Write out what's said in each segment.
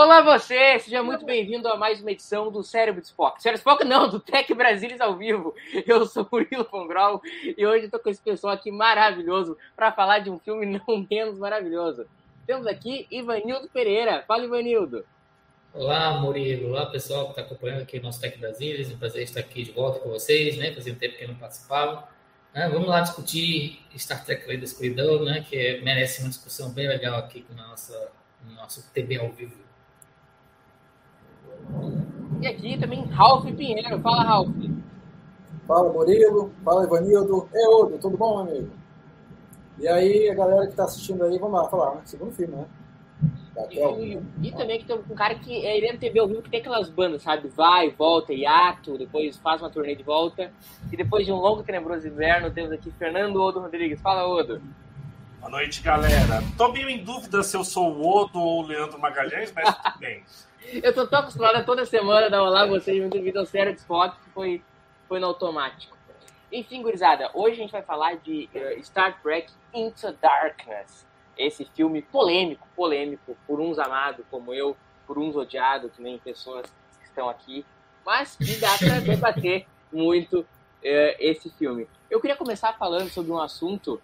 Olá você, seja muito bem-vindo a mais uma edição do Cérebro de Spock. Cérebro de Spock não, do Tech Brasilis ao vivo. Eu sou Murilo Fongrol e hoje estou com esse pessoal aqui maravilhoso para falar de um filme não menos maravilhoso. Temos aqui Ivanildo Pereira. Fala, Ivanildo. Olá, Murilo. Olá, pessoal que está acompanhando aqui o nosso Tech Brasilis. É um prazer estar aqui de volta com vocês, né? Fazia um tempo que eu não participava. Ah, vamos lá discutir Star Trek Lei da Escuridão, né? Que merece uma discussão bem legal aqui com no nosso TB ao vivo. E aqui também Ralph Pinheiro. Fala, Ralph. Fala Murilo, fala Ivanildo. É Odo, tudo bom, meu amigo? E aí, a galera que tá assistindo aí, vamos lá falar, né? Segundo filme, né? E, e- e também que tem um cara que é Irene TV ao vivo que tem aquelas bandas, sabe? Vai, volta, hiato, depois faz uma turnê de volta. E depois de um longo e tenebroso inverno, temos aqui Fernando Odo Rodrigues. Fala, Odo. Boa noite, galera. Tô meio em dúvida se eu sou o Odo ou o Leandro Magalhães, mas tudo bem. Eu tô tão acostumado a toda semana dar olá a vocês, muito ao Sério de Spot, que foi, foi no automático. Enfim, gurizada, hoje a gente vai falar de eh, Star Trek Into Darkness. Esse filme polêmico, polêmico, por uns amado como eu, por uns odiado, que nem pessoas que estão aqui, mas que dá pra debater muito eh, esse filme. Eu queria começar falando sobre um assunto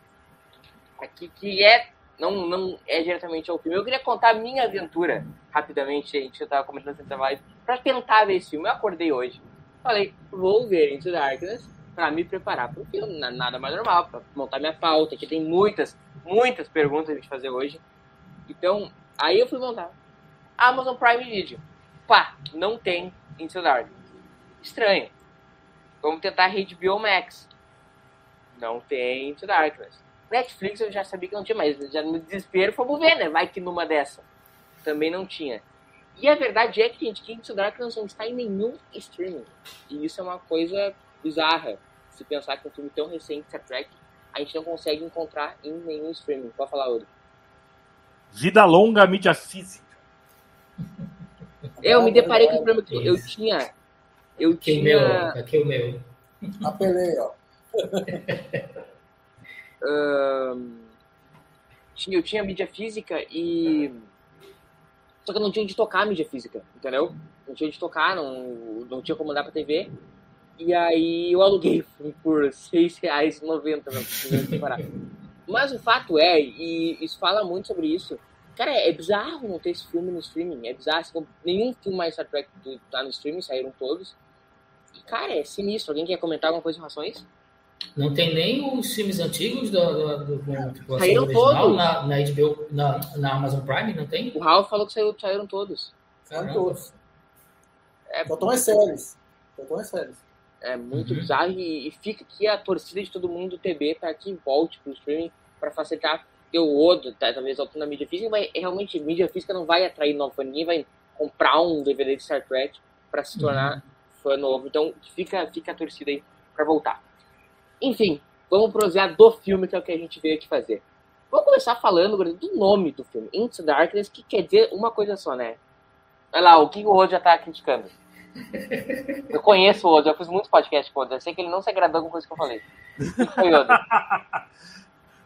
aqui que é não, não é diretamente ao filme. Eu queria contar a minha aventura rapidamente, gente. Eu tava comentando essa live pra tentar ver esse filme. Eu acordei hoje. Falei, vou ver Into Darkness pra me preparar pro filme. Na- Nada mais normal, pra montar minha pauta, que tem muitas, muitas perguntas pra gente fazer hoje. Então, aí eu fui montar. Amazon Prime Video. Pá, não tem Into Darkness. Estranho. Vamos tentar HBO Max. Não tem Into Darkness. Netflix eu já sabia que não tinha, mas já no desespero fomos ver, né? Vai que numa dessa. Também não tinha. E a verdade é que, gente, que Into Darkness não está em nenhum streaming. E isso é uma coisa bizarra. Se pensar que um filme tão recente, Star Trek, a gente não consegue encontrar em nenhum streaming. Pode falar, Ouro. Vida longa, mídia física. Eu me deparei com o problema que eu tinha. Eu Aqui meu, tinha. aqui o meu. Apelei, ó. tinha, eu tinha mídia física e. Só que eu não tinha onde tocar a mídia física, entendeu? Não tinha onde tocar, não, não tinha como mandar pra TV. E aí eu aluguei por R$ 6,90 na primeira temporada. Mas o fato é, e isso fala muito sobre isso, cara, é bizarro não ter esse filme no streaming. É bizarro, assim, nenhum filme mais Star Trek tá no streaming, saíram todos. E, cara, é sinistro. Alguém quer comentar alguma coisa em relação a isso? Não tem nem os filmes antigos do, do, do, do Saíram original todos. na, na HBO, na, na Amazon Prime, não tem? O Ralph falou que saiu, saíram todos. Caramba. todos. É, estão as séries. Estão as séries. É muito Uhum. bizarro e, e fica aqui a torcida de todo mundo do TB para que volte pro streaming para facilitar. Eu odo, tá, talvez voltando na mídia física, mas realmente mídia física não vai atrair novo fã, ninguém vai comprar um DVD de Star Trek para se tornar fã novo. Então fica, fica a torcida aí para voltar. Enfim, vamos prosear do filme que é o que a gente veio aqui fazer. Vamos começar falando do nome do filme, Into Darkness, que quer dizer uma coisa só, né? Olha lá, o que o Odo já tá criticando. Eu conheço o Odo, eu fiz muitos podcasts com o Odo. Eu sei que ele não se agradou com coisa que eu falei. Que foi? Ah,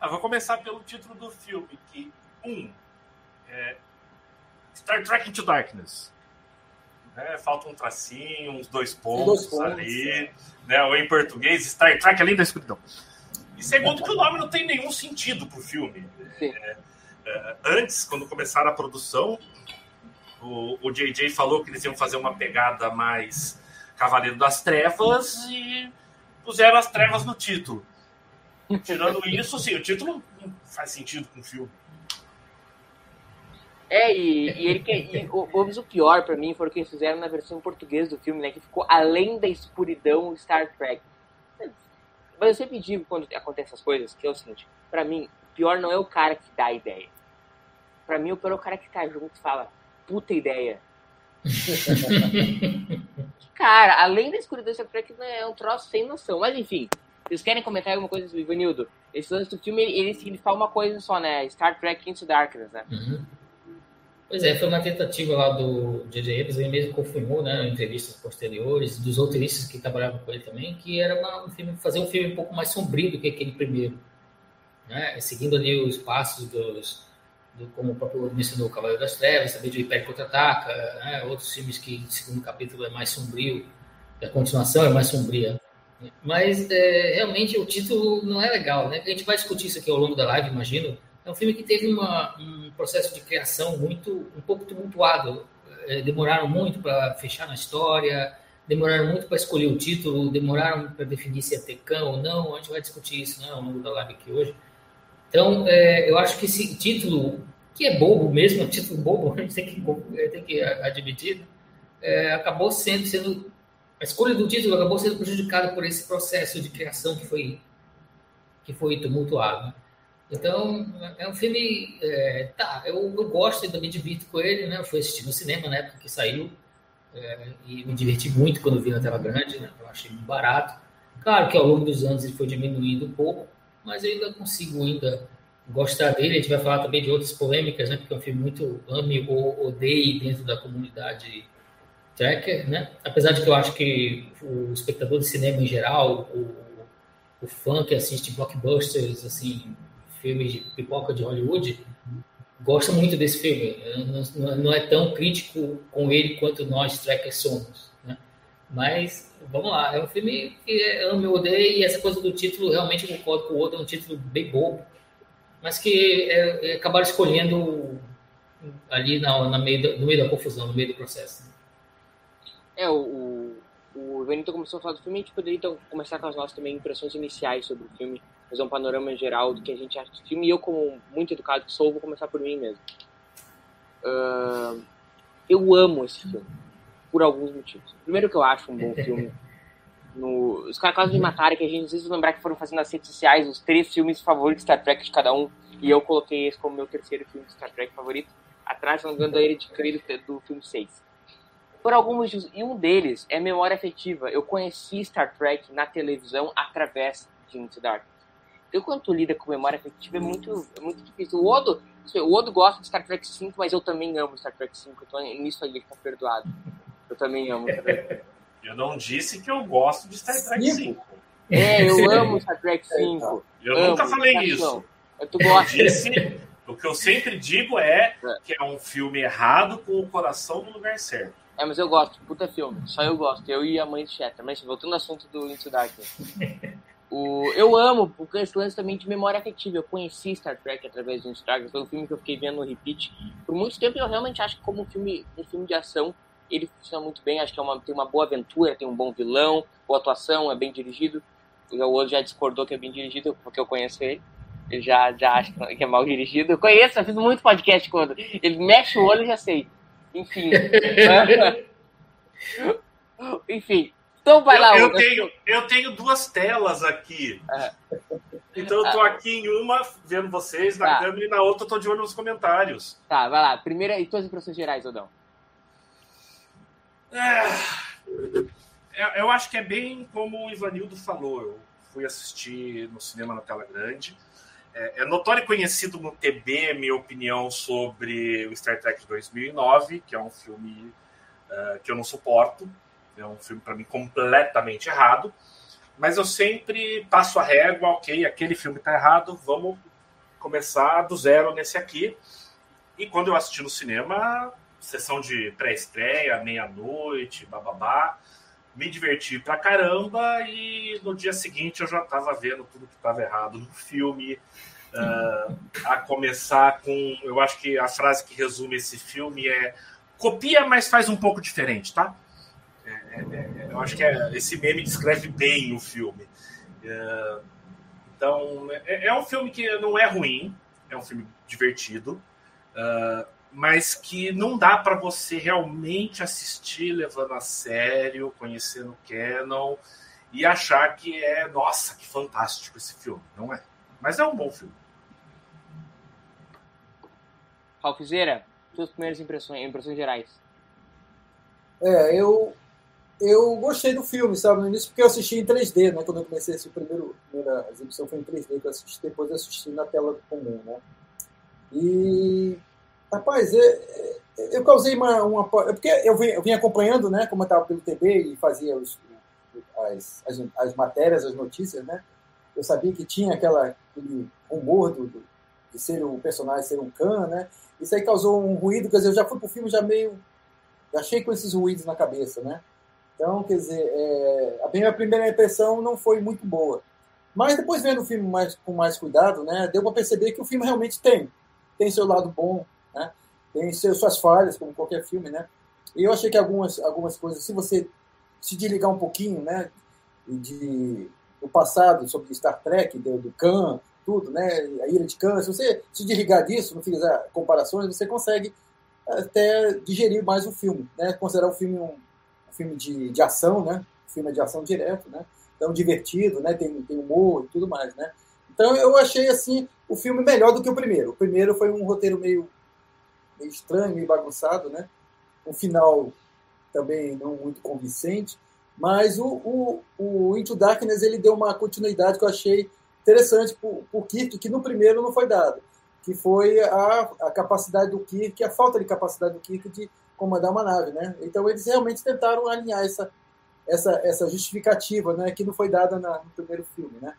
vou começar pelo título do filme, que um é Star Trek Into Darkness. Né, falta um tracinho, uns dois pontos, dois pontos, ali, né, ou em português, Star Trek Além da Escuridão. E segundo, que o nome não tem nenhum sentido pro filme. É, é, antes, quando começaram a produção, o, o JJ falou que eles iam fazer uma pegada mais Cavaleiro das Trevas e puseram as trevas no título. Tirando isso, sim, o título não faz sentido com o filme. É, e, e ele. E, o, o pior pra mim foi o que eles fizeram na versão portuguesa do filme, né? Que ficou além da escuridão Star Trek. Mas eu sempre digo quando acontecem essas coisas, que é o seguinte, pra mim, o pior não é o cara que dá a ideia. Pra mim, o pior é o cara que tá junto e fala, puta ideia. cara, além da escuridão Star Trek, é um troço sem noção. Mas enfim, vocês querem comentar alguma coisa sobre Ivanildo? Esse lance do filme, ele, ele significa uma coisa só, né? Star Trek Into Darkness, né? Uhum. Pois é, foi uma tentativa lá do J.J. Abrams, ele mesmo confirmou, né, em entrevistas posteriores, dos roteiristas que trabalhavam com ele também, que era uma, um filme, fazer um filme um pouco mais sombrio do que aquele primeiro, né, seguindo ali os passos dos, do, como o próprio mencionou, Cavaleiro das Trevas, também do Império Contra-Ataca, né, outros filmes que o segundo capítulo é mais sombrio, a continuação é mais sombria. Mas é, realmente o título não é legal, né? A gente vai discutir isso aqui ao longo da live, imagino, é um filme que teve uma, um processo de criação muito, um pouco tumultuado. É, demoraram muito para fechar na história, demoraram muito para escolher o título, demoraram para definir se é Tecão ou não. A gente vai discutir isso né, ao longo da live aqui hoje. Então, é, eu acho que esse título, que é bobo mesmo, é um título bobo, a gente tem que, tem que admitir, é, acabou sendo, sendo. A escolha do título acabou sendo prejudicada por esse processo de criação que foi, que foi tumultuado. Né? Então, é um filme. É, tá, eu, eu gosto, ainda me divirto com ele, né? Eu fui assistir no cinema na época que saiu. É, e me diverti muito quando vi na tela grande, né? Eu achei muito barato. Claro que ao longo dos anos ele foi diminuindo um pouco, mas eu ainda consigo ainda gostar dele. A gente vai falar também de outras polêmicas, né? Porque é um filme muito ame ou odeie dentro da comunidade tracker, né? Apesar de que eu acho que o espectador de cinema em geral, o, o fã que assiste blockbusters, assim, filmes de pipoca de Hollywood, gosta muito desse filme. Não, não, é tão crítico com ele quanto nós trackers somos. Né? Mas, vamos lá, é um filme que eu me odeio e essa coisa do título, realmente eu concordo com o outro, é um título bem bobo, mas que é, é, acabaram escolhendo ali na, na meio da, no meio da confusão, no meio do processo. É, o, o, o Benito começou a falar do filme, a gente poderia então começar com as nossas também impressões iniciais sobre o filme fazer um panorama geral do que a gente acha do filme. E eu, como muito educado que sou, vou começar por mim mesmo. Uh, eu amo esse filme, por alguns motivos. Primeiro que eu acho um bom filme. No, os caras quase me mataram, que a gente precisa lembrar que foram fazendo nas redes sociais os três filmes favoritos de Star Trek de cada um. E eu coloquei esse como meu terceiro filme de Star Trek favorito. Atrás, não engano, ele de querido do filme 6. Por alguns motivos. E um deles é memória afetiva. Eu conheci Star Trek na televisão através de Into Darkness. Eu, quando tu lida com memória afetiva, é muito, é muito difícil. O Odo, o Odo gosta de Star Trek 5, mas eu também amo Star Trek 5. Então, nisso aí ele tá perdoado. Eu também amo Star Trek Eu não disse que eu gosto de Star Trek 5. É, eu amo Star Trek 5. Eu amo, nunca falei isso. Tu gosta. Eu disse, o que eu sempre digo é, é que é um filme errado com o coração no lugar certo. É, mas eu gosto, puta filme. Só eu gosto. Eu e a mãe de Shatter. Mas voltando ao assunto do Into Darkness. O, eu amo, porque esse lance também de memória afetiva. Eu conheci Star Trek através de um Star Trek, foi um filme que eu fiquei vendo no repeat. Por muito tempo eu realmente acho que como um filme, um filme de ação, ele funciona muito bem. Acho que é uma, tem uma boa aventura, tem um bom vilão, boa atuação, é bem dirigido. O outro já discordou que é bem dirigido, porque eu conheço ele. Ele já, já acha que é mal dirigido. Eu conheço, eu fiz muito podcast quando ele mexe o olho, já sei. Enfim. Enfim, então vai eu, lá. Eu, tenho, eu tenho duas telas aqui. É. Então eu tô aqui em uma vendo vocês na tá. câmera e na outra eu tô de olho nos comentários. Tá, vai lá. Primeira e tuas impressões gerais, Odão. É, eu acho que é bem como o Ivanildo falou. Eu fui assistir no cinema na tela grande. É, é notório e conhecido no TB minha opinião sobre o Star Trek 2009, que é um filme uh, que eu não suporto é um filme para mim completamente errado. Mas eu sempre passo a régua, ok, aquele filme está errado, vamos começar do zero nesse aqui. E quando eu assisti no cinema, sessão de pré-estreia, meia-noite, bababá, me diverti pra caramba e no dia seguinte eu já estava vendo tudo que estava errado no filme. Uh, a começar com, eu acho que a frase que resume esse filme é copia, mas faz um pouco diferente, tá? É, é, eu acho que é, esse meme descreve bem o filme. É, então, é, é, um filme que não é ruim, é um filme divertido. Uh, mas que não dá para você realmente assistir levando a sério, conhecendo o Canon e achar que é, nossa, que fantástico esse filme. Não é. Mas é um bom filme. Ralfizeira, suas primeiras impressões, impressões gerais. É, eu, eu gostei do filme, sabe, no início, porque eu assisti em 3D, né? Quando eu comecei esse primeiro, a primeira exibição foi em 3D que eu assisti, depois eu assisti na tela comum, né? E, rapaz, é, é, eu causei uma. uma é porque eu vim, eu vim acompanhando, né? Como eu estava pelo TV e fazia os, as, as, as, matérias, as notícias, né? Eu sabia que tinha aquela, aquele rumor do, do, de ser o personagem ser um Khan, né? Isso aí causou um ruído, quer dizer, eu já fui pro filme já meio. Já achei com esses ruídos na cabeça, né? Então, quer dizer, é, a minha primeira impressão não foi muito boa. Mas depois vendo o filme mais, com mais cuidado, né, deu para perceber que o filme realmente tem. Tem seu lado bom, né? tem suas falhas, como qualquer filme, né? E eu achei que algumas, algumas coisas, se você se desligar um pouquinho, né, de, do passado sobre Star Trek, do, do Khan, tudo, né, a ira de Khan, se você se desligar disso, não fizer comparações, você consegue até digerir mais o filme, né, considerar o filme um, filme de, de ação, né? Filme de ação direto, né? Então, divertido, né? Tem, tem humor e tudo mais, né? Então, eu achei, assim, o filme melhor do que o primeiro. O primeiro foi um roteiro meio, meio estranho, meio bagunçado, né? Um final também não muito convincente. Mas o, o, o Into Darkness, ele deu uma continuidade que eu achei interessante por, por Kirk, que no primeiro não foi dado. Que foi a, a capacidade do Kirk, a falta de capacidade do Kirk de comandar uma nave, né? Então eles realmente tentaram alinhar essa essa, essa justificativa, né, que não foi dada na, no primeiro filme, né?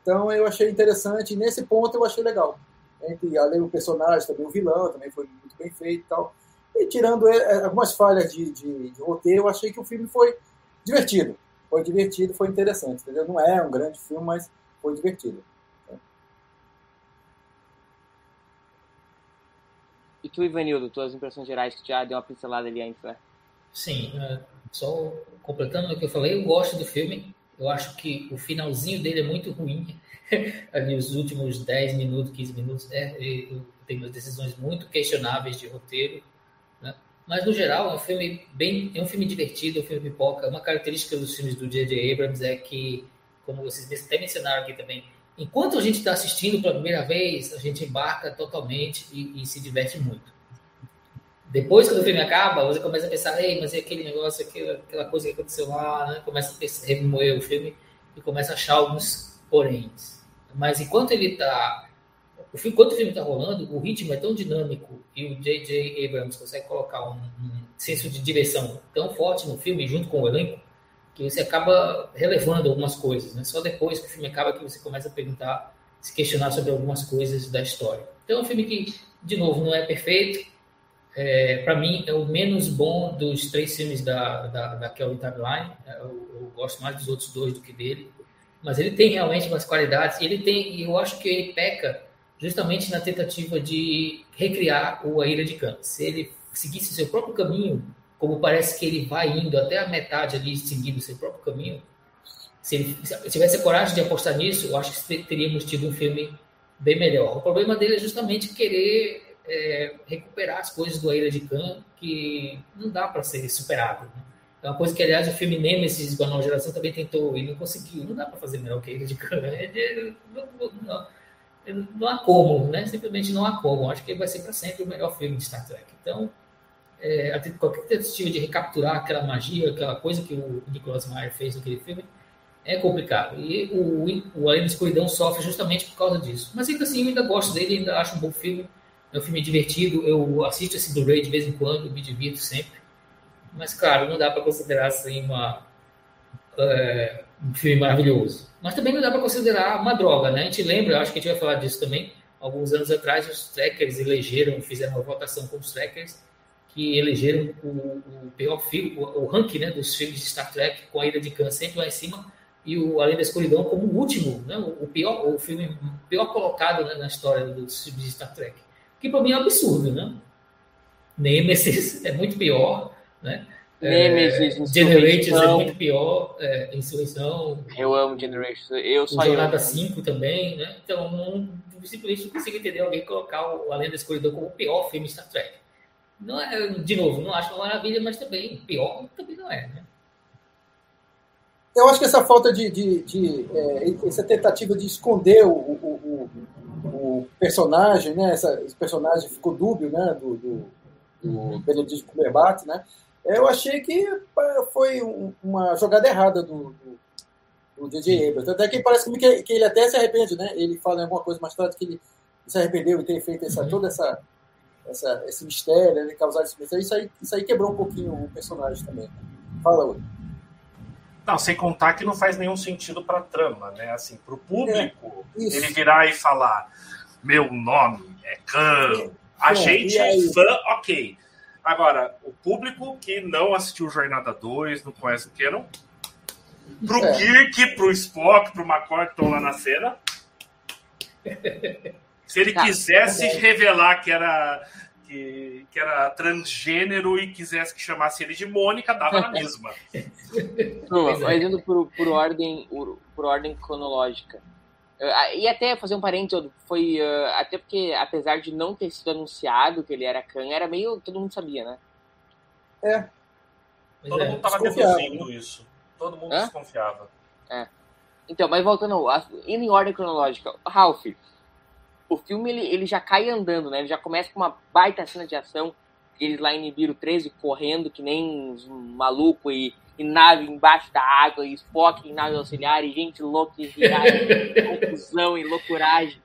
Então eu achei interessante, nesse ponto eu achei legal. Entre além do personagem, também o vilão, também foi muito bem feito e tal. E tirando é, é, algumas falhas de, de, de roteiro, eu achei que o filme foi divertido. Foi divertido, foi interessante, entendeu? Não é um grande filme, mas foi divertido. E tu, Ivanildo, tuas impressões gerais que já deu uma pincelada ali antes, né? Sim, uh, só completando o que eu falei, eu gosto do filme. Eu acho que o finalzinho dele é muito ruim. ali os últimos 10 minutos, 15 minutos, é, tem umas decisões muito questionáveis de roteiro. Né? Mas, no geral, é um filme bem. É um filme divertido, é um filme pipoca. Uma característica dos filmes do J.J. Abrams é que, como vocês até mencionaram aqui também, enquanto a gente está assistindo pela primeira vez, a gente embarca totalmente e, e, se diverte muito. Depois, quando o filme acaba, você começa a pensar, ei, mas é aquele negócio, aquela, aquela coisa que aconteceu lá, né? começa a remoer o filme e começa a achar alguns poréns. Mas enquanto ele está enquanto o filme está rolando, o ritmo é tão dinâmico e o J.J. Abrams consegue colocar um, um senso de direção tão forte no filme, junto com o elenco, que você acaba relevando algumas coisas, né? Só depois que o filme acaba que você começa a perguntar, se questionar sobre algumas coisas da história. Então é um filme que, de novo, não é perfeito. É, Para mim, é o menos bom dos três filmes da, da, da Timeline. É, eu, eu, gosto mais dos outros dois do que dele. Mas ele tem realmente umas qualidades. Ele tem, e eu acho que ele peca justamente na tentativa de recriar o A Ilha de Khan. Se ele seguisse seu próprio caminho, como parece que ele vai indo até a metade ali, seguindo seu próprio caminho, se ele se tivesse a coragem de apostar nisso, eu acho que teríamos tido um filme bem melhor. O problema dele é justamente querer é, recuperar as coisas do A Ilha de Khan, que não dá para ser superado. Né? É uma coisa que, aliás, o filme Nemesis com a nova geração também tentou e não conseguiu. Não dá para fazer melhor que a Ilha de Khan. É, não, não, não, há como, né? Simplesmente não há como. Acho que vai ser para sempre o melhor filme de Star Trek. Então, é, qualquer tentativa de recapturar aquela magia, aquela coisa que o Nicholas Meyer fez naquele filme, é complicado. E o, o Além da Escuridão sofre justamente por causa disso. Mas ainda assim, eu ainda gosto dele, ainda acho um bom filme. É um filme divertido. Eu assisto esse Blu-ray de vez em quando, me divirto sempre. Mas, claro, não dá para considerar assim uma, é, um filme maravilhoso. Mas também não dá para considerar uma droga, né? A gente lembra, acho que a gente vai falar disso também. Alguns anos atrás, os trackers elegeram, fizeram uma votação com os trackers que elegeram o, o pior filme, o, o, ranking né, dos filmes de Star Trek, com a Ilha de Khan sempre lá em cima, e o Além da Escuridão como o último, né, o, pior, o filme pior colocado né, na história dos filmes de Star Trek. Que para mim é um absurdo, né? Nemesis é muito pior, né? Nemesis, é, Generations é muito pior, é, Insurreição. Eu amo Generations, eu só Jornada 5 também, né? Então, não, simplesmente não consigo entender alguém colocar o Além da Escuridão como o pior filme de Star Trek. Não é, de novo, não acho uma maravilha, mas também pior também não é, né? Eu acho que essa falta de, de, de é, essa tentativa de esconder o, o, o, o personagem, né? Essa, esse personagem ficou dúbio, né? Do, do, do uhum. Benedict Cumberbatch, né? Eu achei que foi uma jogada errada do, do, do J.J. Abrams. Até que parece que, que ele até se arrepende, né? Ele fala em alguma coisa mais tarde que ele se arrependeu de ter feito essa, uhum. toda essa, essa, esse mistério, né? causar esse mistério. Isso aí, isso aí quebrou um pouquinho o personagem também. Fala, Oi. Não, sem contar que não faz nenhum sentido para a trama, né? Assim, para o público, é, ele virar e falar: meu nome é Khan, a é, gente é fã, ok. Agora, o público que não assistiu Jornada 2, não conhece o Canon, pro é. Kirk, pro Spock, pro McCoy que estão lá na cena. Se ele tá, quisesse tá revelar que era que, que era transgênero e quisesse que chamasse ele de Mônica, dava na mesma. É. mas indo por, por, ordem, por, por ordem cronológica. E até fazer um parênteses, foi uh, até porque, apesar de não ter sido anunciado que ele era Khan, era meio. todo mundo sabia, né? É. Todo é. mundo tava deduzindo né? isso. Todo mundo Hã? desconfiava. É. Então, mas voltando, indo em ordem cronológica, Ralph, o filme ele, ele já cai andando, né? Ele já começa com uma baita cena de ação, eles lá em Nibiru 13 correndo que nem uns maluco e, e nave embaixo da água, e Spock em nave auxiliar, e gente louca e confusão e loucuragem.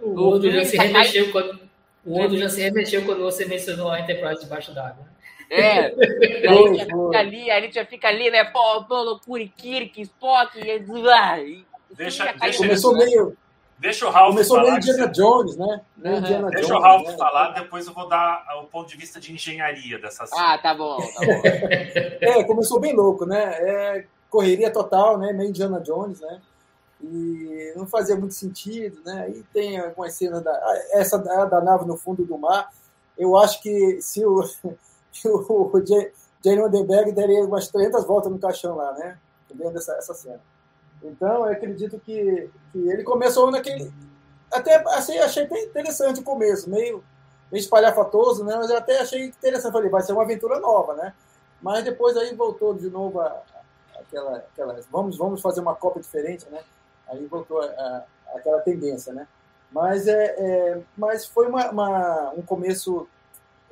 O outro já se remexeu cai... quando o outro já se remexeu quando você mencionou a Enterprise debaixo d'água. É, a gente já fica ali, a gente já fica ali, né? Pô, pô loucura, Kirk, Spock, e, deixa, deixa começou meio Deixa o Ralph Começou falar. meio Indiana Jones, né? Uhum. Indiana Deixa Jones, o Ralph né? falar, depois eu vou dar o ponto de vista de engenharia dessa cena. Ah, tá bom, tá bom. é, começou bem louco, né? É, correria total, né? Meio Indiana Jones, né? E não fazia muito sentido, né? E tem algumas cenas da. Essa da, da nave no fundo do mar. Eu acho que se o, o, o Jane Odenberg daria umas 300 voltas no caixão lá, né? Vendo essa, essa cena. Então, eu acredito que, que ele começou naquele. Até assim, achei até interessante o começo, meio, meio espalhafatoso, né? Mas eu até achei interessante. Falei, vai ser uma aventura nova, né? Mas depois aí voltou de novo a, aquela, aquela. Vamos, vamos fazer uma Copa diferente, né? Aí voltou a, a, aquela tendência, né? Mas, é, é mas foi uma, uma um começo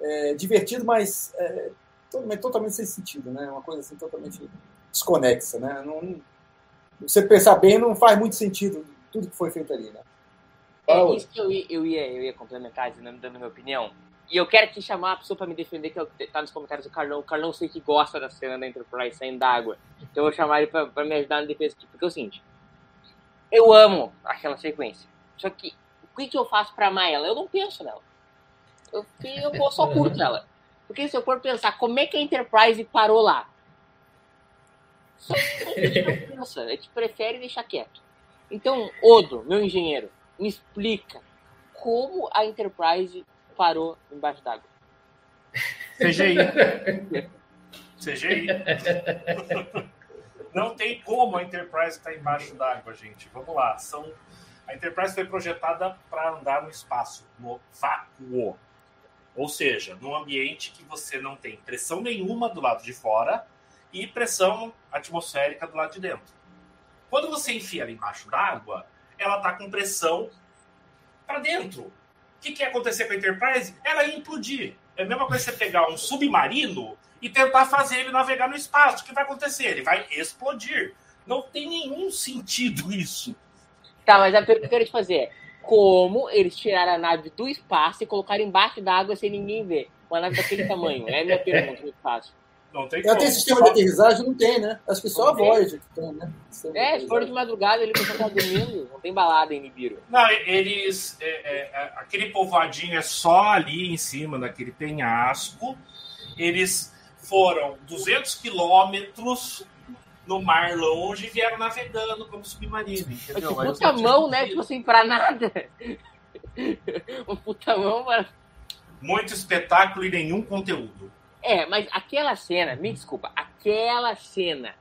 é, divertido, mas é, totalmente, totalmente sem sentido, né? Uma coisa assim totalmente desconexa, né? Não, você pensar bem, não faz muito sentido tudo que foi feito ali, né? É isso que eu ia, eu ia, eu ia complementar, dando, dando minha opinião. E eu quero aqui chamar a pessoa para me defender, que é tá nos comentários do Carlão. O Carlão sei que gosta da cena da Enterprise saindo d'água. Então eu vou chamar ele para me ajudar na defesa aqui. Porque é o seguinte: eu amo aquela sequência. Só que o que, que eu faço para amar ela? Eu não penso nela. Eu, eu só curto ela. Porque se eu for pensar como é que a Enterprise parou lá, só que a gente prefere deixar quieto. Então, Odo, meu engenheiro, me explica como a Enterprise parou embaixo d'água. CGI. CGI. Não tem como a Enterprise estar tá embaixo d'água, gente. Vamos lá. São... A Enterprise foi projetada para andar no espaço, no vácuo. Ou seja, num ambiente que você não tem pressão nenhuma do lado de fora e pressão atmosférica do lado de dentro. Quando você enfia ela embaixo d'água, ela está com pressão para dentro. O que, que ia acontecer com a Enterprise? Ela ia implodir. É a mesma coisa você pegar um submarino e tentar fazer ele navegar no espaço. O que vai acontecer? Ele vai explodir. Não tem nenhum sentido isso. Tá, mas a pergunta que eu queria te fazer é como eles tiraram a nave do espaço e colocaram embaixo da água sem ninguém ver? Uma nave daquele tamanho. É a minha pergunta, muito fácil. Não tem como. Tem sistema de aterrissagem? Não tem, né? Acho que só a Voyager que tem, né? É, se for de madrugada, ele precisa estar dormindo. Não tem balada em Nibiru. Não, eles... É, é, é, aquele povoadinho é só ali em cima, daquele penhasco. Eles foram 200 quilômetros no mar longe e vieram navegando como submarino, entendeu? Mas, puta mão, né? Tipo assim, pra nada. um puta mão para... Muito espetáculo e nenhum conteúdo. É, mas aquela cena, me desculpa, aquela cena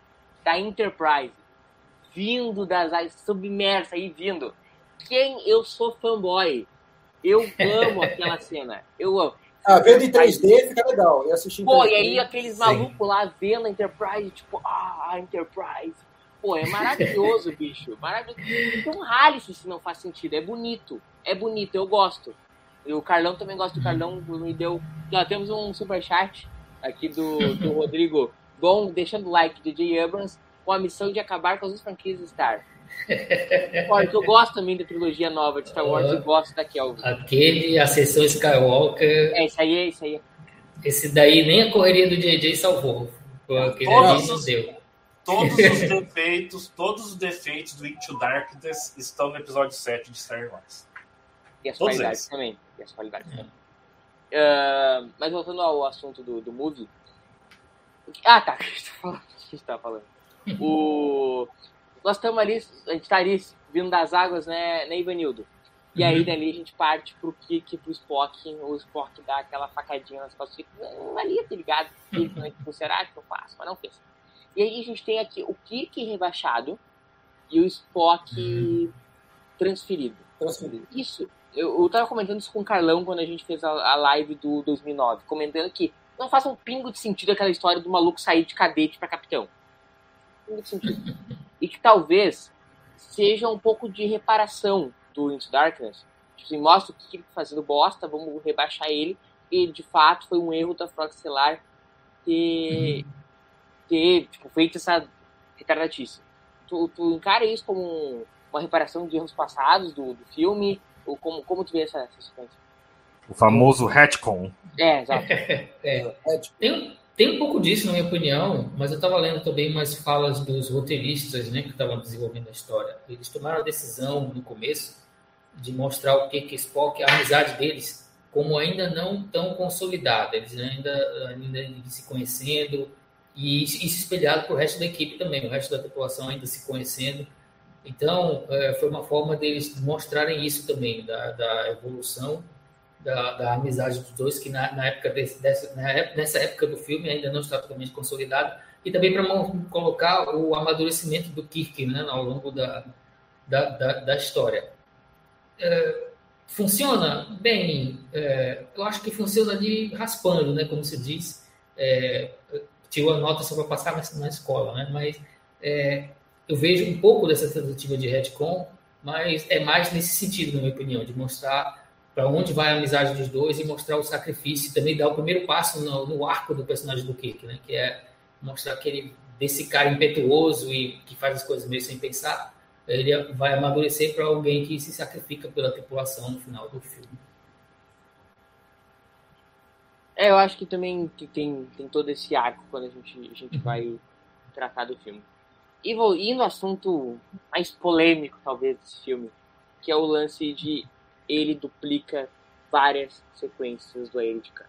da Enterprise vindo das áreas submersa aí vindo. Quem eu sou fanboy. Eu amo aquela cena. Eu amo. Ah, vendo em 3D fica legal. E assistir em Pô, 3D. e aí aqueles malucos lá vendo a Enterprise, tipo, ah, a Enterprise. Pô, é maravilhoso, bicho. Maravilhoso. Tem um Alice se não faz sentido. É bonito. É bonito, eu gosto. E o Carlão também gosta. O Carlão me deu. Já temos um superchat aqui do, do Rodrigo Bom, deixando o like de J. Abrams com a missão de acabar com as franquias Star. Olha, eu gosto também da trilogia nova de Star Wars e gosto da Kelvin. Aquele, a sessão Skywalker, É, isso aí, é isso aí. esse daí nem a correria do JJ salvou. Aquele Todos ali não os- deu. Todos os defeitos, todos os defeitos do Into Darkness estão no episódio 7 de Star Wars. E as Todos qualidades eles. também. E as qualidades É. também. Ah, mas voltando ao assunto do, do movie. Ah, tá. O que a gente tá falando? O... Nós estamos ali, a gente tá ali vindo das águas, né, né Ivanildo? E aí Uhum. dali a gente parte pro Kik, pro Spock, o Spock dá aquela facadinha nas costas, fica, não ali, tá ligado? Tipo, será que eu faço? Mas não fez. E aí a gente tem aqui o Kik rebaixado e o Spock Uhum. transferido. Transferido. Isso, eu, eu tava comentando isso com o Carlão quando a gente fez a, a live do 2009, comentando que não faz um pingo de sentido aquela história do maluco sair de cadete pra capitão. Pingo de sentido. e que talvez seja um pouco de reparação do Into Darkness. Tipo assim, mostra o que ele tá fazendo bosta, vamos rebaixar ele. E de fato foi um erro da Frog Stellar ter, ter tipo, feito essa retardatice. Tu, tu encara isso como um- uma reparação de erros passados do, do filme? Ou como, como tu vê essa, essa sequência? O famoso retcon. É, exato. É, Tem, tem um pouco disso, na minha opinião, mas eu estava lendo também umas falas dos roteiristas né, que estavam desenvolvendo a história. Eles tomaram a decisão no começo de mostrar o que que Spock, a amizade deles, como ainda não tão consolidada. Eles ainda, ainda se conhecendo e isso espelhado para o resto da equipe também, o resto da tripulação ainda se conhecendo. Então, eh, foi uma forma deles mostrarem isso também, da, da evolução da, da amizade dos dois, que na, na época desse, dessa, na nessa época do filme ainda não está totalmente consolidado, e também para colocar o amadurecimento do Kirk né, ao longo da, da, da, da história. É, funciona bem, é, eu acho que funciona ali raspando, né, como se diz. É, tirou a nota só para passar na escola, né, mas é, eu vejo um pouco dessa tentativa de retcon, mas é mais nesse sentido, na minha opinião, de mostrar para onde vai a amizade dos dois e mostrar o sacrifício, também dar o primeiro passo no, no arco do personagem do Kirk, né? Que é mostrar aquele desse cara impetuoso e que faz as coisas meio sem pensar, ele vai amadurecer para alguém que se sacrifica pela tripulação no final do filme. É, eu acho que também que tem, tem todo esse arco quando a gente, a gente vai tratar do filme. E vou indo ao assunto mais polêmico, talvez, desse filme, que é o lance de ele duplica várias sequências do Air de Khan.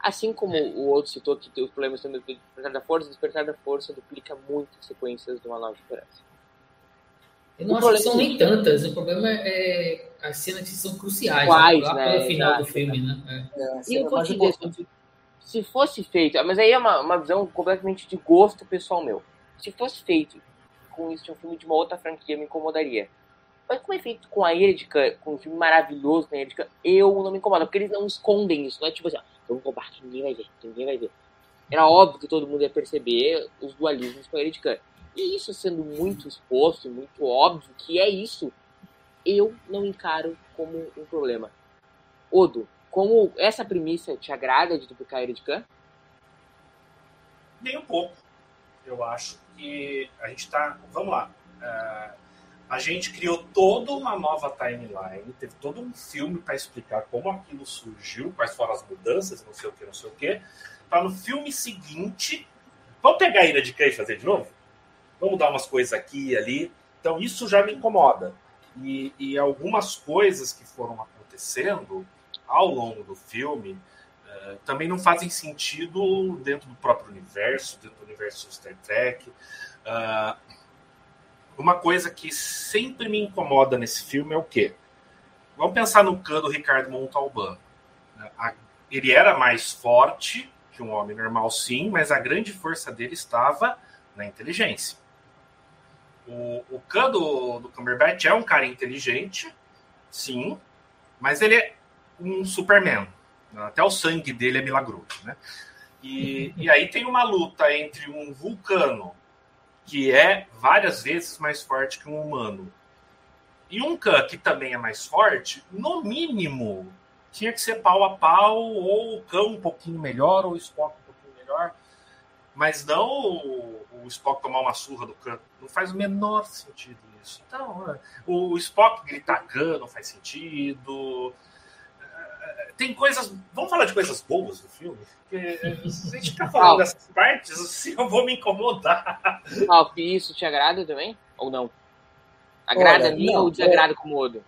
Assim como o outro citou que tem os problemas também do Despertar da Força, Despertar da Força duplica muitas sequências do Uma Nova Esperança. Eu não O acho que são é nem tantas, o problema é as cenas que são cruciais, Quais, lá né? pelo final do Exato. filme, né? É. é, a E eu vou te dizer, se fosse feito, mas aí é uma, uma visão completamente de gosto pessoal meu. Se fosse feito com isso um filme de uma outra franquia, me incomodaria. Mas como é feito com a Erika, com um filme maravilhoso com a Erika, eu não me incomodo, porque eles não escondem isso, não é tipo assim, vamos roubar que ninguém vai ver, ninguém vai ver. Era óbvio que todo mundo ia perceber os dualismos com a Erika. E isso sendo muito exposto, muito óbvio que é isso, eu não encaro como um problema. Odo, como essa premissa te agrada de duplicar a Khan? Nem um pouco. Eu acho que a gente tá. Vamos lá. É, a gente criou toda uma nova timeline, teve todo um filme para explicar como aquilo surgiu, quais foram as mudanças, não sei o que, não sei o que. Para no filme seguinte. Vamos pegar a Ira de Khan e fazer de novo? Vamos dar umas coisas aqui e ali. Então isso já me incomoda. E, e algumas coisas que foram acontecendo ao longo do filme também não fazem sentido dentro do próprio universo, dentro do universo Star Trek. Ah, uma coisa que sempre me incomoda nesse filme é o quê? Vamos pensar no Khan do Ricardo Montalban. né? Ele era mais forte que um homem normal, sim, mas a grande força dele estava na inteligência. O, o Khan do, do Cumberbatch é um cara inteligente, sim, mas ele é um Superman. Até o sangue dele é milagroso, né? E, e aí tem uma luta entre um vulcano, que é várias vezes mais forte que um humano, e um Khan, que também é mais forte, no mínimo, tinha que ser pau a pau, ou o Khan um pouquinho melhor, ou o Spock um pouquinho melhor. Mas não o, o Spock tomar uma surra do Khan. Não faz o menor sentido isso. Então, o, o Spock gritar Khan não faz sentido. É, tem coisas. Vamos falar de coisas boas do filme? Porque se a gente ficar falando dessas partes, assim, eu vou me incomodar. Ah, isso te agrada também? Ou não? Agrada Olha, a mim não, ou desagrada é... como o Odo?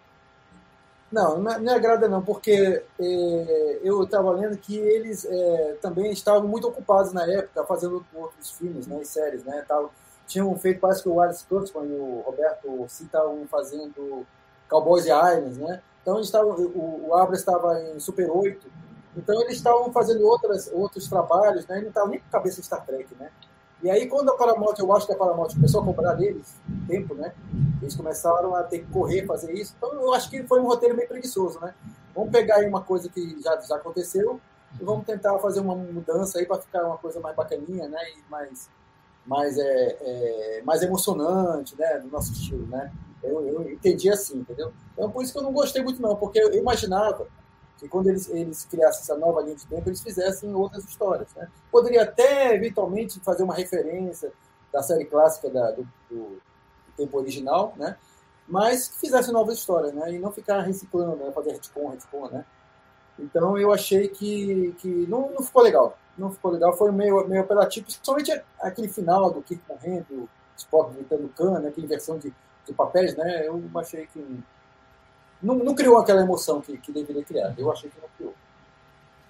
Não, não, não agrada não, porque é, eu estava lendo que eles é, também estavam muito ocupados na época, fazendo outros filmes né, e séries, né? Tavam, tinham feito, parece que o Wallace Kurtzman e o Roberto C estavam fazendo Cowboys e Aliens, né? Então eles estavam, o, o Abra estava em Super 8, então eles estavam fazendo outras, outros trabalhos, né? E não estavam nem com cabeça de Star Trek, né? E aí, quando a Paramount, eu acho que a Paramount começou a cobrar deles tempo, né? Eles começaram a ter que correr, fazer isso. Então, eu acho que foi um roteiro meio preguiçoso, né? Vamos pegar aí uma coisa que já, já aconteceu e vamos tentar fazer uma mudança aí para ficar uma coisa mais bacaninha, né? E mais, mais, é, é, mais emocionante, né? Do nosso estilo, né? Eu, eu entendi assim, entendeu? Então, por isso que eu não gostei muito, não, porque eu imaginava que quando eles, eles criassem essa nova linha de tempo, eles fizessem outras histórias. Né? Poderia até, eventualmente, fazer uma referência da série clássica da, do, do, tempo original, né? mas que fizesse novas histórias, né? e não ficar reciclando, né? fazer retcon, retcon, né? Então eu achei que, que não, não ficou legal. Não ficou legal, foi meio, meio apelativo, principalmente aquele final do Kirk morrendo, Spock gritando cana, aquela inversão de, de papéis, né? Eu achei que não, não criou aquela emoção que, que deveria criar. Eu achei que não criou.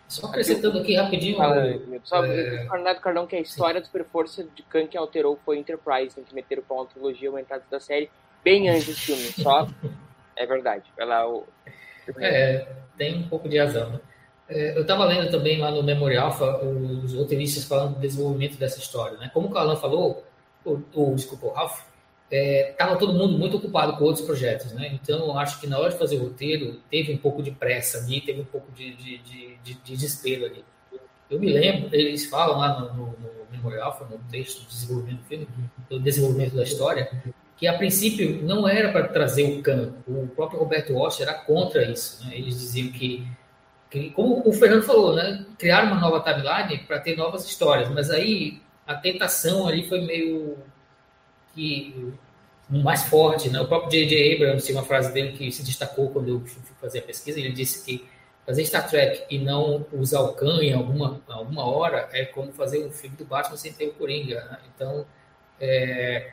Só acrescentando aqui rapidinho. Ah, só é... Fernando Cardão, que a história Sim. super força de Khan que alterou foi Enterprise, tem que meter o pau na trilogia aumentada da série bem antes do filme. Só é verdade. Ela, o... É, tem um pouco de razão. Né? É, eu estava lendo também lá no Memory Alpha os roteiristas falando do desenvolvimento dessa história. Né? Como o Alan falou, o, o, desculpa, o Ralph, estava é, todo mundo muito ocupado com outros projetos, né? Então, acho que na hora de fazer o roteiro, teve um pouco de pressa ali, teve um pouco de, de, de, de, de desespero ali. Eu me lembro, eles falam lá no, no, no Memorial, no texto do desenvolvimento do filme, do desenvolvimento da história, que a princípio não era para trazer o Khan. O próprio Roberto Walsh era contra isso. Né? Eles diziam que, que, como o Fernando falou, né? criar uma nova timeline para ter novas histórias, mas aí a tentação ali foi meio que mais forte, né? O próprio J.J. Abrams tinha uma frase dele que se destacou quando eu fui fazer a pesquisa. Ele disse que fazer Star Trek e não usar o Khan em alguma, alguma hora é como fazer um filme do Batman sem ter o Coringa. Né? Então, é,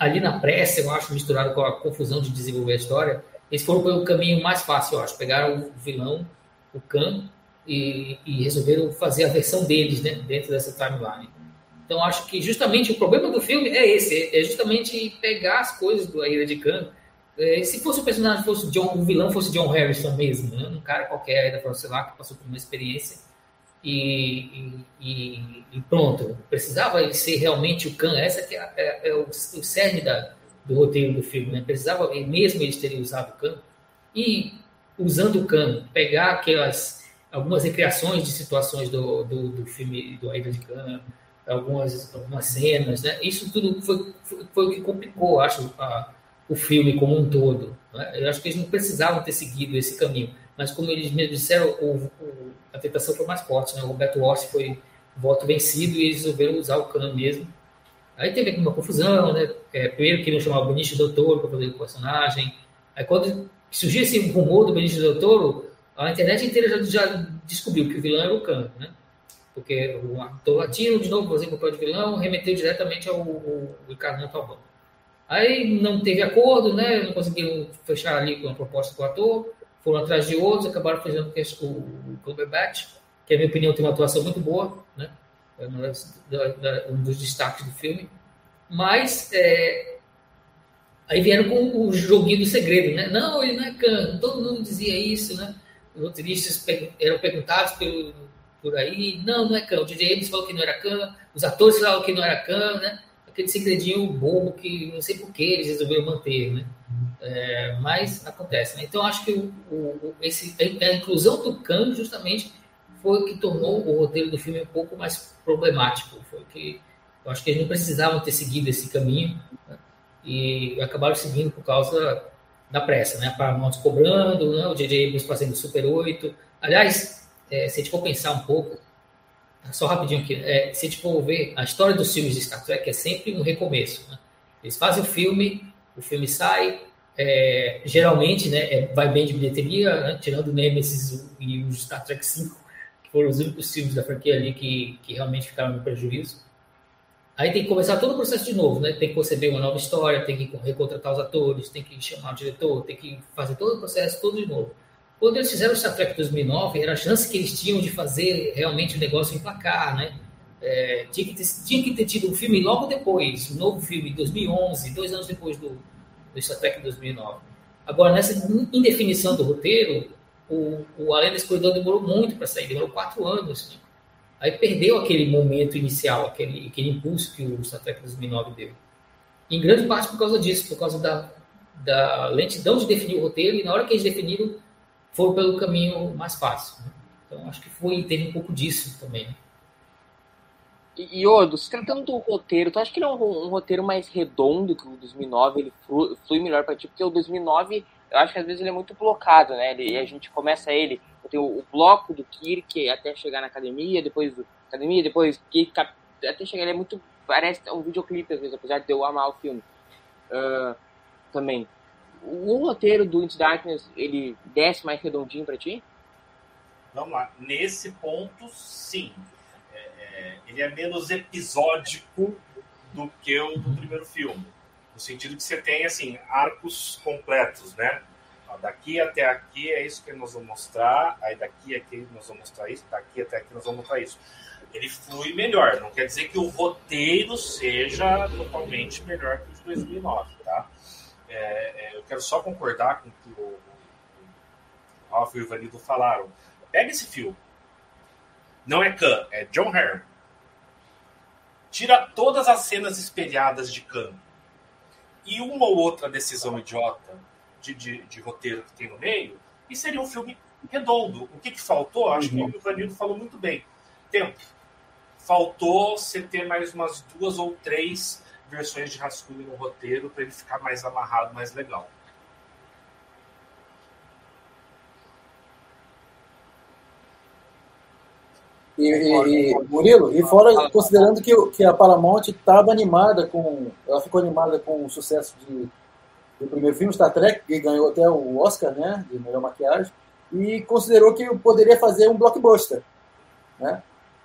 ali na pressa, eu acho, misturado com a confusão de desenvolver a história, eles foram pelo caminho mais fácil, eu acho. Pegaram o vilão, o Khan, e, e resolveram fazer a versão deles né, dentro dessa timeline. Então, acho que justamente o problema do filme é esse: é justamente pegar as coisas do A Ira de Khan. É, se fosse o personagem, fosse John, o vilão fosse John Harrison mesmo, né? um cara qualquer da sei lá, que passou por uma experiência e, e, e, pronto, precisava ser realmente o Khan. Essa que é, é, é o, o cerne da, do roteiro do filme, né? Precisava mesmo eles terem usado o Khan e usando o Khan, pegar aquelas algumas recriações de situações do, do, do filme do A Ira de Khan algumas, algumas cenas, né? Isso tudo foi, foi, foi o que complicou, acho, a, o filme como um todo. Né? Eu acho que eles não precisavam ter seguido esse caminho, mas como eles me disseram, o, o, a tentação foi mais forte, né? O Roberto Walsh foi voto vencido e eles resolveram usar o Khan mesmo. Aí teve aqui uma confusão, né? É, primeiro queriam chamar o Benicio Del Toro para fazer o personagem. Aí quando surgiu esse rumor do Benicio Del Toro, a internet inteira já, já descobriu que o vilão era o Khan, né? Porque o ator latino, de novo, fazendo papel de vilão, remeteu diretamente ao, ao Ricardo Montalbán. Aí não teve acordo, né? Não conseguiram fechar ali com a proposta do ator, foram atrás de outros, acabaram fazendo o, o Cumberbatch, que, na minha opinião, tem uma atuação muito boa, né? É um dos destaques do filme. Mas é, aí vieram com o joguinho do segredo, né? Não, ele não é Khan, todo mundo dizia isso, né? Os roteiristas eram perguntados pelo por aí. Não, não é Khan. O DJ Abrams falou que não era Khan, os atores falaram que não era Khan, né? Aquele segredinho bobo que não sei por que eles resolveram manter, né? É, mas acontece. Né? Então, acho que o, o, esse, a inclusão do Khan justamente foi o que tornou o roteiro do filme um pouco mais problemático. Foi que eu acho que eles não precisavam ter seguido esse caminho né? e acabaram seguindo por causa da pressa, né? Paramount cobrando, né? o J.J. Abrams fazendo Super 8. Aliás, é, se a gente for pensar um pouco, só rapidinho aqui, é, se a gente for ver, a história dos filmes de Star Trek é sempre um recomeço. Né? Eles fazem o filme, o filme sai, é, geralmente né, é, vai bem de bilheteria, né? tirando o Nemesis e o Star Trek 5, que foram os únicos filmes da franquia ali que, que realmente ficaram no prejuízo. Aí tem que começar todo o processo de novo, né? Tem que conceber uma nova história, tem que recontratar os atores, tem que chamar o diretor, tem que fazer todo o processo todo de novo. Quando eles fizeram o Star Trek 2009, era a chance que eles tinham de fazer realmente o negócio emplacar, né? É, tinha, que ter, tinha que ter tido um filme logo depois, um novo filme, em 2011, dois anos depois do, do Star Trek 2009. Agora, nessa indefinição do roteiro, o, o Além da Escuridão demorou muito para sair, demorou quatro anos. Aí perdeu aquele momento inicial, aquele, aquele impulso que o Star Trek 2009 deu. Em grande parte por causa disso, por causa da, da lentidão de definir o roteiro, e na hora que eles definiram, foram pelo caminho mais fácil. Né? Então, acho que foi, teve um pouco disso também. E, e Odo, se tratando do roteiro, tu acha que ele é um, um roteiro mais redondo que o 2009? Ele flui, flui melhor para ti? Porque o 2009, eu acho que às vezes ele é muito blocado, né? Ele, a gente começa ele tem o, o, bloco do Kirk até chegar na academia, depois do academia, depois até chegar. Ele é muito. Parece um videoclipe às vezes, apesar de eu amar o filme. Uh, também. O roteiro do Into Darkness, ele desce mais redondinho para ti? Vamos lá. Nesse ponto, sim. É, é, ele é menos episódico do que o do primeiro filme. No sentido que você tem, assim, arcos completos, né? daqui até aqui é isso que nós vamos mostrar, aí daqui aqui nós vamos mostrar isso, daqui até aqui nós vamos mostrar isso. Ele flui melhor, não quer dizer que o roteiro seja totalmente melhor que o de 2009, tá? É, é, eu quero só concordar com o que o Ralph e o Ivanildo falaram. Pega esse filme. Não é Khan, é John Herman. Tira todas as cenas espelhadas de Khan. E uma ou outra decisão idiota de, de, de, roteiro que tem no meio, e seria um filme redondo. O que, que faltou? Acho uhum. que o Vanildo falou muito bem. Tempo. Faltou você ter mais umas duas ou três versões de rascunho no roteiro para ele ficar mais amarrado, mais legal. E, e, e, Murilo, e fora considerando que, que a Paramount estava animada com. Ela ficou animada com o sucesso de do primeiro filme, Star Trek, que ganhou até o Oscar, né, de melhor maquiagem, e considerou que poderia fazer um blockbuster, né?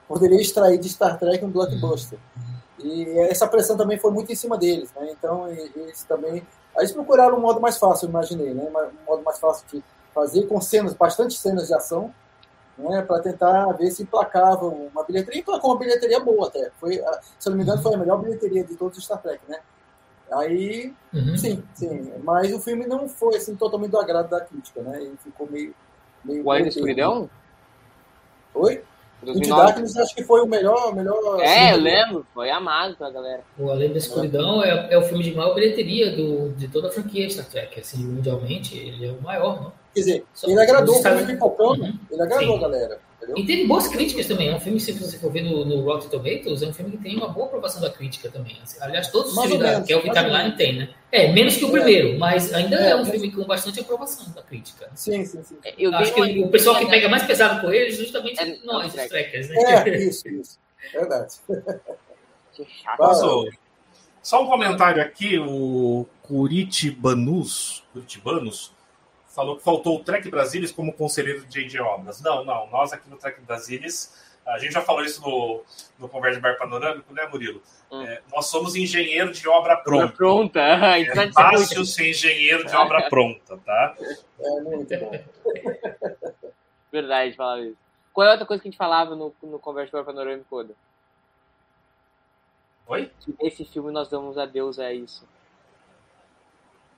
Poderia extrair de Star Trek um blockbuster. E essa pressão também foi muito em cima deles, né? Então, eles também... Aí eles procuraram um modo mais fácil, eu imaginei, né? Um modo mais fácil de fazer com cenas, bastante cenas de ação, né? Para tentar ver se emplacava uma bilheteria. E emplacou uma bilheteria boa até. Foi, se eu não me engano, foi a melhor bilheteria de todos os Star Trek, né? Aí, uhum. sim, sim. Mas o filme não foi assim, totalmente do agrado da crítica, né? Ele ficou meio. meio o Além da Escuridão? Oi? O Darkness acho que foi o melhor. melhor é, assim, eu lembro, foi amado pra galera. O Além da Escuridão é, é o filme de maior bilheteria do, de toda a franquia Star Trek. Assim, mundialmente, ele é o maior, né? Quer dizer, Só ele agradou o filme pipocando, uhum. ele agradou Sim. a galera. Entendeu? E teve boas críticas também. É um filme, se você for ver no, no Rotten Tomatoes, é um filme que tem uma boa aprovação da crítica também. Assim, aliás, todos os mais filmes da Kelvin Timeline tem, né? É, menos que o é. primeiro, mas ainda é, é um filme com bastante aprovação da crítica. Sim, sim, sim. É, eu Acho que o pessoal que pega mais pesado com ele justamente é, nós, os trackers, né? É, isso, isso. Verdade. Que chato. Só um comentário aqui, o Curitibanus, Curitibanos falou que faltou o Trek Brasilis como conselheiro de J.J. Obras. Não, não. Nós aqui no Trek Brasilis, a gente já falou isso no, no Conversa Bar Panorâmico, né, Murilo? Hum. É, nós somos engenheiro de obra pronta. Obra pronta. É fácil ser engenheiro de obra pronta, tá? É muito bom. Verdade, falava isso. Qual é outra coisa que a gente falava no, no Conversa Bar Panorâmico, Oda? Oi? Esse filme nós damos adeus a isso.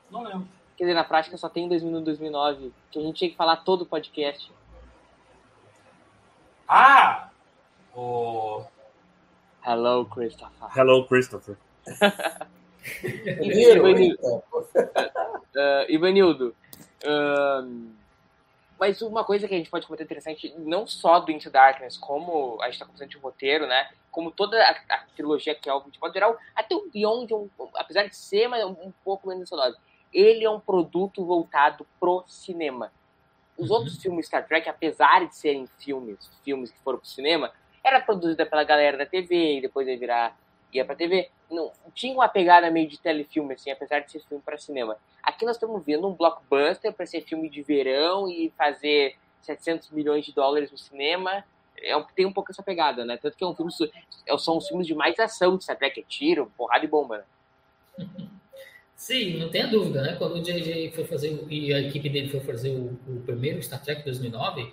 Não lembro. Quer dizer, na prática só tem 2001 2009, que a gente tinha que falar todo o podcast. Ah! O... Hello, Christopher. Hello, Christopher. Uh, Ivanildo, uh, mas uma coisa que a gente pode comentar interessante, não só do Into Darkness, como a gente está conversando de roteiro, né? Como toda a, a trilogia que é o de modo geral, até o Beyond, um, apesar de ser mas um, um pouco menos sonoro, ele é um produto voltado pro cinema. Os uhum. outros filmes Star Trek, apesar de serem filmes, filmes que foram pro cinema, era produzida pela galera da TV e depois ia virar ia pra TV. Não, tinha uma pegada meio de telefilme, assim, apesar de ser filme para cinema. Aqui nós estamos vendo um blockbuster para ser filme de verão e fazer 700 milhões de dólares no cinema. É um, tem um pouco essa pegada, né? Tanto que é um filme, é, são os filmes de mais ação de Star Trek, é tiro, porrada e bomba, né? Sim, não tenha dúvida, né? Quando o JJ foi fazer, e a equipe dele foi fazer o, o primeiro Star Trek 2009,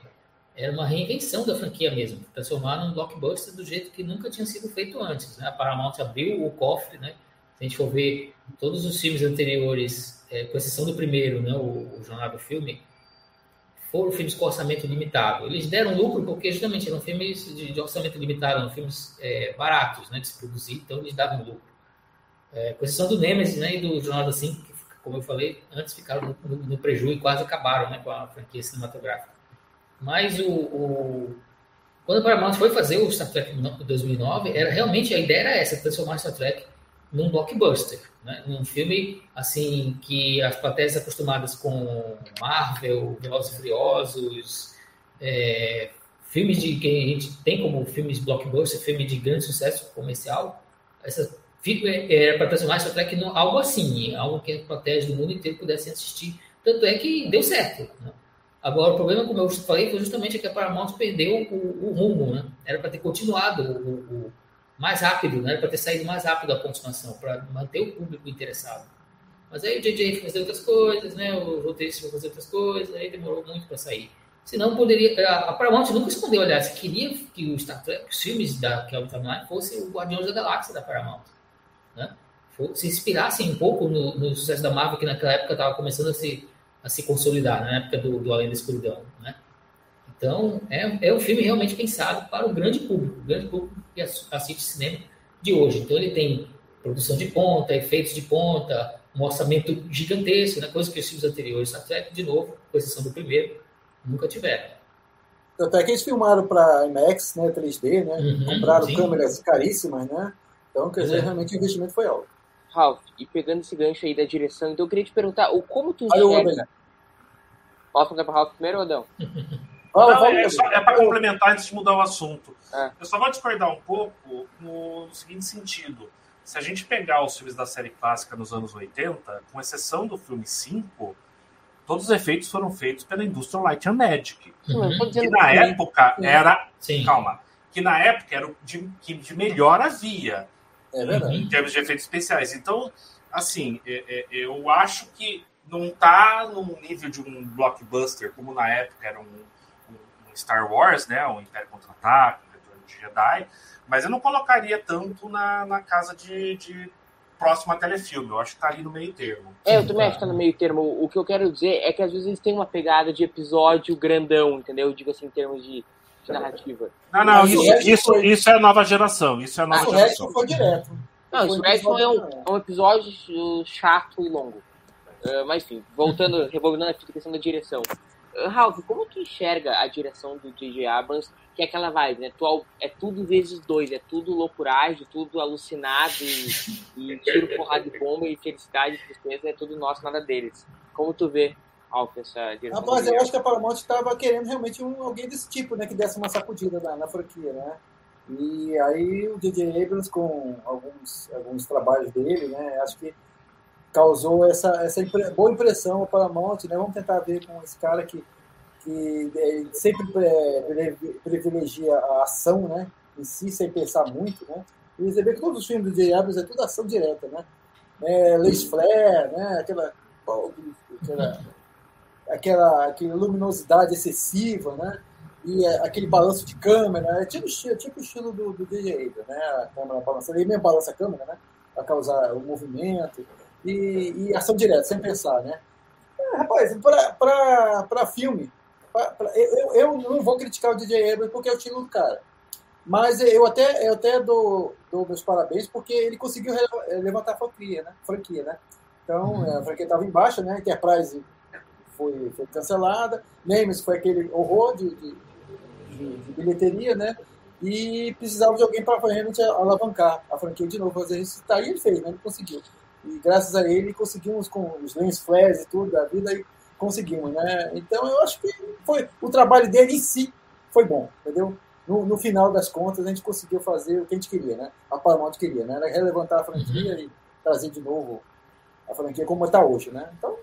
era uma reinvenção da franquia mesmo, transformar num blockbuster do jeito que nunca tinha sido feito antes. Né? A Paramount abriu o cofre, né? Se a gente for ver todos os filmes anteriores, é, com exceção do primeiro, né, o, o Jornal do Filme, foram filmes com orçamento limitado. Eles deram lucro porque justamente eram filmes de, de orçamento limitado, eram filmes é, baratos né, de se produzir, então eles davam lucro. É, com exceção do Nemesis né, e do Jornal assim, que, como eu falei, antes ficaram no, no, no prejuízo e quase acabaram né, com a franquia cinematográfica. Mas o, o, quando a Paramount foi fazer o Star Trek 2009, era realmente a ideia era essa, transformar Star Trek num blockbuster, né? num filme assim que as plateias acostumadas com Marvel, Velozes e Furiosos, é, filmes de que a gente tem como filmes blockbuster, filme de grande sucesso comercial, essa é, era para transformar Star Trek em algo assim, algo que plateias do mundo inteiro pudessem assistir. Tanto é que deu certo. Né? Agora, o problema, como eu falei, foi justamente que a Paramount perdeu o, o rumo, né? Era para ter continuado o, o, mais rápido, né? Era para ter saído mais rápido a continuação, para manter o público interessado. Mas aí o JJ foi fazer outras coisas, né? O roteirista foi fazer outras coisas, aí demorou muito para sair. Senão poderia. A Paramount nunca escondeu, aliás, queria que o Star Trek, os filmes da Kelvin Timeline fossem o Guardiões da Galáxia da Paramount. Né? Se inspirassem um pouco no, no sucesso da Marvel, que naquela época estava começando a se a se consolidar na época do, do Além da Escuridão, né? Então, é, é um filme realmente pensado para o grande público, o grande público que assiste cinema de hoje. Então, ele tem produção de ponta, efeitos de ponta, um orçamento gigantesco, né? coisa que os filmes anteriores, Trek, de novo, com exceção do primeiro, nunca tiveram. Até que eles filmaram para IMAX, né, 3D, né? Uhum, Compraram sim. câmeras caríssimas, né? Então, quer dizer, é. realmente o investimento foi alto. Ralph, e pegando esse gancho aí da direção, então eu queria te perguntar, o como tu enxerga... Posso perguntar para Ralph primeiro ou não? não, é, é para complementar antes de mudar o assunto. É. Eu só vou discordar um pouco no seguinte sentido. Se a gente pegar os filmes da série clássica nos anos 80, com exceção do filme 5, todos os efeitos foram feitos pela Industrial Light and Magic. Uhum. Que na época era. Sim. Calma. Que na época era o de, que de melhor havia. É verdade. Em termos de efeitos especiais. Então, assim, é, é, eu acho que não está num nível de um blockbuster, como na época era um, um Star Wars, né? Um Império Contra-Ataque, um Retorno de Jedi, mas eu não colocaria tanto na, na casa de, de próximo a telefilme. Eu acho que tá ali no meio termo. É, eu também acho que tá no meio termo. O que eu quero dizer é que às vezes eles têm uma pegada de episódio grandão, entendeu? Eu digo assim, em termos de narrativa. Não, não, isso, isso, isso é nova geração. Isso é nova ah, geração. O foi direto. Não, o Redstone é um, é um episódio chato e longo. Uh, mas enfim, voltando, rebobinando a questão da direção. Uh, Ralph, como tu enxerga a direção do J.J. Abrams, que é aquela vibe, né? Tu, é tudo vezes dois, é tudo loucuragem, tudo alucinado e, e tiro, porrada de bomba e felicidade e tristeza, é tudo nosso, nada deles. Como tu vê alta essa direção. Rapaz, eu acho que a Paramount estava querendo realmente um, alguém desse tipo, né? Que desse uma sacudida na, na franquia, né? E aí o J.J. Abrams, com alguns, alguns trabalhos dele, né? Acho que causou essa, essa impre boa impressão para Paramount, né? Vamos tentar ver com esse cara que, que é, sempre privilegia a ação, né? Em si, sem pensar muito, né? E você vê que todos os filmes do J.J. Abrams é tudo ação direta, né? É, Les Flair, né? Aquela, aquela aquela, aquela luminosidade excessiva, né? E é, aquele balanço de câmera, é tipo, tipo o estilo do, do DJ né? A câmera balançando, ele mesmo balança a câmera, né? Para causar o movimento e, e, ação direta, sem pensar, né? É, rapaz, para filme, pra, pra, eu, eu não vou criticar o DJ Abrams porque é o estilo do cara. Mas eu até, eu até dou, dou meus parabéns porque ele conseguiu levantar a franquia, né? franquia né? Então, a franquia estava em baixa, né? Enterprise foi, foi cancelada, Nemesis foi aquele horror de, de, de, de bilheteria, né? E precisava de alguém para realmente alavancar a franquia de novo, fazer. Tá, e ele fez, né? Ele conseguiu. E graças a ele conseguimos com os lens flares e tudo da vida, e conseguimos, né? Então eu acho que foi o trabalho dele em si foi bom, entendeu? No, no, final das contas a gente conseguiu fazer o que a gente queria, né? A Paramount queria, né? Era relevantar a franquia uhum. e trazer de novo a franquia como está hoje, né? Então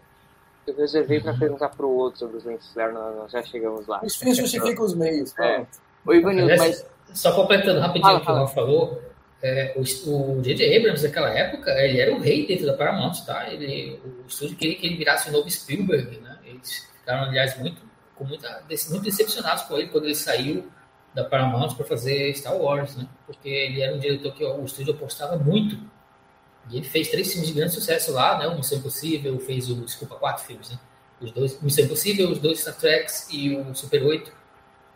eu reservei para perguntar para o outro sobre os lens flares, nós já chegamos lá. Os fins justificam os meios. É. Oi, Ivanildo, mas só completando rapidinho o que o Rafa falou, é, o J.J. Abrams naquela época, ele era o rei dentro da Paramount, tá? Ele, o estúdio queria que ele virasse o novo Spielberg, né? Eles ficaram, aliás, muito, com muita, muito decepcionados com ele quando ele saiu da Paramount para fazer Star Wars, né? Porque ele era um diretor que o estúdio apostava muito. E ele fez três filmes de grande sucesso lá, né? O Missão Impossível, fez o, desculpa, quatro filmes, né? Os dois, Missão Impossível, os dois Star Treks e o Super 8.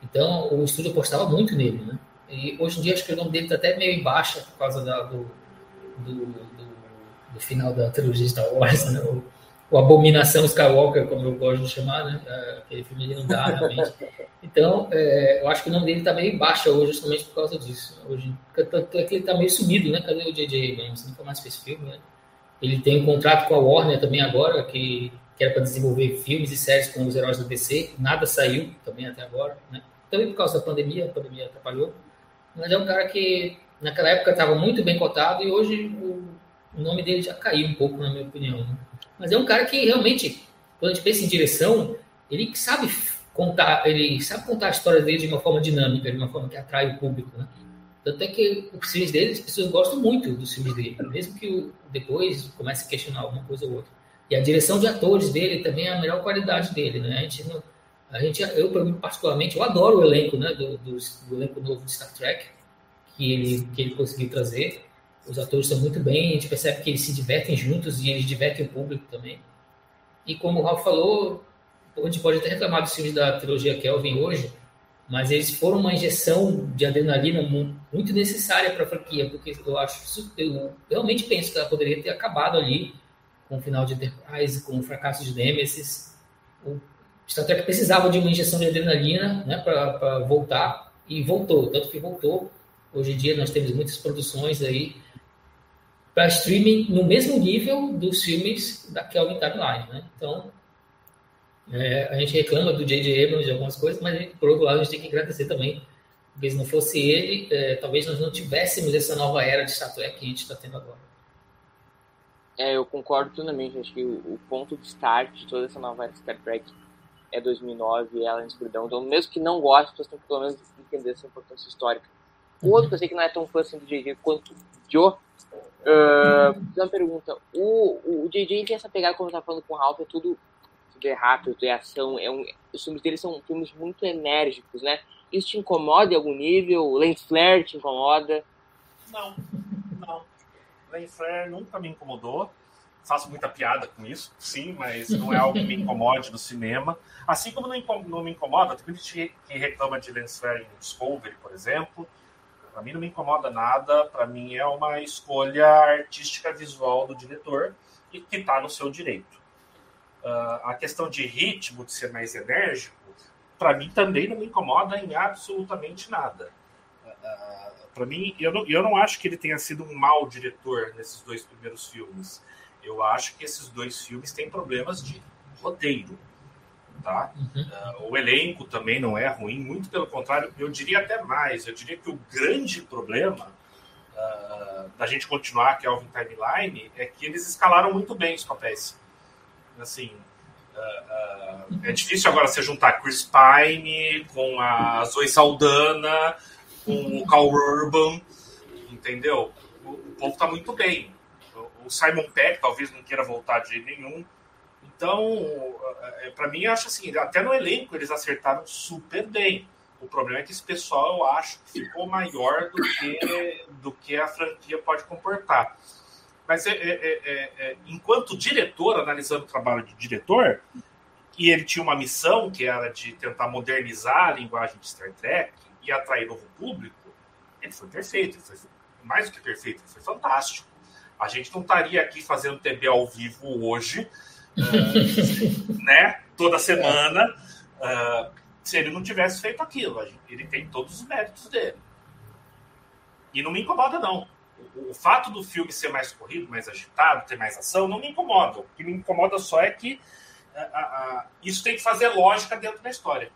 Então, o estúdio apostava muito nele, né? E hoje em dia acho que o nome dele está até meio em baixa por causa da, do, do, do, do, final da trilogia Star Wars, né? O Abominação Skywalker, como eu gosto de chamar, né? É, aquele filme ali não dá realmente. Então, é, eu acho que o nome dele está meio em baixa hoje, justamente por causa disso. Hoje, tanto é que ele está meio sumido, né? Cadê o J.J. Abrams? Nunca mais fez filme, né? Ele tem um contrato com a Warner também agora, que, que era para desenvolver filmes e séries com os heróis da DC. Nada saiu também até agora, né? Também por causa da pandemia, a pandemia atrapalhou. Mas é um cara que naquela época estava muito bem cotado e hoje o, nome dele já caiu um pouco, na minha opinião. Né? Mas é um cara que realmente, quando a gente pensa em direção, ele sabe contar, ele sabe contar a história dele de uma forma dinâmica, de uma forma que atrai o público, né? Tanto é que os filmes dele, as pessoas gostam muito dos filmes dele, mesmo que depois comece a questionar alguma coisa ou outra. E a direção de atores dele também é a melhor qualidade dele, né? A gente a gente, eu particularmente, eu adoro o elenco, né, do, do, do, elenco novo de Star Trek que ele que ele conseguiu trazer. Os atores estão muito bem, a gente percebe que eles se divertem juntos e eles divertem o público também. E como o Ralph falou, a gente pode até reclamar dos filmes da trilogia Kelvin hoje, mas eles foram uma injeção de adrenalina muito necessária para a franquia, porque eu acho, eu realmente penso que ela poderia ter acabado ali com o final de Enterprise, com o fracasso de Nemesis. O Star Trek precisava de uma injeção de adrenalina né, para voltar, e voltou, tanto que voltou. Hoje em dia nós temos muitas produções aí para streaming no mesmo nível dos filmes da Kelvin Timeline. Né? Então, é, a gente reclama do J.J. Abrams de algumas coisas, mas por outro lado a gente tem que agradecer também, porque se não fosse ele, é, talvez nós não tivéssemos essa nova era de Star Trek que a gente está tendo agora. É, eu concordo plenamente. Acho que o, o ponto de start de toda essa nova era de Star Trek é 2009 e ela é escuridão. Então, mesmo que não goste, você tem que pelo menos entender essa importância histórica. O outro que eu sei que não é tão fã assim do JJ quanto Joe, uh, uma pergunta. O, o JJ tem essa pegada, eu estava falando com o Ralph, é tudo, tudo é rápido, tudo é ação. É um, os filmes dele são filmes muito enérgicos, né? Isso te incomoda em algum nível? O Lens Flare te incomoda? Não, não. Lens Flare nunca me incomodou faço muita piada com isso, sim, mas não é algo que me incomode no cinema. Assim como não, me incomoda, tem gente que reclama de Lensflare em Discovery, por exemplo. Para mim não me incomoda nada, para mim é uma escolha artística visual do diretor e que está no seu direito. Uh, a questão de ritmo, de ser mais enérgico, para mim também não me incomoda em absolutamente nada. Uh, ah, para mim, eu não, eu não acho que ele tenha sido um mau diretor nesses dois primeiros filmes eu acho que esses dois filmes têm problemas de roteiro. Tá? Uhum. Uh, o elenco também não é ruim, muito pelo contrário, eu diria até mais. Eu diria que o grande problema uh, da gente continuar que é o Timeline é que eles escalaram muito bem os papéis. Assim, uh, é difícil agora você juntar Chris Pine com a Zoe Saldana, com o Carl Urban, entendeu? O, o povo tá muito bem o Simon Peck talvez não queira voltar de jeito nenhum. Então, é, para mim, eu acho assim, até no elenco eles acertaram super bem. O problema é que esse pessoal, eu acho, ficou maior do que, do que a franquia pode comportar. Mas é, é, é, é enquanto diretor, analisando o trabalho de diretor, e ele tinha uma missão que era de tentar modernizar a linguagem de Star Trek e atrair novo público, ele foi perfeito, ele foi mais do que perfeito, ele foi fantástico. A gente não estaria aqui fazendo TB ao vivo hoje, né? Toda semana, uh, se ele não tivesse feito aquilo. Ele tem todos os méritos dele. E não me incomoda, não. O, o fato do filme ser mais corrido, mais agitado, ter mais ação, não me incomoda. O que me incomoda só é que uh, isso tem que fazer lógica dentro da história.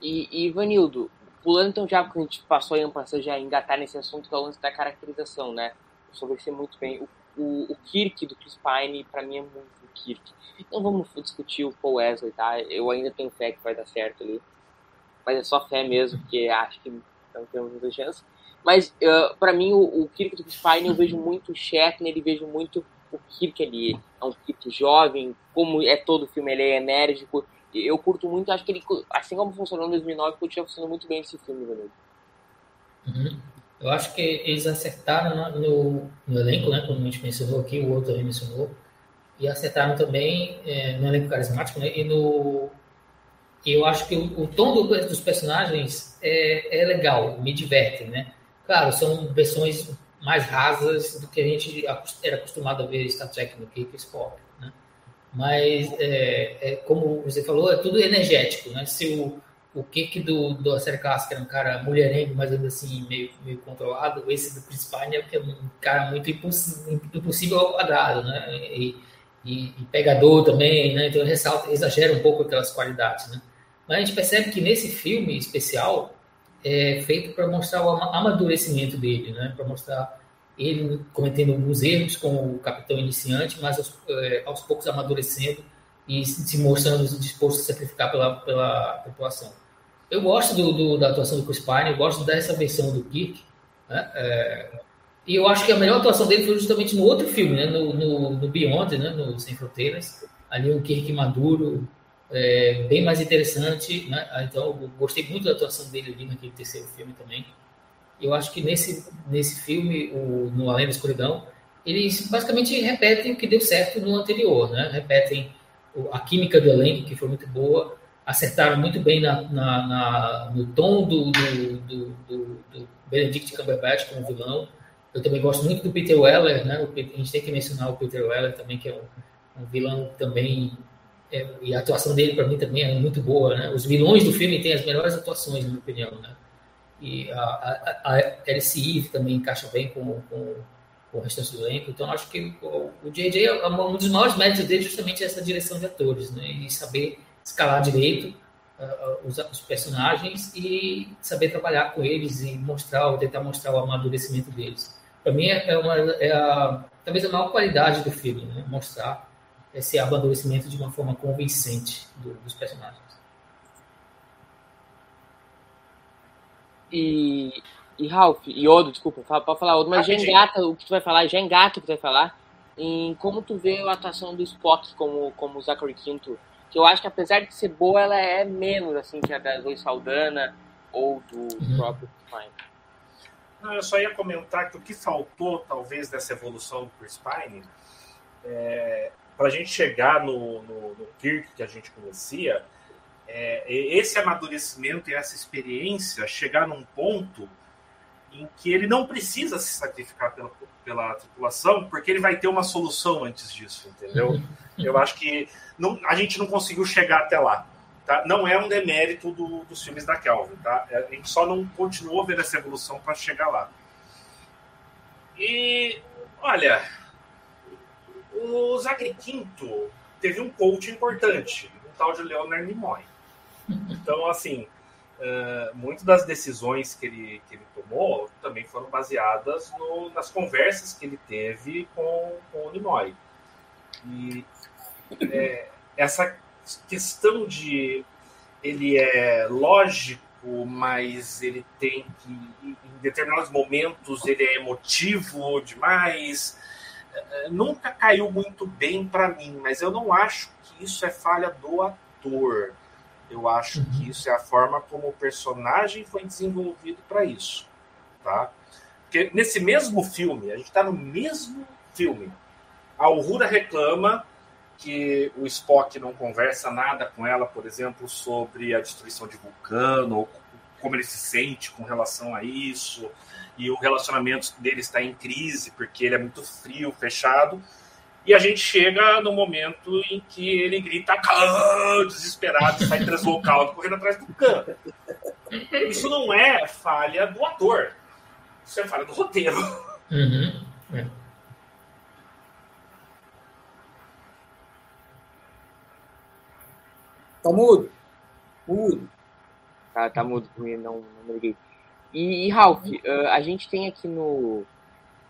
E, Ivanildo, pulando então já, porque a gente passou aí, passou já engatar nesse assunto que é o lance da caracterização, né? soubesse muito bem. O, o, o Kirk do Chris Pine, pra mim, é muito o Kirk. Não vamos discutir o Paul Wesley, tá? Eu ainda tenho fé que vai dar certo ali. Mas é só fé mesmo, porque acho que não temos muita chance. Mas, uh, pra mim, o, o Kirk do Chris Pine, eu vejo muito o Shatner, ele vejo muito o Kirk ali. É um Kirk jovem, como é todo o filme, ele é enérgico. Eu curto muito, acho que ele, assim como funcionou em 2009, continua funcionando muito bem esse filme, velho. Uhum. Eu acho que eles acertaram no, no, elenco, né? Como a gente mencionou aqui, o outro também mencionou. E acertaram também é, no elenco carismático, né? E no. E eu acho que o, o tom do, dos personagens é, é legal, me diverte, né? Claro, são versões mais rasas do que a gente era acostumado a ver Star Trek no Kirk Spock, né? Mas, é, é, como você falou, é tudo energético, né? Se o, o kick do, do série clássica era um cara mulherengo, mas assim meio, meio controlado, esse do Chris Pine é um cara muito impossível ao quadrado, né? E, e, e, pegador também, né? Então ressalta, exagera um pouco aquelas qualidades, né? Mas a gente percebe que nesse filme especial é feito para mostrar o amadurecimento dele, né? Para mostrar ele cometendo alguns erros como o capitão iniciante, mas aos, é, aos poucos amadurecendo e se mostrando disposto a sacrificar pela, pela população. Eu gosto do, do, da atuação do Chris Pine, eu gosto dessa versão do Kirk, né? É, e eu acho que a melhor atuação dele foi justamente no outro filme, né? no, no, no Beyond, né? no Sem Fronteiras. Ali um Kirk maduro, é, bem mais interessante. Né? Então, eu gostei muito da atuação dele ali naquele terceiro filme também. Eu acho que nesse, nesse filme, o, no Além da Escuridão, eles basicamente repetem o que deu certo no anterior, né? Repetem a química do elenco, que foi muito boa, acertaram muito bem na, na, na no tom do, do, do, do, Benedict Cumberbatch como vilão. Eu também gosto muito do Peter Weller, né? a gente tem que mencionar o Peter Weller também, que é um, um vilão também é, e a atuação dele para mim também é muito boa, né? Os vilões do filme têm as melhores atuações, na minha opinião, né? E a, a, Eve também encaixa bem com, com o restante do elenco. Então, acho que o, JJ, é um dos maiores méritos dele justamente essa direção de atores, né? E saber escalar direito uh, os, os, personagens e saber trabalhar com eles e mostrar, tentar mostrar o amadurecimento deles. Para mim, é, uma, é a, talvez a maior qualidade do filme, né? Mostrar esse amadurecimento de uma forma convincente do, dos personagens. E e Ralph, e Odo, desculpa, pode falar Odo, mas já engata o que tu vai falar, já engata o que tu vai falar, em como tu vê a atuação do Spock como, como Zachary Quinto, que eu acho que apesar de ser boa, ela é menos, assim, que a da Zoe Saldana ou do uhum. próprio Pine. Não, eu só ia comentar que o que faltou, talvez, dessa evolução do Chris Pine, é, para a gente chegar no, no, no Kirk que a gente conhecia, é, esse amadurecimento e essa experiência chegar num ponto em que ele não precisa se sacrificar pela, pela tripulação, porque ele vai ter uma solução antes disso, entendeu? Uhum. Eu acho que não, a gente não conseguiu chegar até lá. Tá? Não é um demérito do, dos filmes da Kelvin, tá? É, a gente só não continuou vendo essa evolução para chegar lá. E, olha, o Zachary Quinto teve um coach importante, um tal de Leonard Nimoy. Então, assim, uh, muitas das decisões que ele, que ele tomou também foram baseadas no, nas conversas que ele teve com, com o Nimoy. E é, essa questão de ele é lógico, mas ele tem que, em determinados momentos, ele é emotivo demais. É, nunca caiu muito bem para mim, mas eu não acho que isso é falha do ator. Eu acho uhum. que isso é a forma como o personagem foi desenvolvido para isso, tá? Porque nesse mesmo filme, a gente está no mesmo filme. A Uhura reclama que o Spock não conversa nada com ela, por exemplo, sobre a destruição de Vulcano, ou como ele se sente com relação a isso, e o relacionamento dele está em crise, porque ele é muito frio, fechado. E a gente chega no momento em que ele grita desesperado, sai translocado, correndo atrás do Khan. Isso não é falha do ator. Isso é falha do roteiro. Uhum. É. Tá mudo? Mudo. Tá, tá mudo comigo, não, não liguei. E, e Ralph, uh, a gente tem aqui no,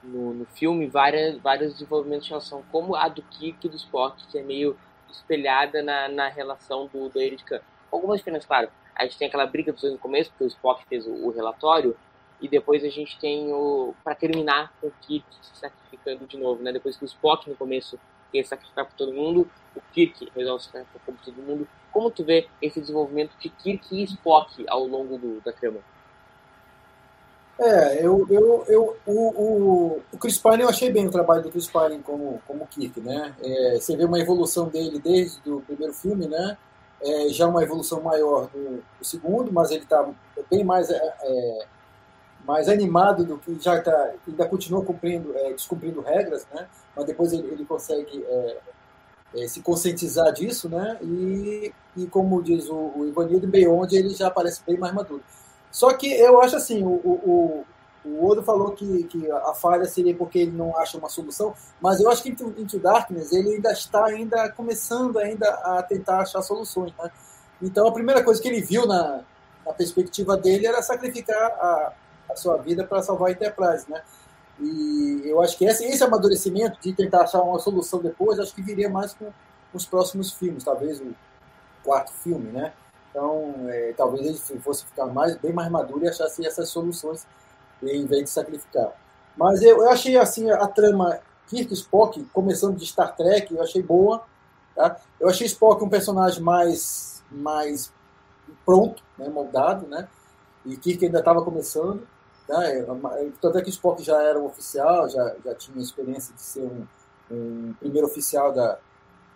no, no, filme várias, vários desenvolvimentos de relação, como a do Kirk e do Spock, que é meio espelhada na, na relação do, do Eric Khan. Algumas diferenças, claro. A gente tem aquela briga dos dois no começo, porque o Spock fez o, o relatório, e depois a gente tem o. para terminar com o Kirk se sacrificando de novo, né? Depois que o Spock no começo quer sacrificar por todo mundo, o Kirk resolve sacrificar por todo mundo. Como tu vê esse desenvolvimento de Kirk e Spock ao longo do, da trama? É, eu, eu, eu, o, o, o Chris Pine, eu achei bem o trabalho do Chris Pine como, como Kirk, né? É, você vê uma evolução dele desde o primeiro filme, né? É, já uma evolução maior no, no segundo, mas ele está bem mais, é, é, mais animado do que já está, ainda continua cumprindo, é, descumprindo regras, né? Mas depois ele, ele consegue é, se conscientizar disso, né? E, e como diz o, o Ivanildo, bem onde ele já parece bem mais maduro. Só que eu acho assim, o, o, o Odo falou que, que a falha seria porque ele não acha uma solução, mas eu acho que Into, Into Darkness ele ainda está ainda começando ainda a tentar achar soluções, né? Então a primeira coisa que ele viu na, na perspectiva dele era sacrificar a, a sua vida para salvar a Enterprise, né? E eu acho que esse, esse amadurecimento de tentar achar uma solução depois, acho que viria mais com os próximos filmes, talvez o quarto filme, né? Então, é, talvez ele fosse ficar mais, bem mais maduro e achasse essas soluções em vez de sacrificar. Mas eu, eu achei assim a trama Kirk Spock, começando de Star Trek, eu achei boa. Tá? Eu achei Spock um personagem mais, mais pronto, né, moldado, né? E Kirk ainda estava começando. Tá? É, tanto é que Spock já era um oficial, já, já tinha experiência de ser um, um primeiro oficial da,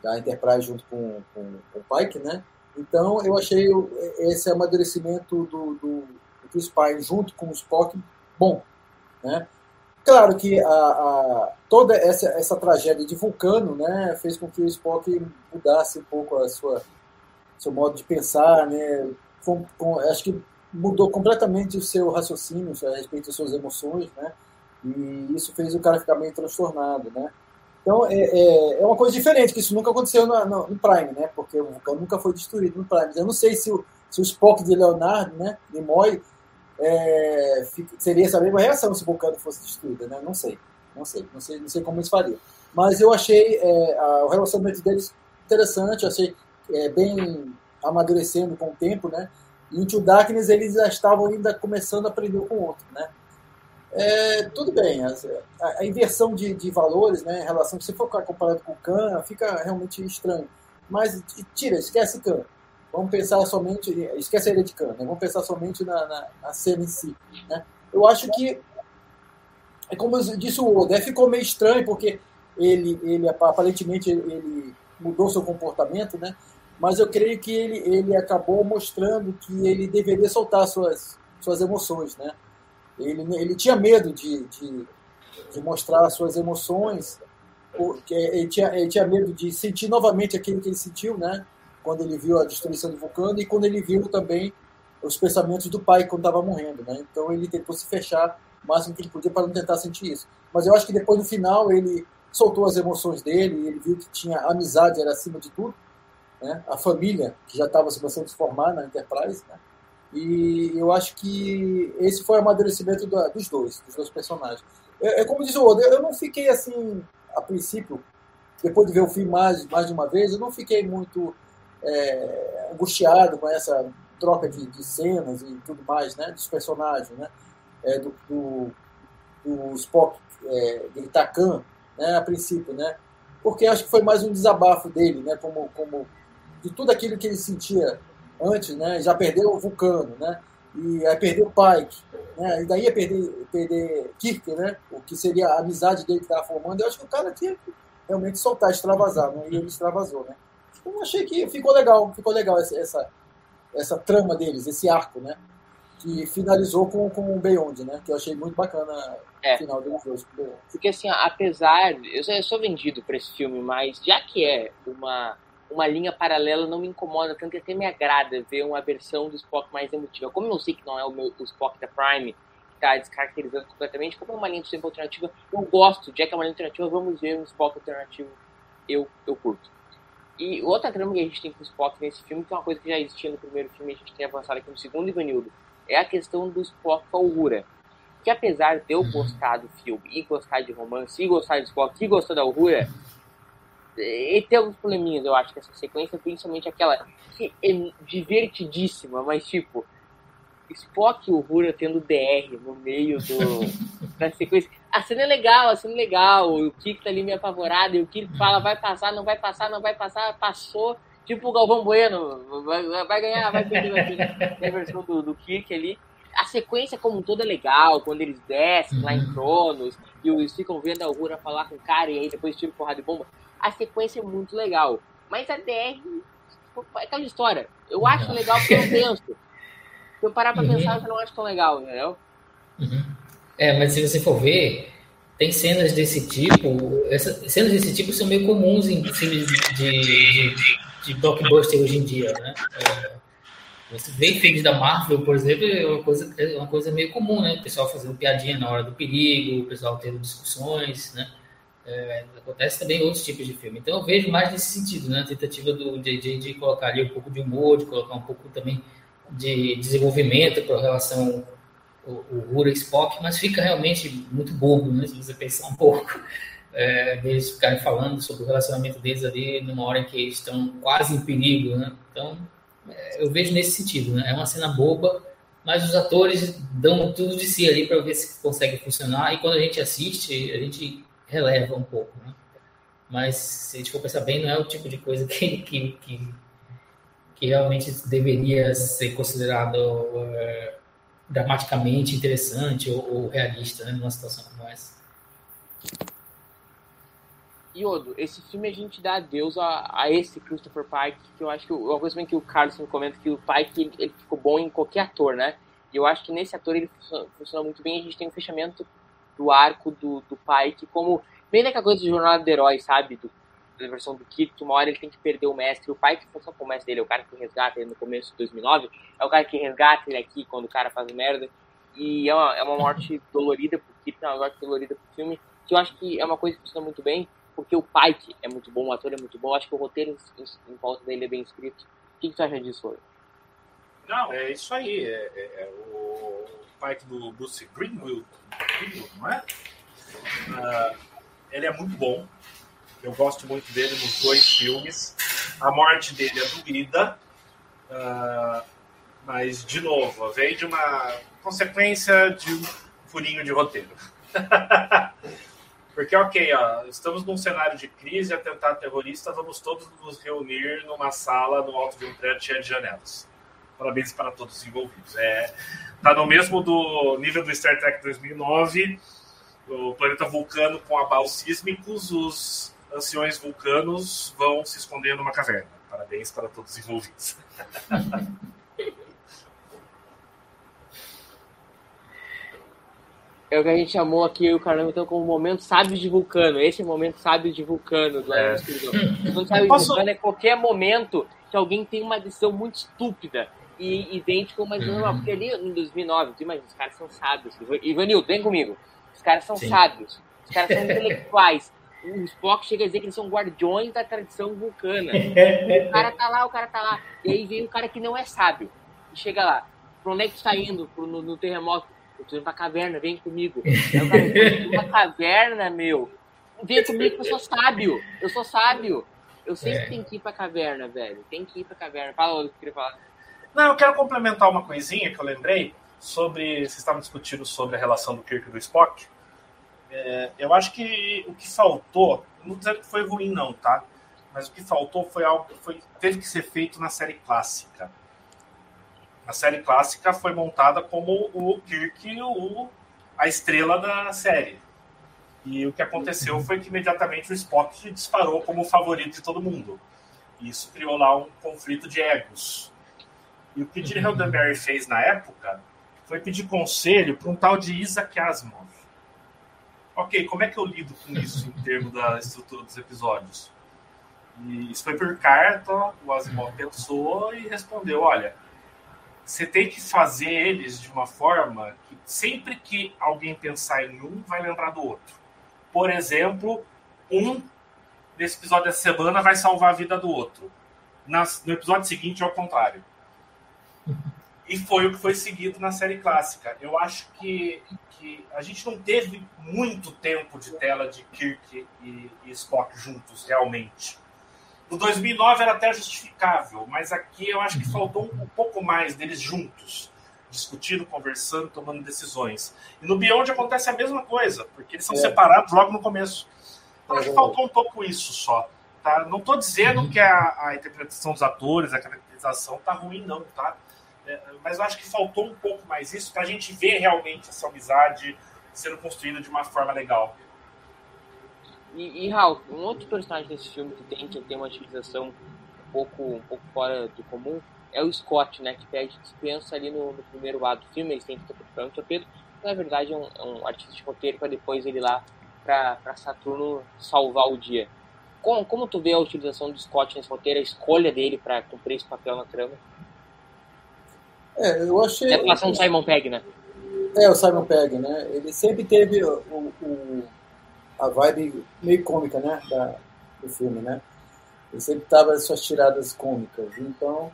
da Enterprise junto com, com, com o Pike, né? Então, eu achei esse amadurecimento do, do, do Chris Pine junto com o Spock bom. Né? Claro que a, a, toda essa, essa tragédia de Vulcano né, fez com que o Spock mudasse um pouco a sua seu modo de pensar, né? Com, com, acho que mudou completamente o seu raciocínio a respeito das suas emoções, né? E isso fez o cara ficar meio transtornado, né? Então, é, é, é, uma coisa diferente, que isso nunca aconteceu no, no, Prime, né? Porque o vulcão nunca foi destruído no Prime. Eu não sei se o, se o Spock de Leonardo, né, Moy, é, seria essa mesma reação se o vulcano fosse destruído, né? Não sei, não sei, não sei, não sei como eles fariam. Mas eu achei é, a, o relacionamento deles interessante, achei é, bem amadurecendo com o tempo, né? E Two Darkness eles já estavam ainda começando a aprender com o outro, né? É, tudo bem, a, a, inversão de, de, valores, né, em relação, se for comparado com o Khan, fica realmente estranho. Mas tira, esquece Khan. Vamos pensar somente, esquece a ilha de Khan, né? vamos pensar somente na, na, na, cena em si. Né? Eu acho que, é como disse o Oda, ficou meio estranho, porque ele, ele aparentemente ele mudou seu comportamento, né? mas eu creio que ele, ele acabou mostrando que ele deveria soltar suas, suas emoções, né? Ele, ele tinha medo de, de, de mostrar suas emoções, porque ele tinha, ele tinha medo de sentir novamente aquilo que ele sentiu, né? Quando ele viu a destruição do vulcano e quando ele viu também os pensamentos do pai quando estava morrendo, né? Então ele tentou se fechar o máximo que ele podia para não tentar sentir isso. Mas eu acho que depois no final ele soltou as emoções dele, ele viu que tinha amizade era acima de tudo, né? A família que já estava se começando a se formar na Enterprise, né? E eu acho que esse foi o amadurecimento dos dois, dos dois personagens. É, é como diz o Oda, eu não fiquei assim, a princípio, depois de ver o filme mais, mais de uma vez, eu não fiquei muito é, angustiado com essa troca de, de, cenas e tudo mais, né, dos personagens, né, é, do, do, do Spock é, gritar Khan, né, a princípio, né, porque acho que foi mais um desabafo dele, né, como, como de tudo aquilo que ele sentia antes, né? Já perdeu o Vulcano, né? E aí perdeu o Pike, né? E daí ia perder, perder Kirk, né? O que seria a amizade dele que estava formando. Eu acho que o cara tinha que realmente soltar, extravasar, né? E ele extravasou, né? Eu achei que ficou legal, ficou legal essa, essa, essa trama deles, esse arco, né? que finalizou com, com o Beyond, né? Que eu achei muito bacana É. o final deles dois. Porque assim, apesar. Eu sou, vendido pra esse filme, mas já que é uma, uma linha paralela, não me incomoda tanto e até me agrada ver uma versão do Spock mais emotiva. Como eu sei que não é o, meu, o Spock da Prime, que tá descaracterizando completamente, como é uma linha do tempo alternativa, eu gosto, já que é uma linha alternativa, vamos ver um Spock alternativo. Eu, eu curto. E outra trama que a gente tem com o Spock nesse filme, que é uma coisa que já existia no primeiro filme e a gente tem avançado aqui no segundo, Ivanildo, é a questão do Spock com a Uhura. Que apesar de eu gostar do filme e gostar de romance e gostar de Spock e gostar da Uhura, e tem alguns probleminhas, eu acho, que essa sequência, principalmente aquela que é divertidíssima, mas tipo, Spock e Uhura tendo DR no meio do, da sequência. A cena é legal, a cena é legal, o Kik tá ali meio apavorado, e o Kik fala, vai passar, não vai passar, não vai passar, passou, tipo o Galvão Bueno, vai, vai ganhar, vai perder, vai perder. Tem a versão do, do Kirk ali. A sequência como um todo é legal, quando eles descem lá em Cronos, e eles ficam vendo a Uhura falar com o cara, e aí depois tira porrada de bomba. A sequência é muito legal. Mas a DR é aquela história. Eu acho legal porque eu penso. Se eu parar pra Uhum. pensar, eu não acho tão legal, entendeu? É, mas se você for ver, tem cenas desse tipo. Cenas desse tipo são meio comuns em filmes de, de, de, blockbuster hoje em dia, né? É, você vê filmes da Marvel, por exemplo, é uma coisa, é uma coisa meio comum, né? O pessoal fazendo piadinha na hora do perigo, o pessoal tendo discussões, né? É, acontece também outros tipos de filme. Então eu vejo mais nesse sentido, né? A tentativa do JJ de colocar ali um pouco de humor, de colocar um pouco também de desenvolvimento com relação o, o Hura Spock, mas fica realmente muito bobo, né? Se você pensar um pouco. É, ficarem falando sobre o relacionamento deles ali numa hora em que eles estão quase em perigo, né? Então, é, eu vejo nesse sentido, né? É uma cena boba, mas os atores dão tudo de si ali para ver se consegue funcionar. E quando a gente assiste, a gente releva um pouco, né? Mas se a gente for pensar bem, não é o tipo de coisa que, que, que, que realmente deveria ser considerado é, dramaticamente interessante ou, ou realista né, numa situação como essa. Iodo, esse filme a gente dá adeus a, a esse Christopher Pike, que eu acho que uma coisa também que o Carlos me comenta que o Pike ele, ele ficou bom em qualquer ator, né? E eu acho que nesse ator ele funciona, funciona muito bem. A gente tem um fechamento do arco do, do Pike, como bem naquela coisa de jornada do herói, sabe? Do, da versão do que uma hora ele tem que perder o mestre. O Pike funciona como mestre dele, é o cara que resgata ele no começo de 2009, é o cara que resgata ele aqui quando o cara faz merda. E é uma, é uma morte dolorida pro Kit, é uma morte dolorida pro filme, que eu acho que é uma coisa que funciona muito bem porque o Pike é muito bom, o ator é muito bom, acho que o roteiro em, volta dele é bem escrito. O que, que tu acha disso? Não, é isso aí. É, é- é o Pike do Bruce Greenwood, Greenwood, não é? Ah, ele é muito bom. Eu gosto muito dele nos dois filmes. A morte dele é doída. ah, mas, de novo, veio de uma consequência de um furinho de roteiro. Porque, ok, ó, estamos num cenário de crise, atentado terrorista, vamos todos nos reunir numa sala no alto de um prédio cheio de janelas. Parabéns para todos os envolvidos. É, tá no mesmo do nível do Star Trek 2009, o planeta Vulcano com abalos sísmicos, os anciões vulcanos vão se esconder numa caverna. Parabéns para todos os envolvidos. É o que a gente chamou aqui, o caramba, então, como momento sábio de vulcano. Esse é o momento sábio de vulcano do É. Sábio de vulcano é qualquer momento que alguém tem uma decisão muito estúpida e idêntico, mas normal. Porque ali em 2009, tu imagina, os caras são sábios. Ivan- Ivanildo, vem comigo. Os caras são Sim. sábios. Os caras são intelectuais. O Spock chega a dizer que eles são guardiões da tradição vulcana. O cara tá lá, o cara tá lá. E aí vem o cara que não é sábio. E chega lá. Pra onde é que tu tá indo pro, no, no terremoto? Eu tô indo pra caverna, vem comigo. "Eu tô indo pra caverna, meu. Vem comigo que eu sou sábio. Eu sou sábio. Eu sei É. que tem que ir pra caverna, velho. Tem que ir pra caverna. Fala o que eu queria falar. Não, eu quero complementar uma coisinha que eu lembrei sobre. Vocês estavam discutindo sobre a relação do Kirk e do Spock. É, eu acho que o que faltou, não dizer que foi ruim, não, tá? Mas o que faltou foi algo que foi, teve que ser feito na série clássica. A série clássica foi montada como o Kirk, o, a estrela da série. E o que aconteceu foi que imediatamente o Spock disparou como o favorito de todo mundo. E isso criou lá um conflito de egos. E o que Gene Roddenberry fez na época foi pedir conselho para um tal de Isaac Asimov. Ok, como é que eu lido com isso em termos da estrutura dos episódios? E isso foi por carta, o Asimov pensou e respondeu: olha, você tem que fazer eles de uma forma que sempre que alguém pensar em um, vai lembrar do outro. Por exemplo, um nesse episódio da semana vai salvar a vida do outro. No episódio seguinte, é o contrário. E foi o que foi seguido na série clássica. Eu acho que, que a gente não teve muito tempo de tela de Kirk e, e Spock juntos, realmente. No 2009 era até justificável, mas aqui eu acho que faltou um, um pouco mais deles juntos, discutindo, conversando, tomando decisões. E no Beyond acontece a mesma coisa, porque eles são é. separados logo no começo. Então, acho que faltou um pouco isso só. Tá? Não estou dizendo uhum. que a, a, interpretação dos atores, a caracterização tá ruim, não, tá? É, mas eu acho que faltou um pouco mais isso para a gente ver realmente essa amizade sendo construída de uma forma legal. E, e Raul, um outro personagem desse filme que tem que tem uma utilização um pouco, um pouco fora do comum é o Scott, né? Que pede dispensa ali no, no primeiro lado do filme, eles têm que interpretar um torpedo. Na verdade, é um, é um artista de roteiro para depois ele ir lá para Saturno salvar o dia. Como, como tu vê a utilização do Scott nesse roteiro, a escolha dele para cumprir esse papel na trama? É, eu achei. É a atuação do Simon Pegg, né? É, o Simon Pegg, né? Ele sempre teve o, o a vibe meio cômica, né? Da, do filme, né? Ele sempre tava as suas tiradas cômicas. Então,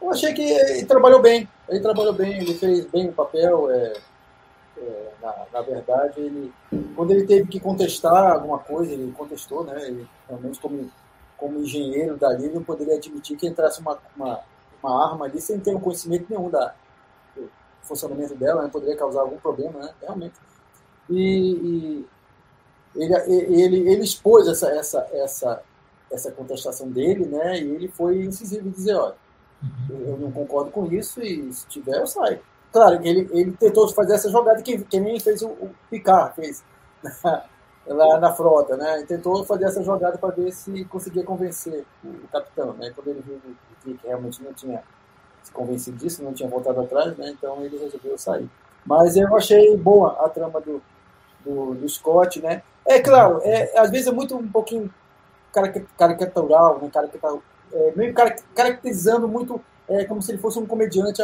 eu achei que ele trabalhou bem. Ele trabalhou bem, ele fez bem o papel. É, é, na, na, verdade, ele, quando ele teve que contestar alguma coisa, ele contestou, né? Ele, realmente, como, como engenheiro dali, não poderia admitir que entrasse uma, uma, uma arma ali sem ter um conhecimento nenhum da, do funcionamento dela, né? poderia causar algum problema, né? Realmente. E, e ele, ele, ele expôs essa, essa, essa, essa contestação dele, né? E ele foi incisivo em dizer, olha, eu não concordo com isso e se tiver eu saio. Claro que ele, ele tentou fazer essa jogada que, que nem fez o, o Picard, fez na, lá na frota, né? Ele tentou fazer essa jogada para ver se conseguia convencer o, o, capitão, né? Quando ele viu que realmente não tinha se convencido disso, não tinha voltado atrás, né? Então ele resolveu sair. Mas eu achei boa a trama do, do, do Scott, né? É claro, é, às vezes é muito um pouquinho caricatural, né? Caricatural, é, meio caracterizando muito é, como se ele fosse um comediante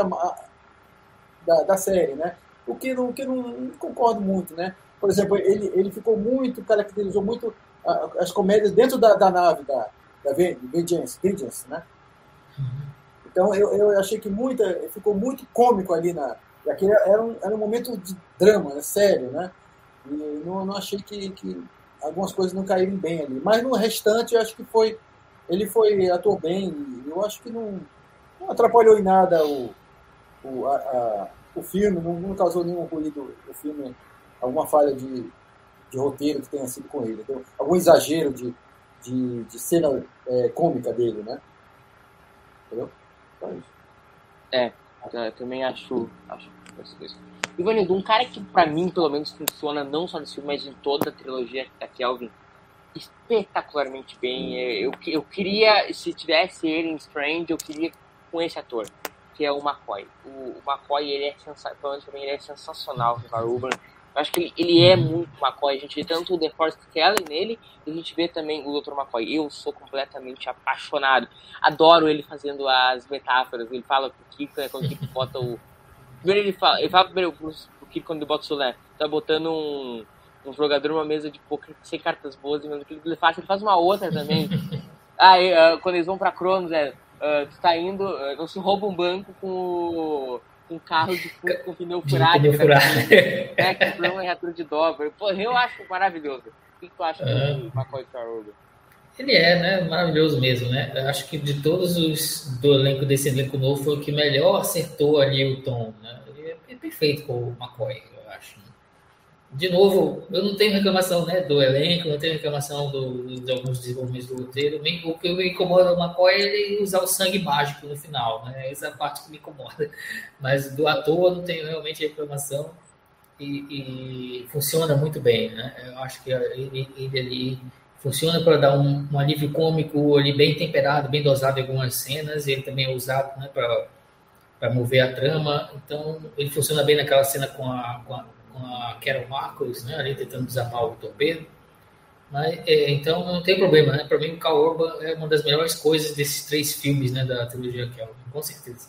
da, da série, né? O que, não, que não, não, concordo muito, né? Por exemplo, ele, ele ficou muito, caracterizou muito as comédias dentro da, da nave da, da Vengeance, Vengeance, né? Então eu, eu achei que muita, ficou muito cômico ali na, aquele era um, era um momento de drama, né? sério, né? E não, não achei que, que algumas coisas não caíram bem ali. Mas no restante, eu acho que foi. Ele foi atuou bem. Eu acho que não, não atrapalhou em nada o, o, a, a, o filme, não, não, causou nenhum ruído o filme, alguma falha de, de roteiro que tenha sido com ele. Então, algum exagero de, de, de cena é, cômica dele, né? Entendeu? Só isso. É, também acho, acho. Ivanildo, um cara que pra mim, pelo menos, funciona não só nesse filme, mas em toda a trilogia da Kelvin, espetacularmente bem. Eu, eu queria, se tivesse ele em Strange, eu queria com esse ator que é o McCoy. O, o McCoy, ele é, sensacional, ele é sensacional no Varuban. Eu acho que ele, ele é muito McCoy. A gente vê tanto o The Forest Kelly nele, e a gente vê também o Dr. McCoy. Eu sou completamente apaixonado. Adoro ele fazendo as metáforas. Ele fala pro Kiko, né, quando o Kiko bota o... Primeiro ele fala, ele fala primeiro pro, pro Kiko quando ele bota o Solé. Tá botando um, um jogador numa mesa de poker sem cartas boas, e mesmo que ele faz, ele faz uma outra também. ah, e, uh, quando eles vão pra Cronos, é uh, tu tá indo, uh, se rouba um banco com um carro de com pneu furado. Pneu furado. É, que o problema é reator de dobra. Pô, eu acho maravilhoso. O que tu acha uh, do McCoy Farroga? Ele é, né? Maravilhoso mesmo, né? Eu acho que de todos os do elenco desse elenco novo foi o que melhor acertou ali o tom, né? Ele é perfeito com o McCoy de novo, eu não tenho reclamação né, do elenco, não tenho reclamação do, de alguns desenvolvimentos do roteiro. O que me incomoda no McCoy é ele usar o sangue mágico no final. Né? Essa é a parte que me incomoda. Mas do ator eu não tenho realmente reclamação e, e funciona muito bem. Né? Eu acho que ele, ele ali funciona para dar um, um, alívio cômico ali bem temperado, bem dosado em algumas cenas. Ele também é usado né, para mover a trama. Então, ele funciona bem naquela cena com a, com a, com a Carol Marcos, né, ali tentando desarmar o torpedo. Mas, é, então, não tem problema, né? Para mim, o Cal Urban é uma das melhores coisas desses três filmes, né, da trilogia Kelvin, com certeza.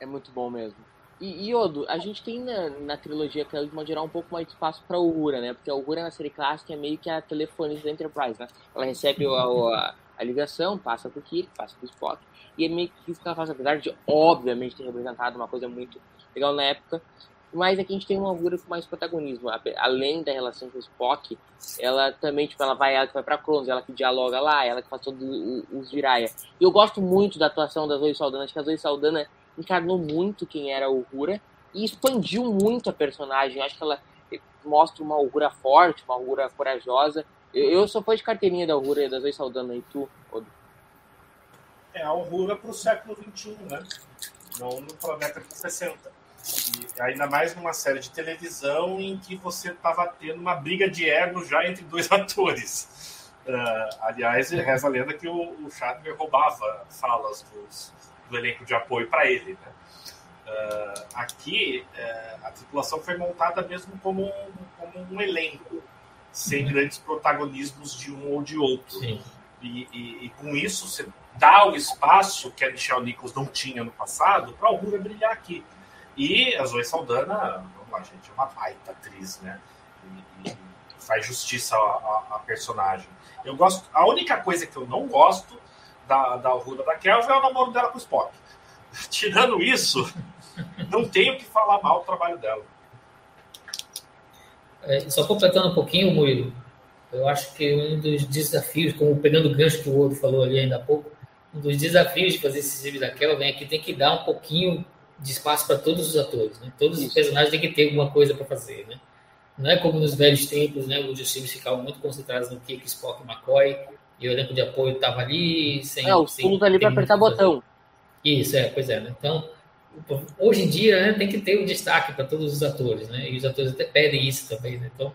É muito bom mesmo. E, Odo, a gente tem na, na trilogia Kelvin, de modo geral, um pouco mais de espaço para Uhura, né? Porque a Uhura na série clássica é meio que a telefonista da Enterprise, né? Ela recebe a, a, a ligação, passa para o Kirk, passa para o Spock, e é meio que isso que ela faz, apesar de, obviamente, ter representado uma coisa muito legal na época, mas aqui a gente tem uma Uhura com mais protagonismo. Além da relação com o Spock, ela também, tipo, ela vai, ela que vai pra Cronos, ela que dialoga lá, ela que faz todos os Jiraiya. E eu gosto muito da atuação da Zoe Saldana, acho que a Zoe Saldana encarnou muito quem era a Uhura e expandiu muito a personagem. Acho que ela mostra uma Uhura forte, uma Uhura corajosa. Eu, eu sou fã de carteirinha da Uhura da Zoe Saldana, e tu, Odo? É a Uhura pro século XXI, né? Não no planeta de 60. E ainda mais numa série de televisão em que você estava tendo uma briga de ego já entre dois atores. Uh, aliás, reza a lenda que o, o Shatner roubava falas dos, do elenco de apoio para ele. Né? Uh, aqui, uh, a tripulação foi montada mesmo como um, como um elenco, sem uhum. grandes protagonismos de um ou de outro. E, e, e, com isso, você dá o espaço que a Michelle Nichols não tinha no passado para o Rura brilhar aqui. E a Zoe Saldana, vamos lá, gente, é uma baita atriz, né? E, e faz justiça à, personagem. Eu gosto. A única coisa que eu não gosto da, da Ruda da Kelvin é o namoro dela com o Spock. Tirando isso, não tenho que falar mal do trabalho dela. É, só completando um pouquinho, Murilo, eu acho que um dos desafios, como pegando o gancho que o outro falou ali ainda há pouco, um dos desafios de fazer esse filme da Kelvin é que tem que dar um pouquinho de espaço para todos os atores, né? Todos Isso. os personagens têm que ter alguma coisa para fazer, né? Não é como nos velhos tempos, né? Onde os filmes ficavam muito concentrados no Kirk, Spock e McCoy e o elenco de apoio estava ali sem. É, o fundo ali para apertar botão. Isso, é, pois é. Né? Então, hoje em dia, né, tem que ter um destaque para todos os atores, né? E os atores até pedem isso também, né? Então,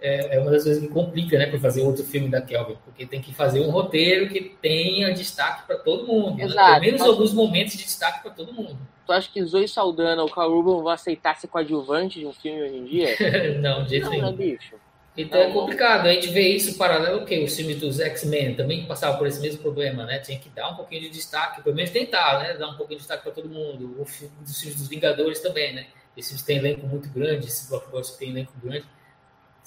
é, é uma das coisas que complica, né, para fazer outro filme da Kelvin, porque tem que fazer um roteiro que tenha destaque para todo mundo, né? Exato, né? pelo menos mas... alguns momentos de destaque para todo mundo. Tu acha que Zoe Saldana ou Carl Urban vão aceitar ser coadjuvante de um filme hoje em dia? não, de jeito nenhum. Não, bicho. Então é complicado. A gente vê isso paralelo que os filmes dos X-Men também passavam por esse mesmo problema, né? Tinha que dar um pouquinho de destaque, pelo menos tentar, né? Dar um pouquinho de destaque para todo mundo. O filme dos filmes dos Vingadores também, né? Esses têm elenco muito grande, esses blockbusters têm elenco grande,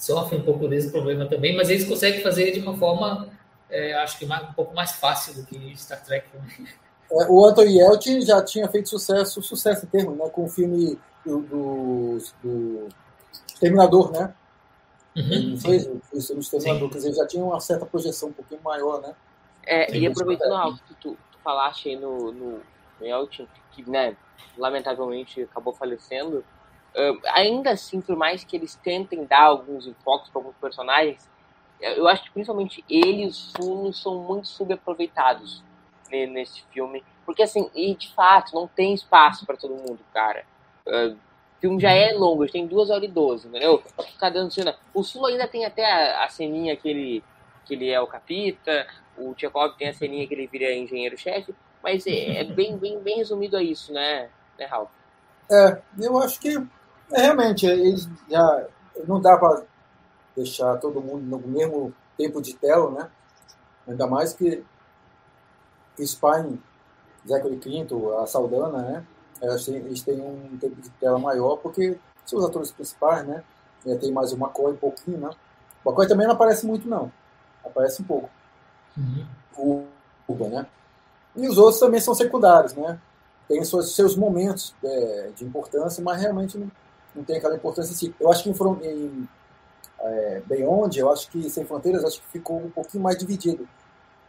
sofrem um pouco desse problema também, mas eles conseguem fazer de uma forma, é, acho que mais, um pouco mais fácil do que Star Trek. Né? É, o Anthony Yelchin já tinha feito sucesso, sucesso em termos, né, com o filme do, do, do Terminador, né? Uhum, fez, fez o Exterminador, quer dizer, já tinha uma certa projeção um pouquinho maior, né? É, e aproveitando algo que tu, tu falaste aí no, no, no Yelchin, que, né, lamentavelmente acabou falecendo, uh, ainda assim, por mais que eles tentem dar alguns enfoques para alguns personagens, eu acho que principalmente ele e os Funos são muito subaproveitados nesse filme. Porque, assim, e de fato, não tem espaço para todo mundo, cara. Uh, o filme já é longo, tem duas horas e doze, entendeu? Ficar dando cena. O Sul ainda tem até a, a ceninha que ele, que ele é o capita, o Tchekov tem a ceninha que ele vira engenheiro-chefe, mas é, é, bem, bem, bem resumido a isso, né, né Ralph? É, eu acho que realmente eles já não dá para deixar todo mundo no mesmo tempo de tela, né? Ainda mais que Spine, Zachary Quinto, a Saldana, né? Eles têm um tempo de tela maior, porque são os atores principais, né? Tem mais o McCoy um pouquinho, né? O McCoy também não aparece muito, não. Aparece um pouco. Uhum. O Uba, né? E os outros também são secundários, né? Tem seus, seus momentos é, de importância, mas realmente não, não tem aquela importância em si. Eu acho que em, em é, Beyond, eu acho que Sem Fronteiras, acho que ficou um pouquinho mais dividido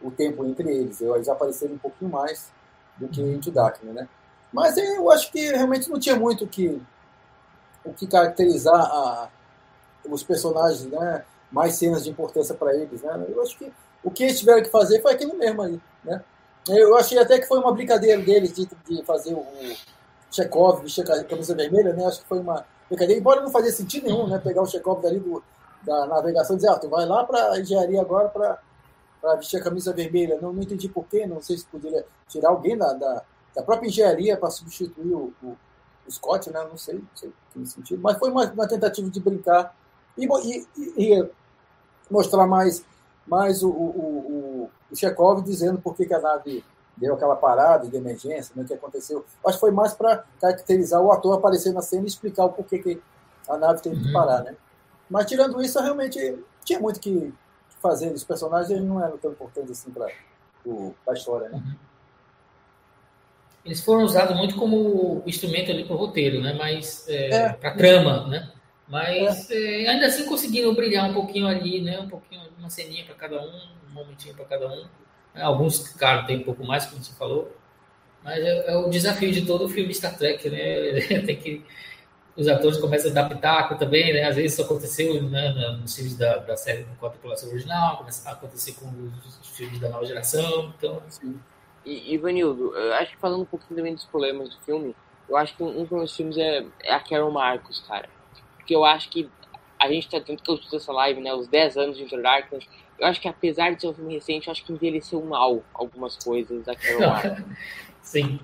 o tempo entre eles. Eles apareceram um pouquinho mais do que Into Darkness, né? Mas eu acho que realmente não tinha muito o que, o que caracterizar a, os personagens, né? Mais cenas de importância para eles, né? Eu acho que o que eles tiveram que fazer foi aquilo mesmo aí, né? Eu achei até que foi uma brincadeira deles de, de fazer o Chekhov vestir a camisa vermelha, né? Acho que foi uma brincadeira, embora não fazia sentido nenhum, né? Pegar o Chekhov dali do, da navegação e dizer, ah, tu vai lá para engenharia agora para vestir a camisa vermelha. Não, não entendi porquê, não sei se poderia tirar alguém da, da, da própria engenharia para substituir o, o, o, Scott, né? Não sei, não sei que sentido, mas foi uma, uma tentativa de brincar e, e, e, mostrar mais, mais o, o, o, Chekhov dizendo por que, que a nave deu aquela parada de emergência, né, que aconteceu. Acho que foi mais para caracterizar o ator aparecer na cena e explicar o porquê que a nave teve que uhum. parar, né? Mas tirando isso, realmente tinha muito que fazer. Os personagens não eram tão importantes assim para a história, né? Eles foram usados muito como instrumento ali para o roteiro, né? Mas é, é. para trama, né? Mas é. É, ainda assim conseguiram brilhar um pouquinho ali, né? Um pouquinho, uma ceninha para cada um, um momentinho para cada um. Alguns, claro, tem um pouco mais, como você falou. Mas é, é o desafio de todo filme Star Trek, né? tem que os atores começam a dar pitaco também, né? Às vezes isso aconteceu né, nos filmes da, da série com a tripulação original, começa a acontecer com os filmes da nova geração, então... Sim. E, Ivanildo, acho que falando um pouquinho também dos problemas do filme, eu acho que um, dos meus filmes é, é a Carol Marcos, cara. Porque eu acho que a gente tá, tanto que eu essa live, né, os 10 anos de Inter Darkness, eu acho que apesar de ser um filme recente, eu acho que envelheceu mal algumas coisas da Carol Marcos. Sim.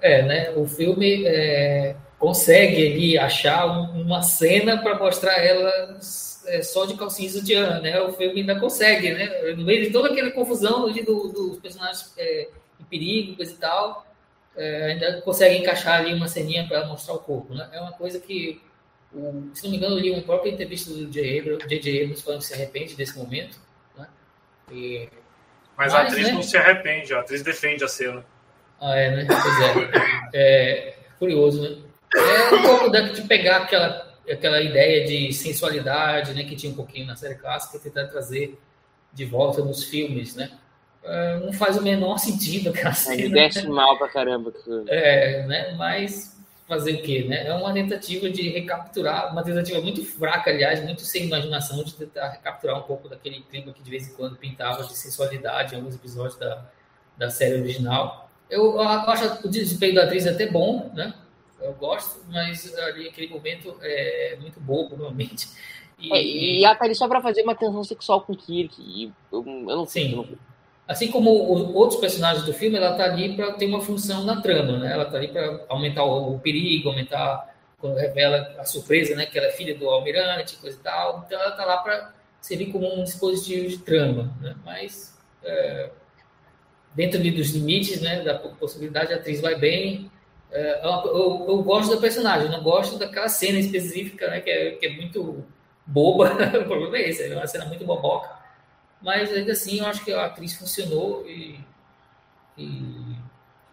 É, né, o filme... É consegue ali achar uma cena para mostrar ela é, só de calcinha sutiã, né? O filme ainda consegue, né? No meio de toda aquela confusão ali do, dos personagens é, em perigo e tal, é, ainda consegue encaixar ali uma ceninha para mostrar o corpo, né? É uma coisa que, o, se não me engano, eu li uma própria entrevista do J.J. Abrams, falando que se arrepende desse momento? E, mas, mas, a atriz né? não se arrepende, a atriz defende a cena. Ah, é, né? Pois é. é curioso, né? É um pouco de pegar aquela, aquela ideia de sensualidade, né, que tinha um pouquinho na série clássica, e tentar trazer de volta nos filmes, né? É, não faz o menor sentido aquela é, cena. Desce mal pra caramba. É, né? Mas fazer o quê, né? É uma tentativa de recapturar, uma tentativa muito fraca, aliás, muito sem imaginação, de tentar recapturar um pouco daquele clima que de vez em quando pintava de sensualidade em alguns episódios da, da série original. Eu, eu acho o desempenho da atriz até bom, né? eu gosto, mas ali aquele momento é muito bobo, realmente. E, é, e tá ali só para fazer uma tensão sexual com o Kirk. Eu, eu não sei. Sim. Assim como os outros personagens do filme, ela tá ali para ter uma função na trama, né? Ela tá ali para aumentar o, perigo, aumentar quando revela a surpresa, né? Que ela é filha do almirante, coisa e tal. Então ela tá lá para servir como um dispositivo de trama, né? Mas é, dentro dos limites, né? Da possibilidade, a atriz vai bem, é, eu, eu, eu, gosto da personagem, não gosto daquela cena específica, né, que é, que é muito boba. o problema é esse, é uma cena muito boboca. Mas ainda assim, eu acho que a atriz funcionou e, e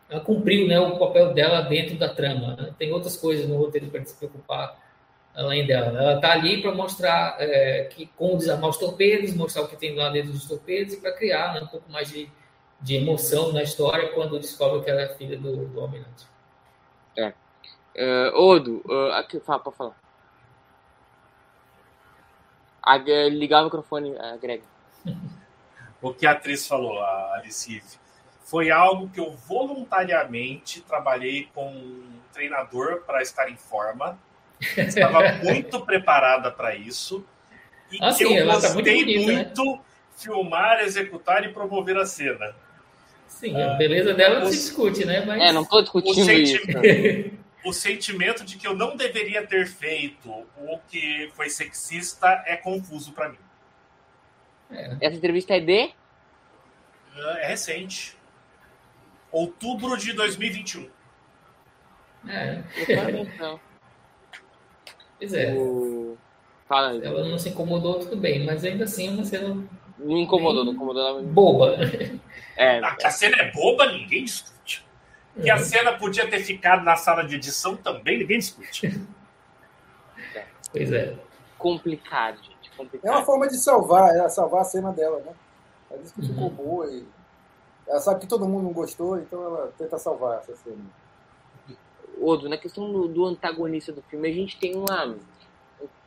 ela cumpriu né, o papel dela dentro da trama. Né? Tem outras coisas no roteiro para se preocupar além dela. Ela está ali para mostrar é, que como desarmar os torpedos, mostrar o que tem lá dentro dos torpedos e para criar né, um pouco mais de, de emoção na história quando descobre que ela é filha do, do almirante. É. Uh, Odo, uh, aqui, fala, pode falar. Ligar o microfone, uh, Greg. O que a atriz falou, a Alice, foi algo que eu voluntariamente trabalhei com um treinador para estar em forma. Estava muito preparada para isso. E ah, que sim, eu gostei tá muito, bonita, muito né? filmar, executar e promover a cena. Sim, a beleza dela não se discute, né? Mas... É, não estou discutindo o isso. o sentimento de que eu não deveria ter feito o que foi sexista é confuso para mim. É. Essa entrevista é de? É recente. Outubro de 2021. É. Então. Pois é. O... Fala aí. Ela não se incomodou, tudo bem, mas ainda assim é uma cena não incomodou, não incomodou. Boba. É, a, a cena é boba, ninguém discute. Que a cena podia ter ficado na sala de edição também, ninguém discute. Pois é. Complicado. Complicado. É uma forma de salvar, é salvar a cena dela, né? Ela disse que ficou uhum. boa e. Ela sabe que todo mundo não gostou, então ela tenta salvar essa cena. Outro, na questão do, do antagonista do filme, a gente tem uma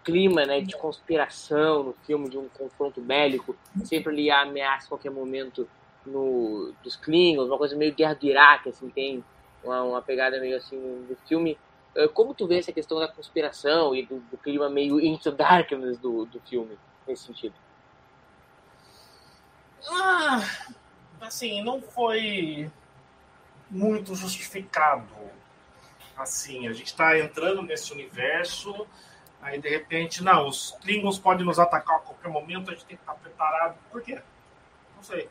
clima né, de conspiração no filme, de um confronto bélico, sempre ali há ameaça a qualquer momento no, dos Klingons, uma coisa meio guerra do Iraque, assim, tem uma, uma pegada meio assim do filme. Eh, como tu vê essa questão da conspiração e do, do clima meio into darkness do, do filme, nesse sentido? Ah, assim, não foi muito justificado. Assim, a gente está entrando nesse universo, aí de repente, não, os Klingons podem nos atacar a qualquer momento, a gente tem que estar preparado. Por quê? Não sei.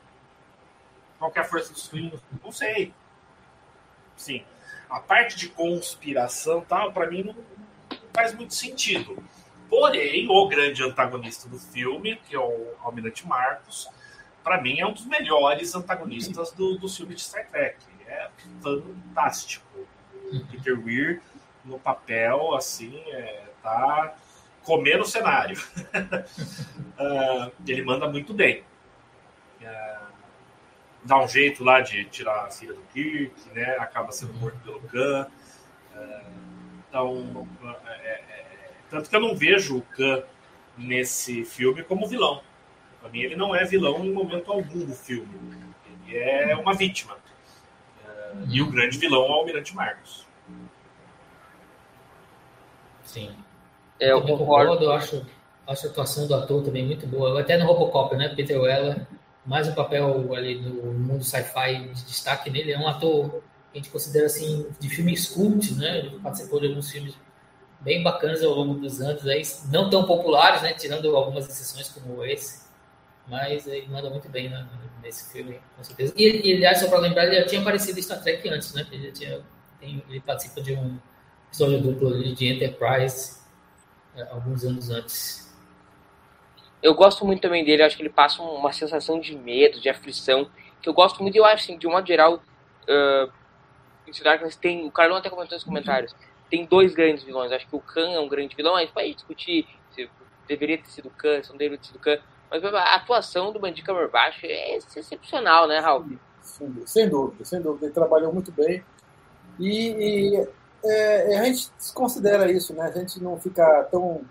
Qual é a força dos Klingons? Não sei. Sim. A parte de conspiração tal, para mim não faz muito sentido. Porém, o grande antagonista do filme, que é o Almirante Marcos, para mim é um dos melhores antagonistas do, do filme de Star Trek. É fantástico. Peter Weir no papel, assim, é, tá comendo o cenário. uh, ele manda muito bem. Uh, dá um jeito lá de tirar a filha do Kirk, né? Acaba sendo morto pelo Khan. Uh, então, é, é, é, tanto que eu não vejo o Khan nesse filme como vilão. Para mim, ele não é vilão em momento algum do filme. Ele é uma vítima. e o grande vilão é o Almirante Marcos. Sim. É, eu, eu concordo, eu acho, acho a atuação do ator também muito boa. Até no Robocop, né? Peter Weller, mais um papel ali no mundo sci-fi de destaque nele. É um ator que a gente considera assim de filmes cult, né? Ele participou de alguns filmes bem bacanas ao longo dos anos, aí, não tão populares, né? Tirando algumas exceções como esse. Mas ele manda muito bem né, nesse filme, com certeza. E, e aliás, só para lembrar, ele já tinha aparecido em Star Trek antes, né? Ele, tinha, tem, ele participa de um episódio duplo de Enterprise é, alguns anos antes. Eu gosto muito também dele, acho que ele passa uma sensação de medo, de aflição, que eu gosto muito, eu acho assim, de um modo geral, uh, em Darkness tem, o Carlão até comentou nos comentários, tem dois grandes vilões, acho que o Khan é um grande vilão, gente pode discutir se deveria ter sido Khan, se não deveria ter sido Khan, mas a atuação do Bandido Cumberbatch é excepcional, né, Raul? Sem dúvida, sem dúvida, ele trabalhou muito bem, e, e é, a gente desconsidera isso, né? A gente não fica tão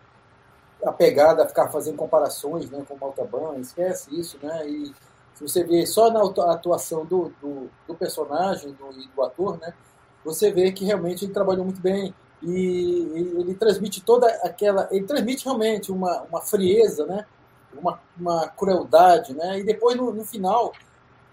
apegado a ficar fazendo comparações né, com o Maltaban, esquece isso, né? E se você vê só na atuação do, do, do personagem do, e do ator, né? Você vê que realmente ele trabalhou muito bem e ele transmite toda aquela, ele transmite realmente uma, uma frieza, né? Uma, uma crueldade, né? E depois no, no final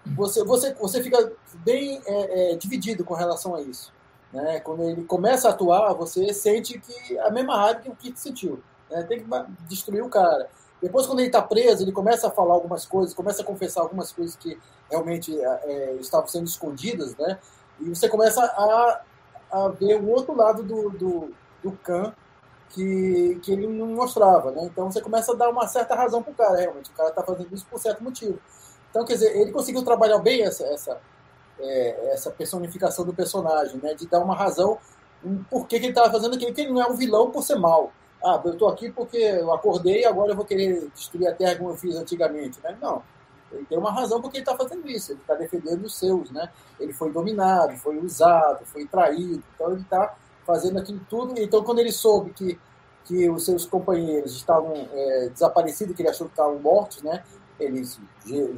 você, você, você fica bem é, é, dividido com relação a isso. Né? Quando ele começa a atuar, você sente que a mesma raiva que o Kit sentiu. Né? Tem que destruir o cara. Depois, quando ele está preso, ele começa a falar algumas coisas, começa a confessar algumas coisas que realmente é, é, estavam sendo escondidas, né? E você começa a, a ver o outro lado do, do, do Khan que, que ele não mostrava, né? Então você começa a dar uma certa razão para o cara, realmente. O cara está fazendo isso por certo motivo. Então, quer dizer, ele conseguiu trabalhar bem essa, essa, é, essa personificação do personagem, né? De dar uma razão um porquê que ele estava fazendo aquilo, que ele não é um vilão por ser mal. Ah, eu estou aqui porque eu acordei e agora eu vou querer destruir a Terra como eu fiz antigamente, né? Não. Ele tem uma razão porque ele está fazendo isso. Ele está defendendo os seus, né? Ele foi dominado, foi usado, foi traído. Então ele está fazendo aquilo tudo. Então quando ele soube que que os seus companheiros estavam é, desaparecidos, que ele achou que estavam mortos, né? ele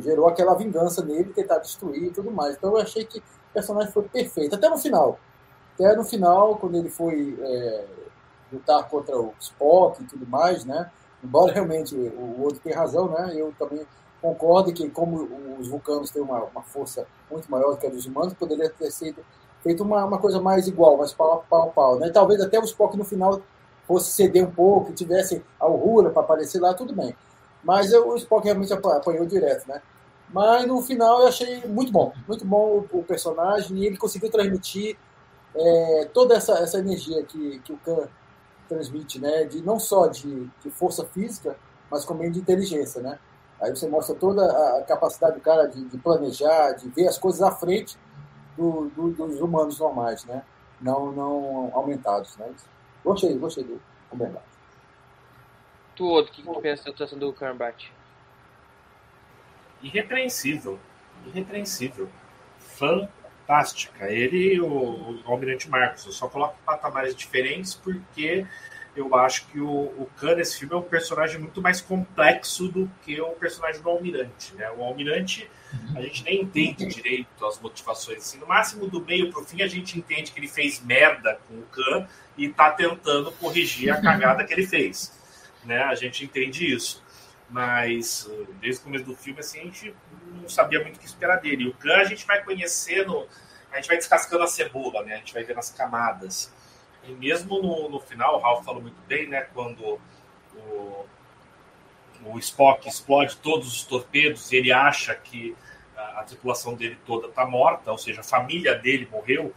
gerou aquela vingança nele, tentar destruir e tudo mais. Então eu achei que o personagem foi perfeito, até no final. Até no final, quando ele foi é, lutar contra o Spock e tudo mais, né? Embora realmente o outro tenha razão, né? Eu também concordo que como os vulcanos têm uma, uma força muito maior do que a dos humanos, poderia ter sido feito uma, uma coisa mais igual, mais pau a pau, né? Talvez até o Spock no final fosse ceder um pouco, tivesse a Uhura para aparecer lá, tudo bem. Mas eu, o Spock realmente apanhou direto, né? Mas no final eu achei muito bom, muito bom o, o personagem e ele conseguiu transmitir é, toda essa, essa energia que, que o Khan transmite, né? De, não só de, de força física, mas também de inteligência, né? Aí você mostra toda a capacidade do cara de, de planejar, de ver as coisas à frente do, do, dos humanos normais, né? Não, não aumentados, né? Gostei, gostei do Cumberbatch. Tu, outro, o que, que tu pensa da atuação do Cumberbatch? Irrepreensível. Irrepreensível. Fantástica. Ele e o, o Almirante Marcos. Eu só coloco patamares diferentes porque eu acho que o, o Khan nesse filme é um personagem muito mais complexo do que o personagem do Almirante. Né? O Almirante, a gente nem entende direito as motivações. Assim, no máximo, do meio para o fim, a gente entende que ele fez merda com o Khan e está tentando corrigir a cagada que ele fez né? A gente entende isso. Mas desde o começo do filme, assim, a gente não sabia muito o que esperar dele. O Khan a gente vai conhecendo a gente vai descascando a cebola, né? A gente vai vendo as camadas. E mesmo no, no final, o Ralph falou muito bem, né? Quando o, o Spock explode todos os torpedos e ele acha que a, a tripulação dele toda está morta, ou seja, a família dele morreu,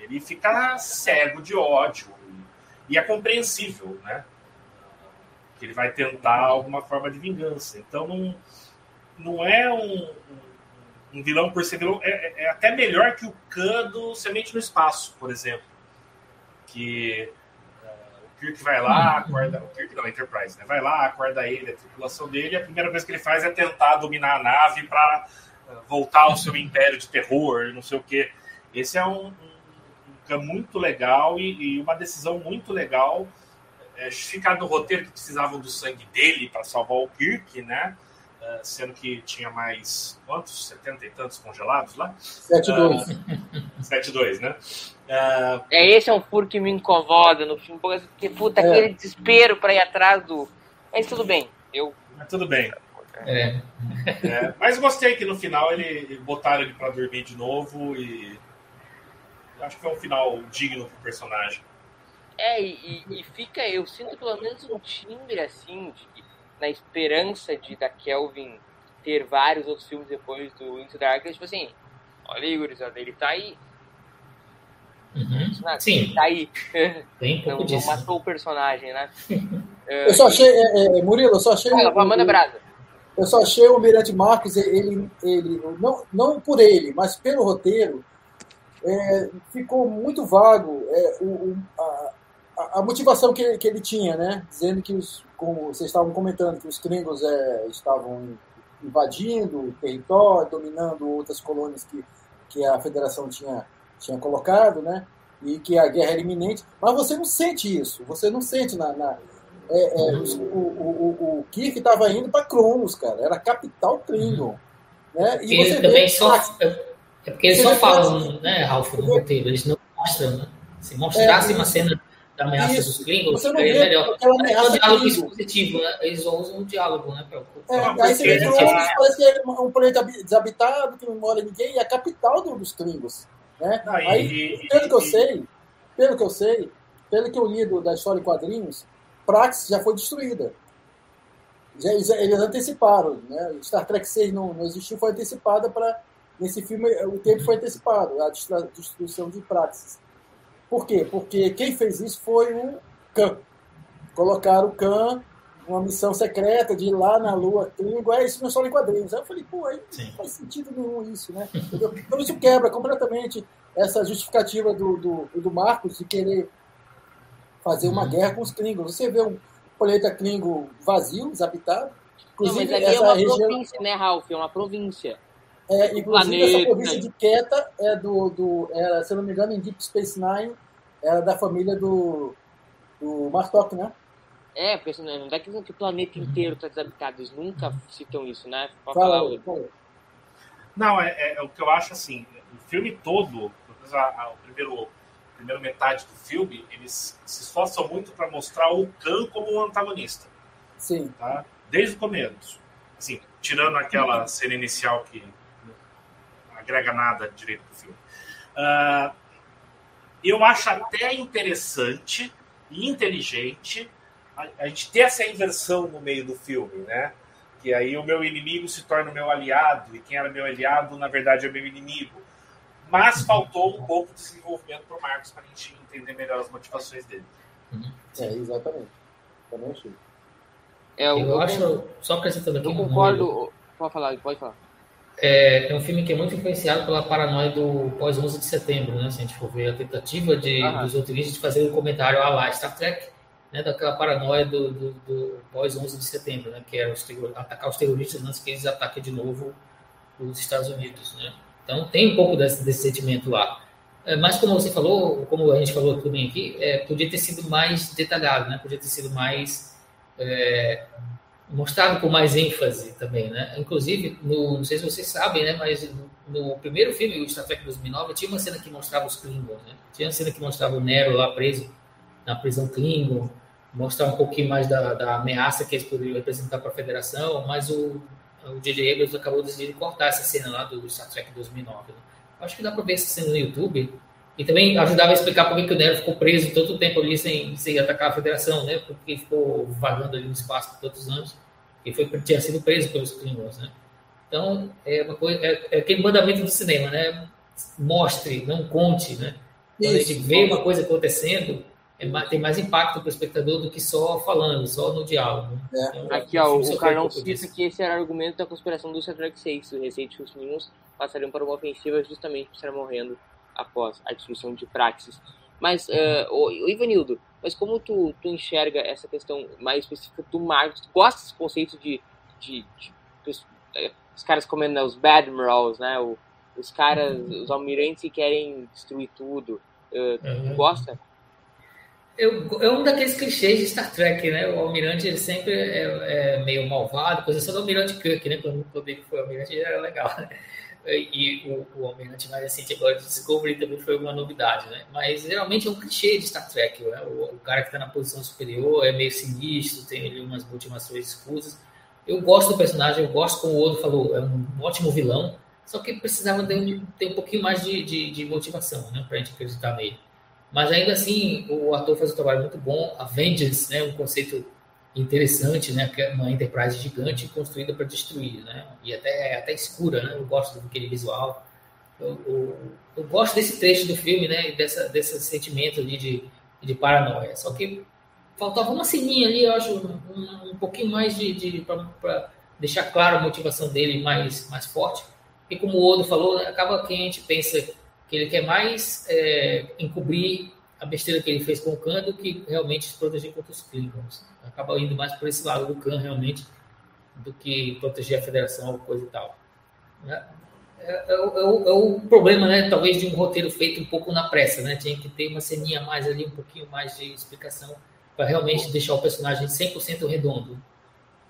ele fica cego de ódio. E é compreensível, né? Que ele vai tentar alguma forma de vingança. Então não, não é um, um vilão por ser vilão. É, é, é, até melhor que o Khan do Semente no Espaço, por exemplo. Que uh, o Kirk vai lá, acorda. O Kirk não, Enterprise, né? Vai lá, acorda ele, a tripulação dele, e a primeira coisa que ele faz é tentar dominar a nave para uh, voltar ao seu império de terror, não sei o quê. Esse é um, um é muito legal e, e uma decisão muito legal. É, justificado no roteiro que precisavam do sangue dele para salvar o Kirk, né? Uh, sendo que tinha mais quantos? 70 e tantos congelados lá? 7-2. Uh, 7-2, né? Uh, é, esse é um furo que me incomoda no filme, porque puta, é. aquele desespero para ir atrás do. Mas tudo bem, eu. Mas tudo bem. É. É, mas gostei que no final ele botaram ele para dormir de novo e acho que foi um final digno pro personagem. É, e, e, fica, eu sinto pelo menos um timbre assim, de, na esperança de da Kelvin ter vários outros filmes depois do Into Darkness, tipo assim, olha aí, gurizada, ele tá aí. Uhum. Sim. Ele tá aí. Tem um não, não matou o personagem, né? eu só achei, é, é, Murilo, eu só achei. Fala, manda brasa. Eu só achei o Mirante Marques, ele, ele não, não por ele, mas pelo roteiro, é, ficou muito vago é, o, a, a, motivação que ele, que ele tinha, né? Dizendo que, os, como vocês estavam comentando, que os gringos é, estavam invadindo o território, dominando outras colônias que, que a federação tinha, tinha colocado, né? E que a guerra era iminente. Mas você não sente isso. Você não sente na. na é, é, o, o, o, o Kirk estava indo para Cronos, cara. Era a capital Klingon. Né? E, você também vê, só. É porque eles só falam, né, Ralf, no roteiro, eles não mostram, né? Se mostrasse é, uma cena da ameaça isso. dos Klingons, seria melhor. Aquela ameaça é um diálogo expositivo, né? Eles usam o diálogo, né? Pra, é, aí você vê que parece que é um planeta desabitado, que não mora ninguém, e é a capital dos Klingons. Né? Não, aí, e, pelo e, que eu e, sei, pelo que eu sei, pelo que eu li da história em quadrinhos, Praxis já foi destruída. Já, eles anteciparam, né? Star Trek 6 não, não existiu, foi antecipada para Nesse filme, o tempo foi antecipado, a destruição de praxis. Por quê? Porque quem fez isso foi o Khan. Colocaram o Khan uma missão secreta de ir lá na Lua Klingon, é isso não é só em quadrinhos. Aí eu falei, pô, aí não faz sentido nenhum isso, né? Então isso quebra completamente essa justificativa do, do, do Marcos de querer fazer uma uhum. guerra com os Klingons. Você vê um planeta Klingon vazio, desabitado. Inclusive, não, mas ali é uma região... província, né, Ralph? É uma província. É, inclusive, planeta, essa província de Queta é do, do era, se eu não me engano, em Deep Space Nine, era da família do, do Martok, né? É, porque não é que o planeta inteiro está desabitado, eles nunca citam isso, né? Pode fala, fala. Não, é, é, é, o que eu acho assim, o filme todo, a, a, o primeiro, a primeira metade do filme, eles se esforçam muito para mostrar o Khan como um antagonista. Sim. Tá? Desde o começo. Assim, tirando aquela cena inicial que agrega nada direito pro filme. Uh, eu acho até interessante e inteligente a, a, gente ter essa inversão no meio do filme, né? Que aí o meu inimigo se torna o meu aliado e quem era meu aliado, na verdade, é meu inimigo. Mas faltou um pouco de desenvolvimento para o Marcos para a gente entender melhor as motivações dele. É, exatamente. Também achei. É, eu, eu acho, só acrescentando aqui. Eu concordo. Pode falar, pode falar é, é, um filme que é muito influenciado pela paranoia do pós-11 de setembro, né? Se a gente for ver a tentativa de, dos roteiristas de fazer um comentário à lá Star Trek, né? daquela paranoia do, do, do pós-11 de setembro, né? Que é os, atacar os terroristas antes que eles ataquem de novo os Estados Unidos, né? Então tem um pouco desse, desse sentimento lá. É, mas como você falou, como a gente falou também aqui, é, podia ter sido mais detalhado, né? Podia ter sido mais é, mostrado com mais ênfase também, né? Inclusive, no, não sei se vocês sabem, né? Mas no, primeiro filme, o Star Trek 2009, tinha uma cena que mostrava os Klingons, né? Tinha uma cena que mostrava o Nero lá preso na prisão Klingon, mostrar um pouquinho mais da, da ameaça que eles poderiam representar para a Federação, mas o o J.J. Abrams acabou decidindo cortar essa cena lá do Star Trek 2009. Né? Acho que dá para ver essa cena no YouTube. E também ajudava a explicar por que o Nero ficou preso tanto tempo ali sem, sem atacar a federação, né? Porque ficou vagando ali no espaço por tantos anos. E foi, tinha sido preso pelos Klingons, né? Então, é, uma coisa, é, é aquele mandamento do cinema, né? Mostre, não conte, né? Quando Isso. a gente vê uma coisa acontecendo, é, tem mais impacto para o espectador do que só falando, só no diálogo. É. Então, Aqui, ó, o Carlão cita que esse era o argumento da conspiração do Star Trek 6. O receio que os meninos passariam para uma ofensiva justamente por estar morrendo após a destruição de Praxis. Mas, uh, o, Ivanildo, mas como tu, tu enxerga essa questão mais específica do Marcos? Tu gosta desse conceito de, de, de, de é, os caras comendo né, os bad morals, né? O, os caras, os almirantes que querem destruir tudo. Uh, uhum. gosta? Eu, é um daqueles clichês de Star Trek, né? O almirante ele sempre é, é meio malvado, posição do almirante Kirk, né? Quando, quando ele foi almirante ele era legal, né? E o, o almirante recente agora Discovery também foi uma novidade, né? Mas geralmente é um clichê de Star Trek, né? O, o cara que está na posição superior é meio sinistro, tem ali umas motivações escusas. Eu gosto do personagem, eu gosto, como o Odo falou, é um ótimo vilão, só que precisava ter, ter um pouquinho mais de, de, de motivação, né? Pra gente acreditar nele. Mas ainda assim, o ator faz um trabalho muito bom. A Vengeance, né, um conceito interessante, né, que é uma Enterprise gigante construída para destruir, né, e até até escura, né. Eu gosto daquele visual. Eu, eu, eu, gosto desse trecho do filme, né, dessa desse sentimento ali de, de paranoia. Só que faltava uma sininha ali, eu acho, um, um pouquinho mais de, de para deixar claro a motivação dele mais mais forte. E como o Odo falou, acaba que a gente pensa que ele quer mais é, encobrir a besteira que ele fez com o Khan do que realmente se proteger contra os Klingons. Acaba indo mais por esse lado do Khan, realmente, do que proteger a federação ou coisa e tal. É, é, é, o, é, o, problema, né? Talvez de um roteiro feito um pouco na pressa, né? Tinha que ter uma ceninha mais ali, um pouquinho mais de explicação para realmente deixar o personagem 100% redondo.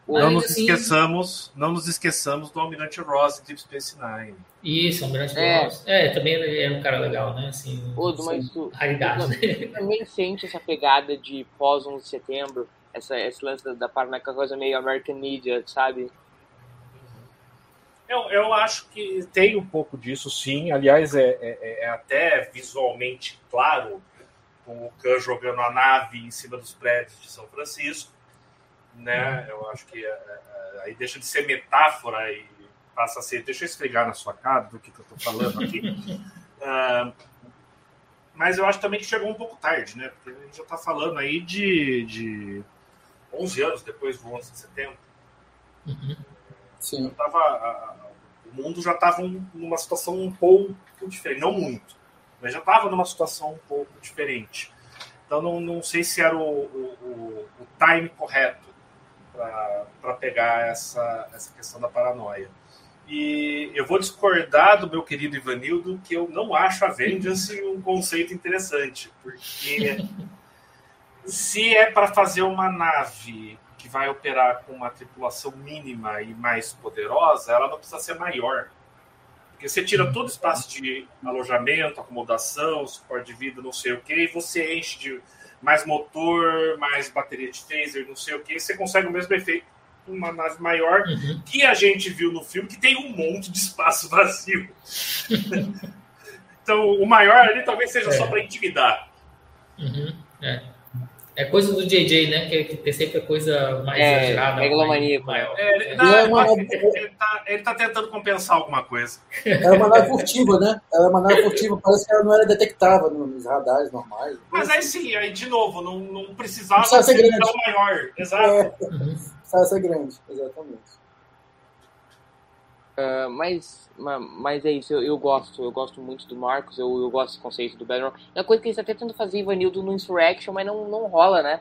Não nos assim, esqueçamos, não nos esqueçamos do Almirante Ross de Deep Space Nine. Isso, Almirante é. Ross. É, também é um cara legal, né? Assim, Odo, mas tu, raridade, tu, tu também sente essa pegada de pós 11 de setembro, essa, esse lance da, da Paranaca, coisa meio American Media, sabe? Eu, eu acho que tem um pouco disso, sim. Aliás, é, é, é até visualmente claro, com o Khan jogando a nave em cima dos prédios de São Francisco né? Eu acho que é, é, aí deixa de ser metáfora e passa a ser. Deixa eu esfregar na sua cara do que, que eu estou falando aqui. uh, mas eu acho também que chegou um pouco tarde, né? Porque a gente já está falando aí de, de 11 anos depois do 11 de setembro. Uhum. Sim. Tava, a, o mundo já estava numa situação um pouco diferente, não muito, mas já estava numa situação um pouco diferente. Então não, não sei se era o, o, o time correto para pegar essa, essa questão da paranoia. E eu vou discordar do meu querido Ivanildo que eu não acho a Vengeance um conceito interessante, porque se é para fazer uma nave que vai operar com uma tripulação mínima e mais poderosa, ela não precisa ser maior. Porque você tira todo o espaço de alojamento, acomodação, suporte de vida, não sei o que, e você enche de mais motor, mais bateria de phaser, não sei o que, você consegue o mesmo efeito com uma nave maior uhum. que a gente viu no filme, que tem um monte de espaço vazio. então, o maior ali talvez seja é. só para intimidar. Uhum. É. É coisa do JJ, né? Que, que tem sempre a coisa mais é, exagerada. Megalomaníaco. Maior. É, ele, não, é uma... ele, ele, tá, ele tá tentando compensar alguma coisa. Era uma nave furtiva, né? Era uma nave furtiva, parece que ela não era detectável nos radares normais. Mas aí sim, aí de novo, não, não precisava não ser, grande. tão maior. Exato. É, uhum. Precisava ser grande, exatamente. Uh, mas, mas é isso, eu, eu, gosto, eu gosto muito do Marcos, eu, eu gosto desse conceito do Bedrock. É uma coisa que eles estão tentando fazer Ivanildo no Insurrection, mas não, não rola, né?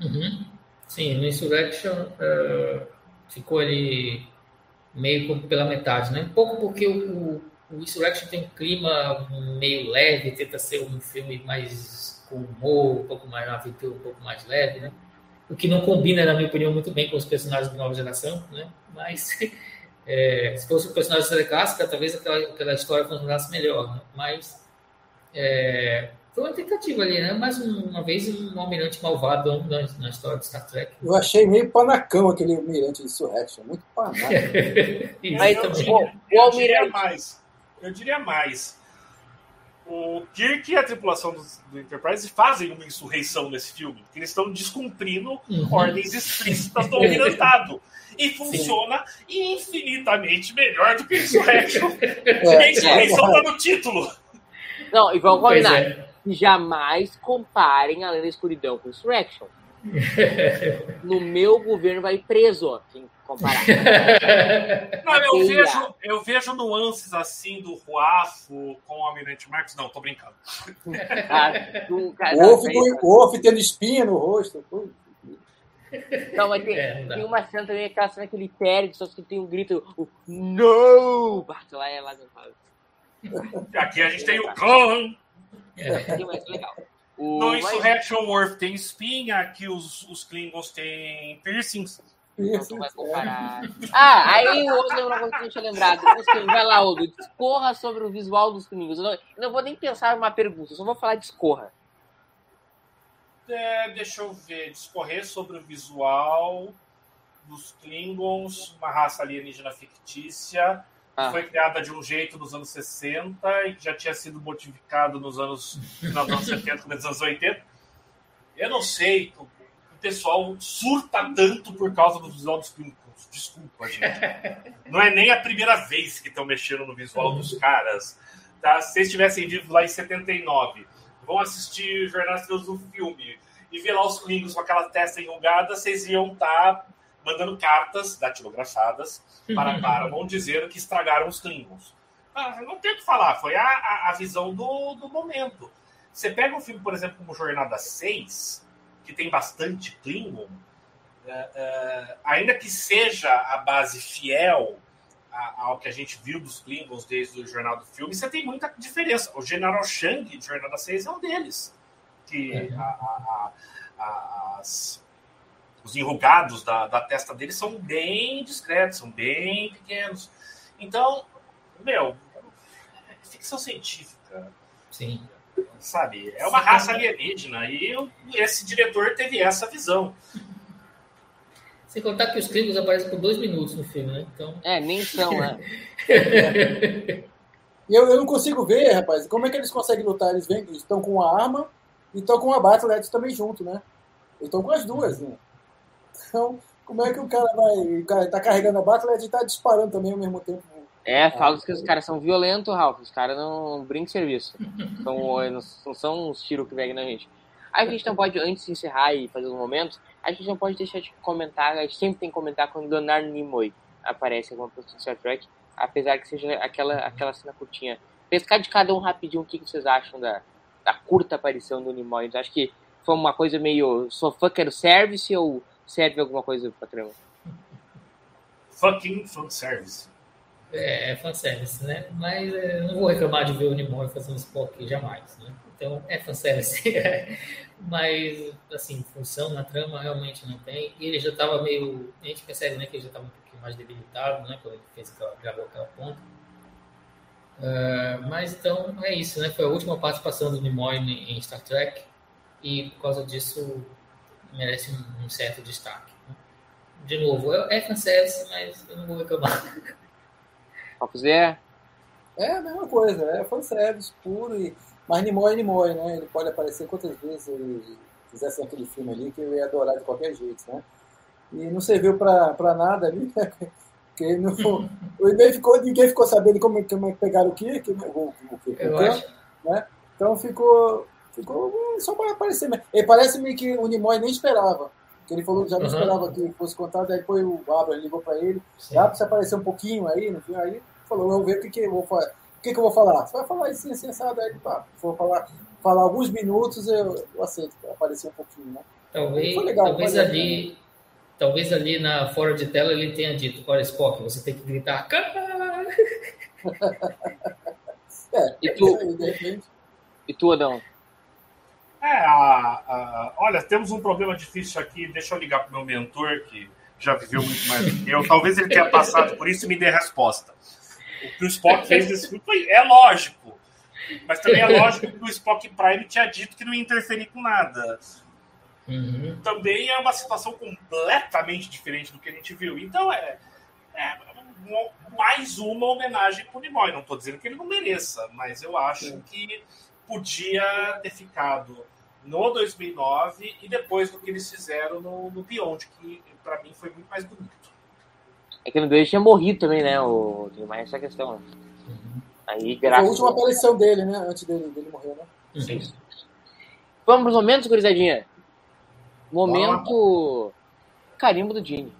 Uhum. Sim, no Insurrection uh, ficou ali meio pela metade, né? Um pouco porque o, o Insurrection tem um clima meio leve, tenta ser um filme mais com humor, um pouco mais aventura, um pouco mais leve, né? O que não combina, na minha opinião, muito bem com os personagens da nova geração, né? Mas É, se fosse um personagem da série clássica, talvez aquela, aquela história funcionasse melhor, né? mas é, foi uma tentativa ali, né? Mais uma vez um almirante malvado na, na, história de Star Trek. Eu achei meio panacão aquele almirante de Surrection, muito panaco. mas, o, o almirante mais. eu diria mais. O Kirk e a tripulação do, do Enterprise fazem uma insurreição nesse filme, porque eles estão descumprindo Uhum. ordens explícitas do Almirantado. E funciona infinitamente melhor do que Insurrection. Porque a insurreição tá no título. Não, e vamos combinar. é. Jamais comparem Além da Escuridão com Insurrection. No meu governo vai preso, ó, quem comparar. Não, eu vejo, eu vejo nuances assim do Ruafo com o Almirante Marcos. Não, tô brincando. Do- cara, O Wolf, o tendo espinha no rosto. Não, mas tem, É, não tem uma cena também, aquela cena que ele perde, só que tem um grito, o No! Bate lá é lá no Aqui a gente tem o Khan. Que mais legal. O, No mas- Insurrection Worth tem espinha, aqui os, os Klingons têm piercings. Não, tu vai comparar. Ah, aí o outro lembrou uma coisa que eu não tinha lembrado. Vai lá, Odo, discorra sobre o visual dos Klingons. Eu não, eu não vou nem pensar numa pergunta, eu só vou falar discorra. É, deixa eu ver, discorrer sobre o visual dos Klingons, uma raça alienígena fictícia, Ah. que foi criada de um jeito nos anos 60 e que já tinha sido modificado nos anos, dos anos 70, começo dos anos 80. Eu não sei, pessoal surta tanto por causa do visual dos Klingons. Desculpa, gente. Não é nem a primeira vez que estão mexendo no visual dos caras. Tá? Se vocês tivessem vindo lá em 79, vão assistir Jornada do filme e ver lá os Klingons com aquela testa enrugada, vocês iam estar mandando cartas datilografadas para a Paramount dizendo que estragaram os Klingons. Ah, não tem o que falar, foi a, a, a visão do, do momento. Você pega um filme, por exemplo, como Jornada 6, que tem bastante Klingon, é, é, ainda que seja a base fiel ao que a gente viu dos Klingons desde o Jornal do Filme, você tem muita diferença. O General Shang de Jornada 6 é um deles. Que a- a- a- a- as- os enrugados da, da testa dele são bem discretos, são bem pequenos. Então, meu, é ficção científica, Sim. Sabe? É uma raça alienígena e eu- esse diretor teve essa visão. Sem contar que os Klingons aparecem por dois minutos no filme, né? Então. É, nem são, né? E eu, eu não consigo ver, rapaz, como é que eles conseguem lutar? Eles, vêm, eles estão com a arma e estão com a Battle.net também junto, né? Eles estão com as duas, né? Então, como é que o cara vai. O cara tá carregando a Battle.net e tá disparando também ao mesmo tempo? É, falo que os caras são violentos, Ralph. Os caras não brincam de serviço. São, não, são uns tiros que pegam na gente. A gente não pode, antes de encerrar e fazer os momentos, a gente não pode deixar de comentar, a gente sempre tem que comentar quando Leonardo Nimoy aparece em alguma produção de Star Trek, apesar que seja aquela, aquela cena curtinha. Pescar de cada um rapidinho o que vocês acham da, da curta aparição do Nimoy. Então, acho que foi uma coisa meio sou quero service ou serve alguma coisa pra trama? Fucking fanservice. É, é fanservice, né? Mas é, não vou reclamar de ver o Nimoy fazendo Spock jamais, né? Então, é fanservice. Mas, assim, função na trama realmente não tem. E ele já estava meio... A gente percebe, né, que ele já estava um pouquinho mais debilitado, né? Quando ele fez aquela, gravou aquela ponta. Ah, mas, então, é isso, né? Foi a última participação do Nimoy em Star Trek. E, por causa disso, merece um, um certo destaque. né? De novo, é é fanservice, mas eu não vou reclamar. Zé? É a mesma coisa, é fanservice puro. E... Mas Nimoy é Nimoy, né? Ele pode aparecer quantas vezes ele fizesse aquele filme ali, que eu ia adorar de qualquer jeito, né? E não serviu pra, pra nada ali, né? Porque não, ninguém, ficou, ninguém ficou sabendo como, é- como é que pegaram o Kirk, né? o, o, o, Eu o acho. Então ficou, ficou só para aparecer mesmo. E parece-me que o Nimoy nem esperava. Que ele falou que já não Uhum. esperava que fosse contado, aí depois o Abraham ligou para ele, Sim. dá para você aparecer um pouquinho aí, no fim, aí falou, vamos ver o que, que eu vou falar. O que, que eu vou falar? Você vai falar assim, assim, assado, aí. Se for falar, falar alguns minutos, eu, eu aceito aparecer um pouquinho, né? Talvez, Foi legal, talvez foi ali, talvez ali na fora de tela ele tenha dito, olha Spock, você tem que gritar. É, E tu? repente. E tu, Adão? É, a- a- olha, temos um problema difícil aqui. Deixa eu ligar pro meu mentor, que já viveu muito mais do que eu. Talvez ele tenha passado por isso e me dê a resposta. O que o Spock fez nesse foi, é lógico. Mas também é lógico que o Spock Prime tinha dito que não ia interferir com nada. Uhum. Também é uma situação completamente diferente do que a gente viu. Então é. é mais uma homenagem pro Nimoy. Não tô dizendo que ele não mereça, mas eu acho que podia ter ficado no 2009 e depois do que eles fizeram no, no Beyond, que pra mim foi muito mais bonito. É que no 2 tinha morrido também, né? O... Mais essa questão. né? Aí, Foi a graças última aparição dele, né? Antes dele, dele morrer, né? Uhum. Vamos pros momentos, gurizadinha? Momento. Carimbo do Gene.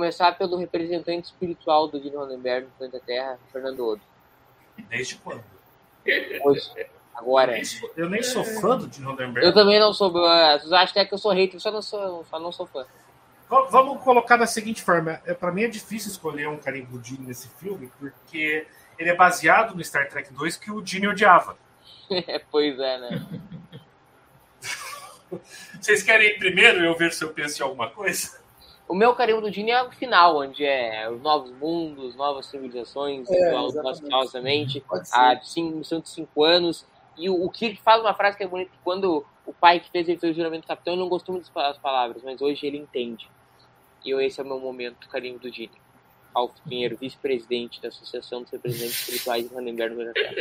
Começar pelo representante espiritual do Gene Roddenberry no planeta Terra, Fernando Odo. Desde quando? Hoje, agora. Eu nem sou, eu nem sou fã do Tim Roddenberry. Eu também não sou. Vocês acham até que eu sou hater, só não sou, só não sou fã. Va- Vamos colocar da seguinte forma: é, para mim é difícil escolher um carimbo do Gene nesse filme, porque ele é baseado no Star Trek 2 que o Gene odiava. pois é, né? Vocês querem ir primeiro e eu ver se eu penso em alguma coisa? O meu carimbo do Gene é o final, onde é os novos mundos, novas civilizações, É, missão de cinco anos. E o, o Kirk faz uma frase que é bonita, quando o pai que fez ele fez o juramento do capitão, ele não gostou muito das palavras, mas hoje ele entende. E eu, esse é o meu momento, carimbo do Gene. Alf Pinheiro, vice-presidente da Associação dos Representantes Espirituais de Vandenberg no Inglaterra.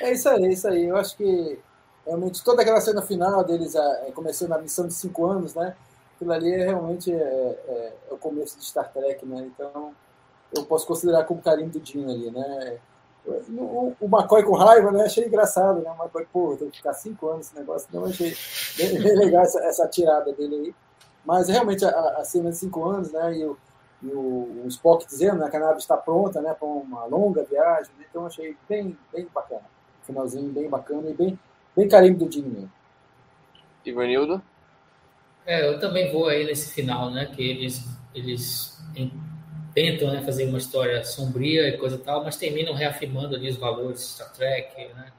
É isso aí, é isso aí. Eu acho que realmente toda aquela cena final deles ah, é, começando a missão de cinco anos, né? Aquilo ali é, realmente é, é- é o começo de Star Trek, né? Então eu posso considerar como carinho do Dino ali, né? O, o McCoy com raiva, né? Achei engraçado, né? O McCoy, pô, tem que ficar cinco anos esse negócio. Então achei bem, bem legal essa, essa tirada dele aí. Mas realmente a, a cena de cinco anos, né? E o, e o, o Spock dizendo né, que a nave está pronta né, para uma longa viagem. né? Então achei bem, bem bacana. Finalzinho bem bacana e bem, bem carimbo do Dino mesmo. Ivanildo? É, eu também vou aí nesse final, né? Que eles, eles tentam né, fazer uma história sombria e coisa e tal, mas terminam reafirmando ali os valores de Star Trek, né?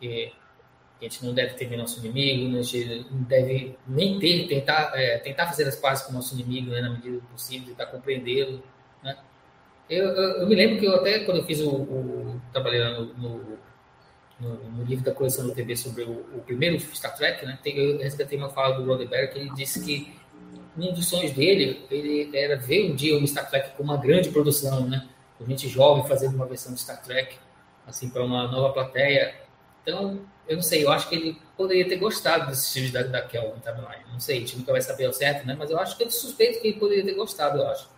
Que a gente não deve ter nosso inimigo, né, a gente não deve nem ter, tentar, é, tentar fazer as pazes com o nosso inimigo, né, na medida do possível, tentar compreendê-lo, né? Eu, eu, eu me lembro que eu até quando eu fiz o, o trabalhei lá no, no, no, no livro da coleção da TV sobre o, o primeiro Star Trek, né? Tem, eu resgatei uma fala do Roddenberry que ele disse que um dos sonhos dele ele era ver um dia um Star Trek com uma grande produção, né? Com gente jovem fazendo uma versão de Star Trek, assim, para uma nova plateia. Então, eu não sei, eu acho que ele poderia ter gostado desse filme da, da Kelvin Timeline. Não sei, a gente nunca vai saber ao certo, né? Mas eu acho que eu suspeito que ele poderia ter gostado, eu acho.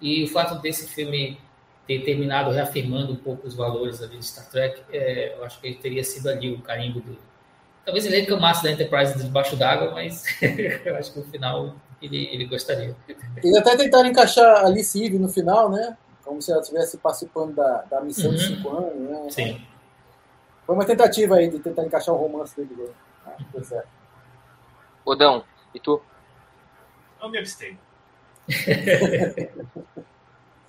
E o fato desse filme ter terminado reafirmando um pouco os valores ali de Star Trek, é, eu acho que ele teria sido ali o carimbo dele. Talvez ele reclamasse da Enterprise debaixo d'água, mas eu acho que no final ele, ele gostaria. Eles até tentaram encaixar a Alice Eve no final, né? Como se ela estivesse participando da, da missão de Uhum. cinco anos, né? Sim. Foi uma tentativa aí de tentar encaixar o romance dele. né? Ah, deu certo. Odão, e tu? Eu me abstenho.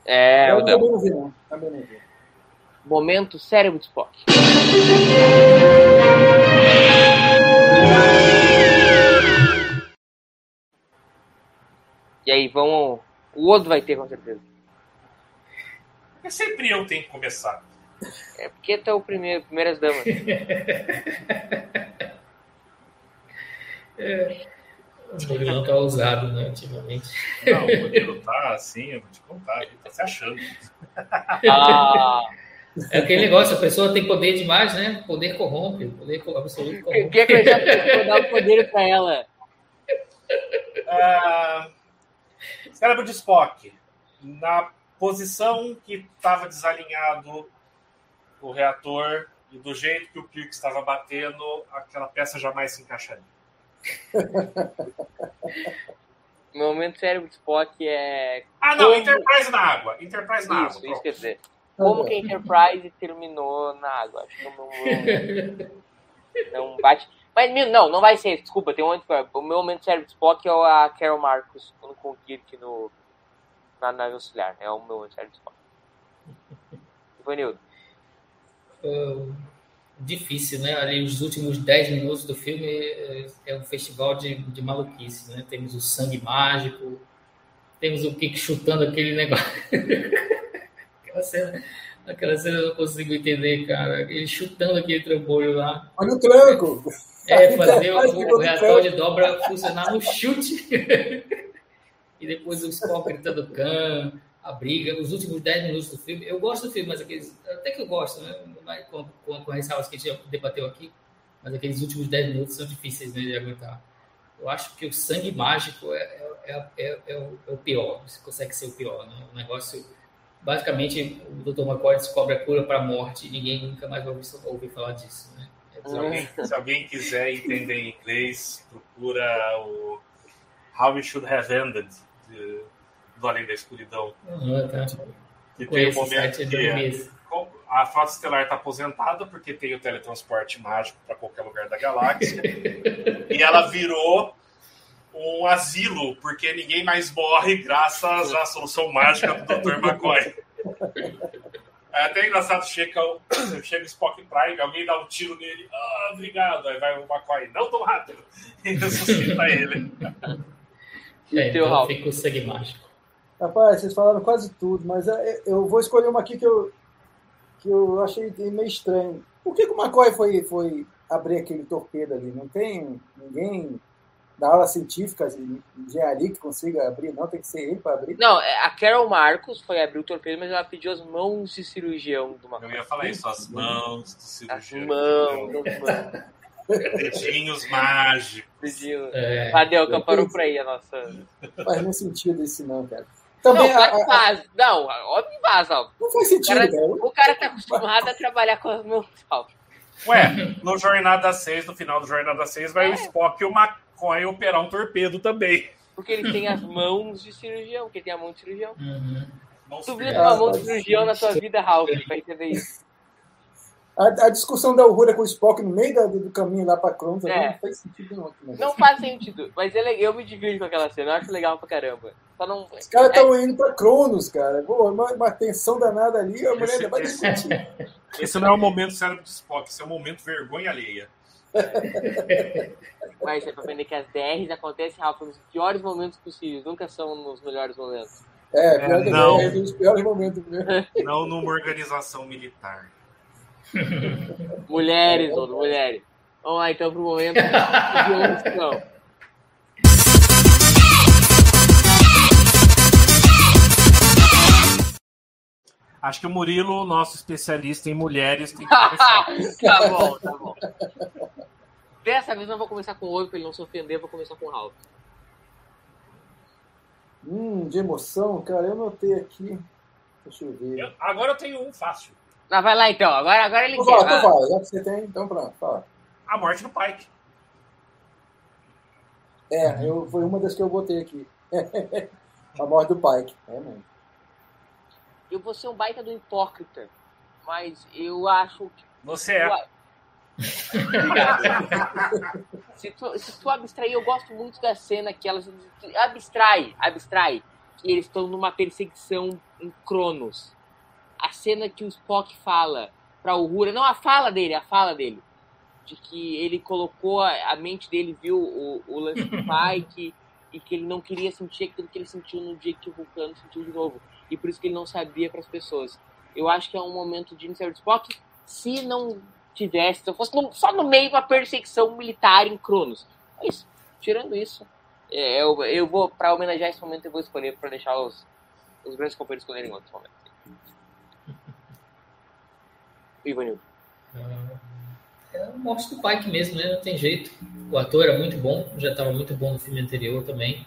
É, eu Odão. também não vi, não. Também não vi. Momento cérebro de Spock. E aí, vamos. O Odo vai ter, com certeza. Porque sempre eu tenho que começar. É porque tu é o primeiro, primeiras damas. O Murilo tá ousado, né, ultimamente. Não, o Murilo tá assim, eu vou te contar, ele tá se achando. Ah, É aquele negócio, a pessoa tem poder demais, né? Poder corrompe, poder absoluto o corrompe. que é que eu já vou dar o poder pra ela? Ah, cérebro de Spock. Na posição que estava desalinhado o reator e do jeito que o Kirk estava batendo, aquela peça jamais se encaixaria. Meu momento cérebro de Spock é. Ah, não, Como- Enterprise na água. Enterprise na Isso, água. isso quer dizer. Como que a Enterprise terminou na água? Acho que não, não, não bate. Mas meu, não, não vai ser. Desculpa, tem um momento. O meu momento cérebro de Spock é o- a Carol Marcos quando com o Kirk no, na nave auxiliar. É o meu momento cérebro de Spock. Ivanildo. Ah, difícil, né? Ali os últimos 10 minutos do filme é, é um festival de, de maluquice, né? Temos o sangue mágico, temos o Kik chutando aquele negócio. Aquela cena. Aquela cena eu não consigo entender, cara. Ele chutando aquele trambolho lá. Olha o tranco. É, fazer o, o reator de dobra funcionar no chute. e depois o Spock gritando can, a briga, os últimos 10 minutos do filme. Eu gosto do filme, mas aqueles. Até que eu gosto, né? Com, com, com as ressalvas que a gente debateu aqui. Mas aqueles últimos 10 minutos são difíceis né, de aguentar. Eu acho que o sangue mágico é, é, é, é o, é o, pior. Você consegue ser o pior, né? O negócio. Basicamente, o Dr. McCoy descobre a cura para a morte e ninguém nunca mais vai ouvir, ouvir falar disso, né? Se alguém, se alguém, quiser entender em inglês, procura o How We Should Have Ended, de, do Além da Escuridão. Uhum, tá. Que tem um momento que a Frota Estelar está aposentada porque tem o teletransporte mágico para qualquer lugar da galáxia. e ela virou um asilo, porque ninguém mais morre graças à solução mágica do Dr. McCoy. É até engraçado, chega, chega o Spock Prime, alguém dá um tiro nele, ah, obrigado, aí vai o McCoy, não tão rápido, e ressuscita ele. É, então fica o sangue mágico. Rapaz, vocês falaram quase tudo, mas é, eu vou escolher uma aqui que eu, que eu achei meio estranho. Por que, que o McCoy foi, foi abrir aquele torpedo ali? Não tem ninguém da aula científica de engenharia que consiga abrir, não? Tem que ser ele para abrir? Não, é, a Carol Marcos foi abrir o torpedo, mas ela pediu as mãos de cirurgião do McCoy. Eu ia falar isso, as mãos de cirurgião. As mãos, as mãos. Dedinhos mágicos. Dedinho. É. Cadê parou por aí a nossa. Faz nenhum sentido isso, não, cara. Também não, a, a, faz. Não, ó. Não faz sentido, o cara. cara. O cara tá acostumado a trabalhar com as mãos. Ué, no Jornada 6, no final do Jornada 6, vai é. o Spock e o McCoy operar um torpedo também. Porque ele tem as mãos de cirurgião, porque ele tem a mão de cirurgião. Uhum. Tu viu uma mão de cirurgião na tua vida, Ralph, pra entender isso. A, a, discussão da Uhura com o Spock no meio do, do caminho lá pra Cronos é. não faz sentido não. Mas... Não faz sentido, mas ele, eu me divirto com aquela cena, eu acho legal pra caramba. Não... Os caras estão é... indo pra Cronos, cara. Pô, uma, uma tensão danada ali, a mulher vai discutir. Esse não é o momento cérebro do Spock, esse é o momento vergonha alheia. Mas é pra aprender que as DRs acontecem, Rafa, nos piores momentos possíveis, nunca são nos melhores momentos. É, pior é, não, é nos piores momentos mesmo. Não numa organização militar. mulheres, outro, mulheres. Vamos lá então pro momento de emoção. Acho que o Murilo, nosso especialista em mulheres, tem que começar. tá bom, tá bom. Dessa vez não vou começar com o Oi, para ele não se ofender, vou começar com o Ralph. Hum, de emoção, cara, eu notei aqui. Deixa eu ver. Eu, agora eu tenho um fácil. Não, vai lá então, agora, agora ele então quer. Fala, então fala, já que você tem, então pronto, fala. A morte do Pike. É, eu, foi uma das que eu botei aqui. a morte do Pike, é mesmo. Eu vou ser um baita do hipócrita, mas eu acho que. Você é. se, tu, se tu abstrair, eu gosto muito da cena que elas. Abstrai, abstrai. Que eles estão numa perseguição em Cronos a cena que o Spock fala para o Uhura, não a fala dele, a fala dele, de que ele colocou a, a mente dele, viu o, o lance do Pike e que ele não queria sentir aquilo que ele sentiu no dia que o Vulcano sentiu de novo. E por isso que ele não sabia para as pessoas. Eu acho que é um momento de iniciar do Spock, se não tivesse, se eu fosse no, só no meio de uma perseguição militar em Cronos. Mas, tirando isso, é, eu, eu vou, para homenagear esse momento, eu vou escolher para deixar os, os grandes companheiros escolherem outros momentos. Ivanildo? É a morte do Pike mesmo, né? Não tem jeito. O ator era muito bom, já estava muito bom no filme anterior também.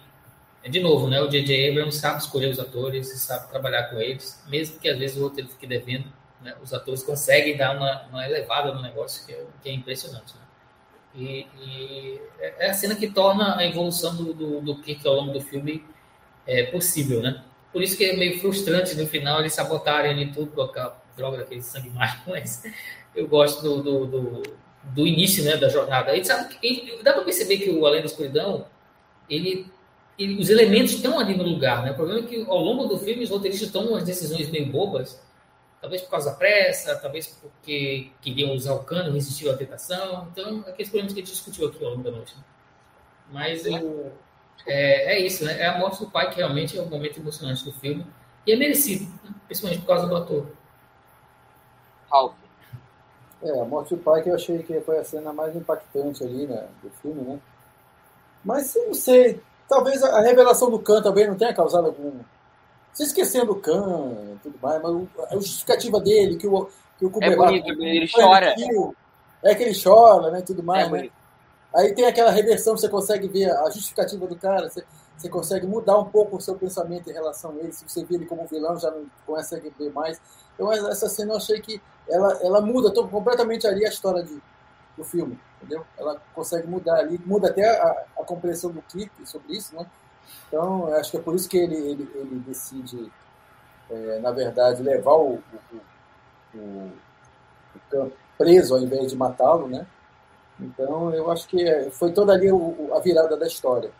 É de novo, né? O J.J. Abrams sabe escolher os atores e sabe trabalhar com eles, mesmo que às vezes o roteiro fique devendo. Né? Os atores conseguem dar uma, uma elevada no negócio, que é, que é impressionante. Né? E, e, é, é a cena que torna a evolução do, do, do Kirk ao longo do filme é, possível, né? Por isso que é meio frustrante no final eles sabotarem ali tudo, colocar droga daquele sangue mágico, mas eu gosto do, do, do, do início né, da jornada. E sabe, dá para perceber que o Além da Escuridão, ele, ele, os elementos estão ali no lugar. Né? O problema é que ao longo do filme os roteiristas tomam umas decisões meio bobas, talvez por causa da pressa, talvez porque queriam usar o cano, resistiu à tentação. Então, aqueles problemas que a gente discutiu aqui ao longo da noite. Né? Mas é, é isso, né? É a morte do pai que realmente é o momento emocionante do filme. E é merecido, né? principalmente por causa do ator. Ralph. É, a morte do pai que eu achei que foi a cena mais impactante ali né, do filme, né? Mas eu não sei, talvez a revelação do Khan também não tenha causado algum. Se esquecendo do Khan e tudo mais, mas a justificativa dele, que o, que o É Kubernetes- bonito, ele chora. É que ele chora, né? Tudo mais, É né? Aí tem aquela reversão, você consegue ver a justificativa do cara, você, você consegue mudar um pouco o seu pensamento em relação a ele. Se você vê ele como vilão, já não consegue ver mais. Então essa cena eu achei que ela, ela muda tô completamente ali a história de, do filme, entendeu? Ela consegue mudar ali, muda até a, a compreensão do Kirk sobre isso, né? Então acho que é por isso que ele, ele, ele decide, é, na verdade, levar o, o, o, o, o Khan preso ao invés de matá-lo, né? Então, eu acho que é, foi toda ali a virada da história.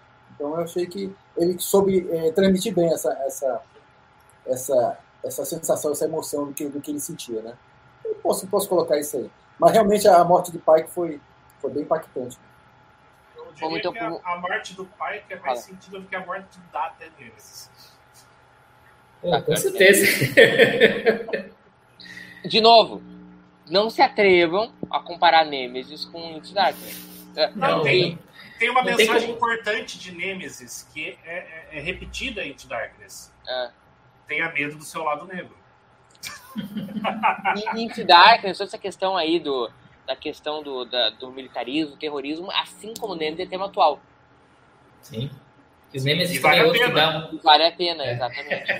Então, eu achei que ele soube eh, transmitir bem essa, essa, essa, essa sensação, essa emoção do que, do que ele sentia, né? Eu posso, posso colocar isso aí. Mas, realmente, a morte de Pike foi, foi bem impactante. Eu diria então, que a, a morte do pai que é mais sentido do que a morte do Data é Nemesis. Pô, com certeza. De novo, não se atrevam a comparar Nemesis com. É, Não, Não, tem, tem uma não tem mensagem como- importante de Nemesis que é, é- é repetida em Into Darkness. é. Tenha medo do seu lado negro. E Into Darkness, toda essa questão aí do, da questão do, da- do militarismo, terrorismo, assim como Nemesis é tema atual. Sim. O Sim, Nemesis e também é vale a pena. vale a pena, exatamente.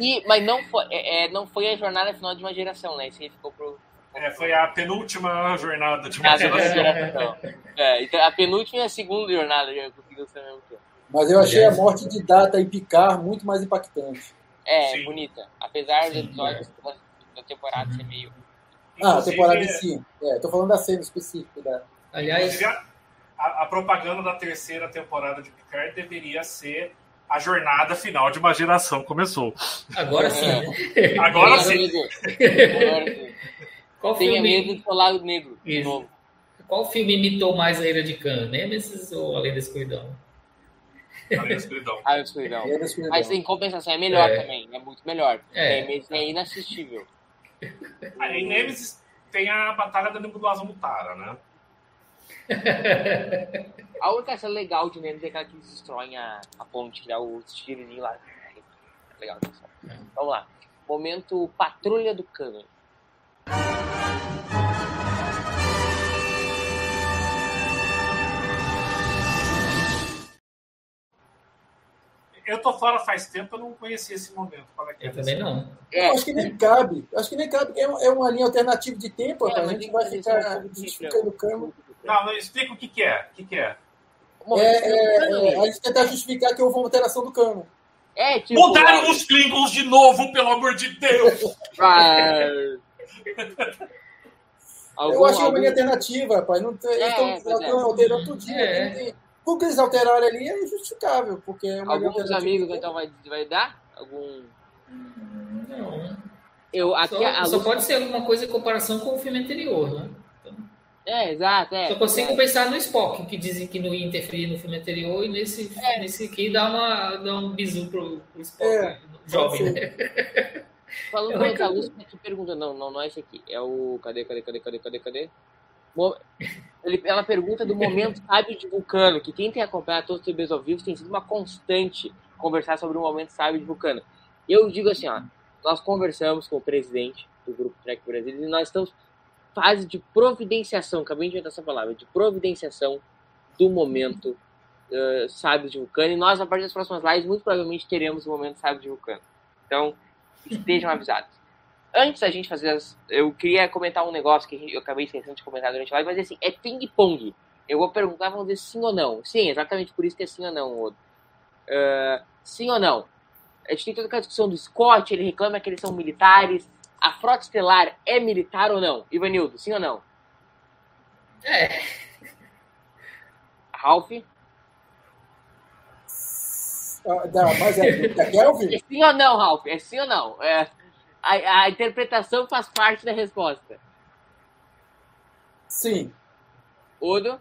E, mas não foi, é, é, não foi a jornada final de uma geração, né? Isso aí ficou pro. É, foi a penúltima jornada de geração. É, então, a penúltima e a segunda jornada já conseguiu ser mesmo tempo. Mas eu achei a morte de Data e Picard muito mais impactante. É, Sim. bonita. Apesar dos Sim, episódios da, da temporada ser meio. Ah, a temporada em si. É, tô falando da cena específica. Da... Aliás, a, a- propaganda da terceira temporada de Picard deveria ser a jornada final de uma geração começou. agora sim. É. né? Agora sim. Agora sim. Qual Tenha medo filme, do seu lado negro. De novo. qual filme imitou mais a Ira de Khan? Nemesis ou Além da Escuridão? Além da escuridão. Ah, eu escuridão. Mas em compensação é melhor É. também. É muito melhor. É. É, Nemesis é inassistível. Em Nemesis tem a Batalha da Nebulosa Mutara, né? A única cena legal de Nemesis é aquela que eles destroem a, a ponte, que dá o tirinho lá. É Legal. pessoal. Vamos lá. Momento Patrulha do Cano. Eu tô fora faz tempo, eu não conhecia esse momento. Qual é que é Eu também não. É, Eu acho que nem cabe. Eu Acho que nem cabe. É, é uma linha alternativa de tempo. É, a gente vai ficar justificando o câmbio. Não, não, explica o que, que é. O que, que é? É, é, Cano, é, a gente tentar justificar que houve uma alteração do cano. É, tipo. Mudaram os Klingons de novo, pelo amor de Deus! Ah, Eu algum- acho que é uma algum- linha alternativa, rapaz. Não tem, É, eles pois estão é. alterando todo dia. É. não que eles alteraram ali é injustificável, porque é uma Alguns alternativa. amigos então vai, vai dar? Algum. Não. Eu, aqui Só, a só pode ser alguma coisa em comparação com o filme anterior, né? É, exato, é. Só consigo é. pensar no Spock, que dizem que não ia interferir no filme anterior, e nesse, É. nesse aqui dá, uma, dá um bisu pro, pro Spock É, jovem, pode né? Falando É a luz, que pergunta, não, não, não é esse aqui. É o. Cadê, cadê, cadê, cadê, cadê, cadê? Ele, ela pergunta do momento sábio de Vulcano, que quem tem acompanhado todos os TVs ao vivo tem sido uma constante conversar sobre o momento sábio de Vulcano. Eu digo assim, ó, nós conversamos com o presidente do Grupo Trek Brasil e nós estamos fase de providenciação, acabei de inventar essa palavra, de providenciação do momento eh, sábio de Vulcano. E nós, a partir das próximas lives, muito provavelmente teremos o momento sábio de Vulcano. Então, estejam avisados. Antes da gente fazer as. Eu queria comentar um negócio que eu acabei esquecendo de comentar durante a live, mas assim, é ping-pong. Eu vou perguntar, vamos dizer sim ou não. Sim, exatamente por isso que é sim ou não, Odo. Ah, sim ou não? A gente tem toda aquela discussão do Scott, ele reclama que eles são militares. A frota estelar é militar ou não? Ivanildo, sim ou não? É, Ralph? Ah, dá, mas é Kelvin? É sim ou não, Ralph? É sim ou não? É, a, a interpretação faz parte da resposta. Sim. Odo?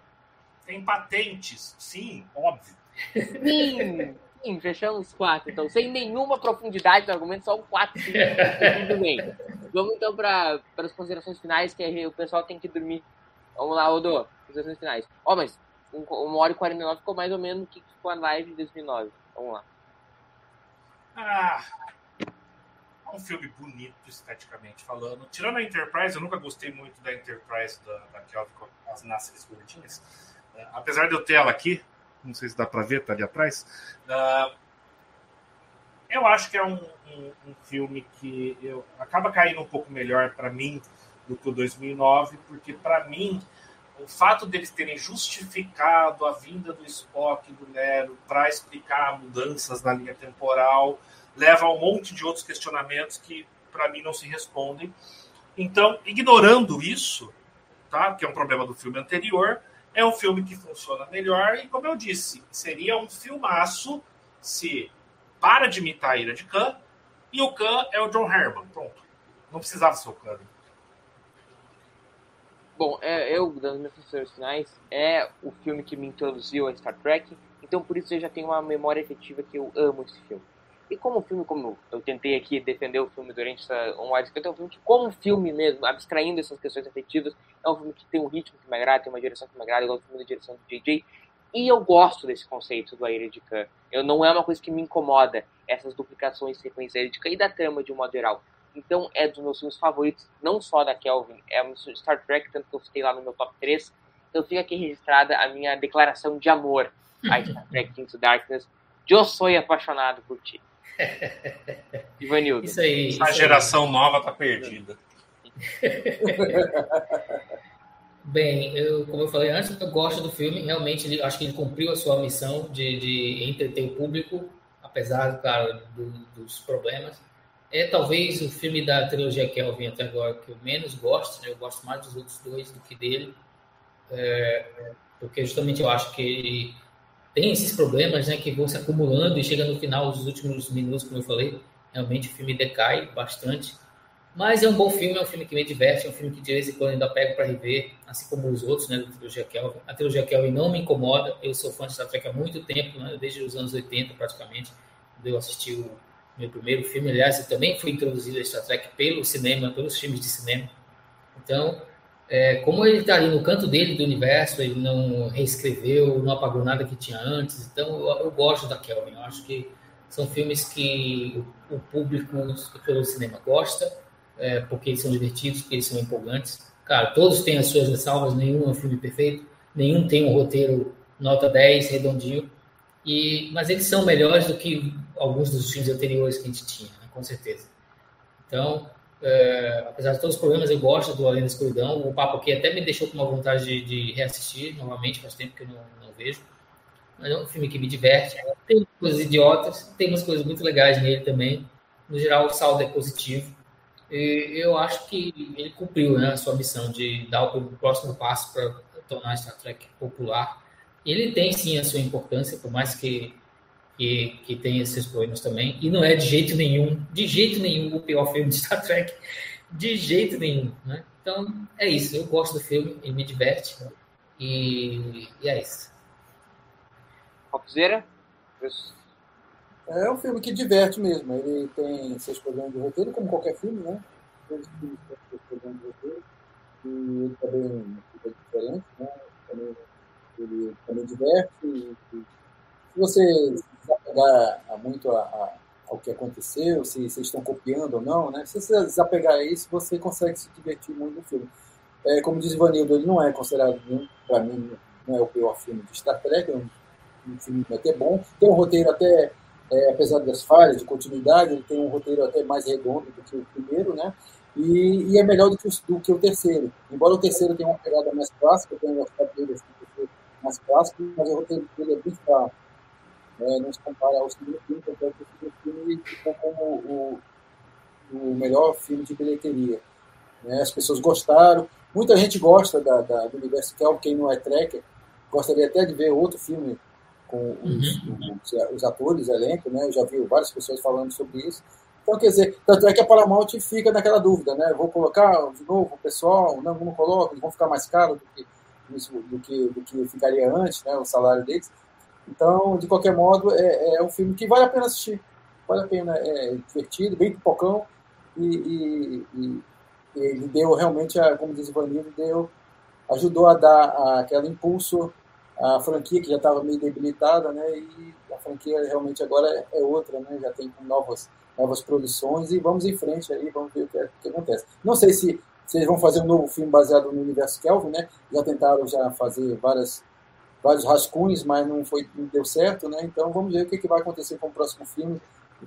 Tem patentes, sim, óbvio. Sim! Sim, fechamos quatro. Então, sem nenhuma profundidade no argumento, só um quatro. Sim, tudo bem. Vamos então para as considerações finais, que o pessoal tem que dormir. Vamos lá, Odo, considerações finais. Ó, oh, mas uma hora e 49 ficou mais ou menos o que ficou a live de 2009. Vamos lá. Ah, é um filme bonito esteticamente falando. Tirando a Enterprise, eu nunca gostei muito da Enterprise da, da Kelvin com as náceres gordinhas. Uh, apesar de eu ter ela aqui, não sei se dá para ver, tá ali atrás. Uh, eu acho que é um, um, um, filme que eu, acaba caindo um pouco melhor para mim do que o 2009, porque para mim o fato deles terem justificado a vinda do Spock do Nero para explicar mudanças na linha temporal leva a um monte de outros questionamentos que para mim não se respondem. Então, ignorando isso, tá? Que é um problema do filme anterior, é um filme que funciona melhor e, como eu disse, seria um filmaço se para de imitar a Ira de Khan e o Khan é o John Herman. Pronto. Não precisava ser o Khan. Bom, é, eu, das minhas considerações finais, é o filme que me introduziu a Star Trek, então por isso eu já tenho uma memória efetiva que eu amo esse filme. E como filme, como eu tentei aqui defender o filme durante essa um hora é um filme que, como filme mesmo, abstraindo essas questões afetivas, é um filme que tem um ritmo que me agrada, tem uma direção que me agrada, igual o filme da direção do JJ. E eu gosto desse conceito do Aire de Khan. Eu, não é uma coisa que me incomoda, essas duplicações sequências de Khan e da trama de um modo geral. Então é dos meus filmes favoritos, não só da Kelvin, é um Star Trek, tanto que eu citei lá no meu top 3. Então fica aqui registrada a minha declaração de amor a Star Trek Into Darkness. Eu sou apaixonado por ti. Ivanildo. Isso aí. A geração aí. nova tá perdida. Bem, eu, como eu falei antes, eu gosto do filme. Realmente, ele, acho que ele cumpriu a sua missão de, de entreter o público, apesar, claro, do, dos problemas. É talvez o filme da trilogia Kelvin até agora que eu menos gosto. Né? Eu gosto mais dos outros dois do que dele. É, porque justamente eu acho que ele tem esses problemas né, que vão se acumulando e chega no final dos últimos minutos, como eu falei, realmente o filme decai bastante. Mas é um bom filme, é um filme que me diverte, é um filme que de vez em quando ainda pego para rever, assim como os outros, né, da trilogia Kelvin. A trilogia Kelvin não me incomoda, eu sou fã de Star Trek há muito tempo, né, desde os anos 80 praticamente, quando eu assisti o meu primeiro filme. Aliás, eu também fui introduzido a Star Trek pelo cinema, pelos filmes de cinema. Então, é, como ele está ali no canto dele do universo, ele não reescreveu, não apagou nada que tinha antes. Então, eu, eu gosto da Kelvin. Eu acho que são filmes que o, o público pelo cinema gosta, é, porque eles são divertidos, porque eles são empolgantes. Cara, todos têm as suas ressalvas, nenhum é um filme perfeito, nenhum tem um roteiro nota 10, redondinho. E, mas eles são melhores do que alguns dos filmes anteriores que a gente tinha, né, com certeza. Então, é, apesar de todos os problemas, eu gosto do Além da Escuridão. O papo aqui até me deixou com uma vontade de, de reassistir novamente, faz tempo que eu não, não, vejo. Mas é um filme que me diverte. Tem coisas idiotas, tem umas coisas muito legais nele também. No geral, o saldo é positivo. E eu acho que ele cumpriu né, a sua missão de dar o próximo passo para tornar Star Trek popular. Ele tem sim a sua importância, por mais que que, que tem esses problemas também. E não é de jeito nenhum, de jeito nenhum o pior filme de Star Trek. De jeito nenhum, né? Então, é isso. Eu gosto do filme, ele me diverte. E, e é isso. Rockzeira? É um filme que diverte mesmo. Ele tem seus problemas de roteiro, como qualquer filme, né? Todos os filmes têm seus problemas de roteiro. E ele também fica diferente, né? ele também diverte. E, se você desapegar muito a, a, ao que aconteceu, se vocês estão copiando ou não, né? Se você desapegar a isso, você consegue se divertir muito no filme. É, como diz o Vanildo, ele não é considerado, para mim, não é o pior filme de Star Trek, é um, um filme até bom. Tem um roteiro até, é, apesar das falhas de continuidade, ele tem um roteiro até mais redondo do que o primeiro, né? E, e é melhor do que, o, do que o terceiro. Embora o terceiro tenha uma pegada mais clássica, eu tenho gostado dele assim, mais clássico, mas o roteiro dele é bem fraco é, não se compara ao segundo filme, tanto é que o segundo filme ficou como o, o melhor filme de bilheteria. Né? As pessoas gostaram, muita gente gosta da, da, do universo Kelvin, quem não é tracker, gostaria até de ver outro filme com os, uhum. os, os atores, elenco, né? Eu já vi várias pessoas falando sobre isso. Então, quer dizer, tanto é que a Paramount fica naquela dúvida, né? Vou colocar de novo o pessoal, não, não coloco, eles vão ficar mais caros do que, do que, do que ficaria antes, né? O salário deles. Então, de qualquer modo, é, é um filme que vale a pena assistir. Vale a pena, é divertido, bem pipocão. e, e, e ele deu realmente, a, como diz o Vanildo, deu, ajudou a dar a, aquele impulso à franquia, que já estava meio debilitada, né? E a franquia realmente agora é, é outra, né? Já tem novas, novas produções e vamos em frente aí, vamos ver o que, é, o que acontece. Não sei se, se eles vão fazer um novo filme baseado no universo Kelvin, né? Já tentaram já fazer várias vários rascunhos, mas não foi não deu certo, né? Então vamos ver o que, que vai acontecer com o próximo filme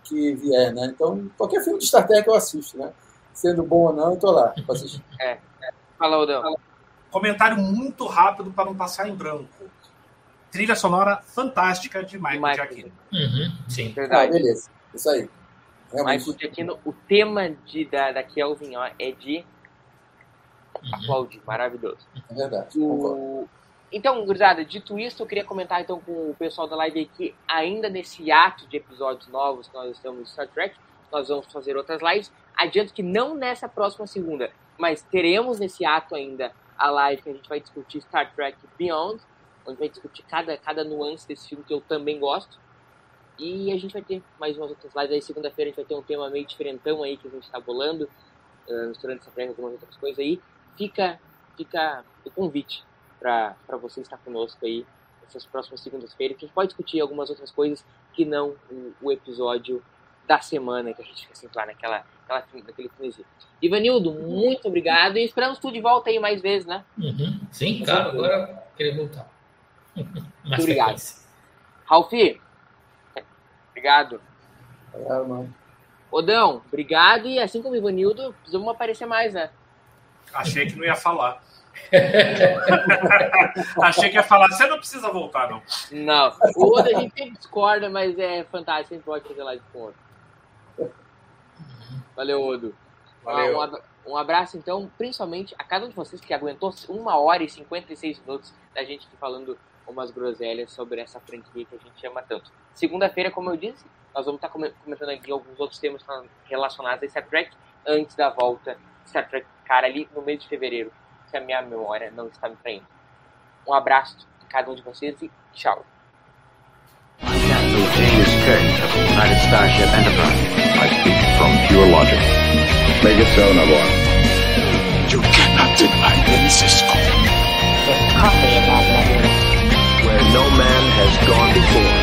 que vier, né? Então qualquer filme de Star Trek eu assisto, né? Sendo bom ou não, eu tô lá para assistir. É. Fala, Odão. Comentário muito rápido para não passar em branco. Trilha sonora fantástica de Michael, Michael. Giacchino. Uhum, sim. Ah, Verdade. beleza. Isso aí. Realmente. Michael Giacchino, o tema de, da, da Kelvin ó, é de Uhum. aplaudir, maravilhoso. É verdade. concordo. Então, gurizada, dito isso, eu queria comentar então com o pessoal da live aqui, ainda nesse ato de episódios novos que nós estamos no Star Trek, nós vamos fazer outras lives. Adianto que não nessa próxima segunda, mas teremos nesse ato ainda a live que a gente vai discutir Star Trek Beyond, onde vai discutir cada, cada nuance desse filme que eu também gosto. E a gente vai ter mais umas outras lives aí. Segunda-feira a gente vai ter um tema meio diferentão aí que a gente está bolando, uh, misturando essa Trek com algumas outras coisas aí. Fica, fica o convite para você estar conosco aí nessas próximas segundas-feiras, que a gente pode discutir algumas outras coisas que não o, o episódio da semana, que a gente fica sempre lá naquela, naquela, naquele finalzinho. Ivanildo, muito obrigado e esperamos tu de volta aí mais vezes, né? Uhum, sim, claro, agora eu queria voltar. Mais obrigado. Ralfi, obrigado. É, mano. Odão, obrigado e assim como o Ivanildo, precisamos aparecer mais, né? Achei que não ia falar. Achei que ia falar, você não precisa voltar, não. Não, o Odo a gente sempre discorda, mas é fantástico, sempre pode fazer live com o Odo. Valeu, Odo. Valeu. Um, um abraço, então, principalmente a cada um de vocês que aguentou uma hora e 56 minutos da gente aqui falando umas groselhas sobre essa franquia que a gente ama tanto. Segunda-feira, como eu disse, nós vamos estar come- comentando aqui alguns outros temas relacionados a Star Trek antes da volta de Star Trek, cara, ali no mês de fevereiro, que a minha memória não está me prendendo. Um abraço a cada um de vocês e tchau. Where no man has gone before.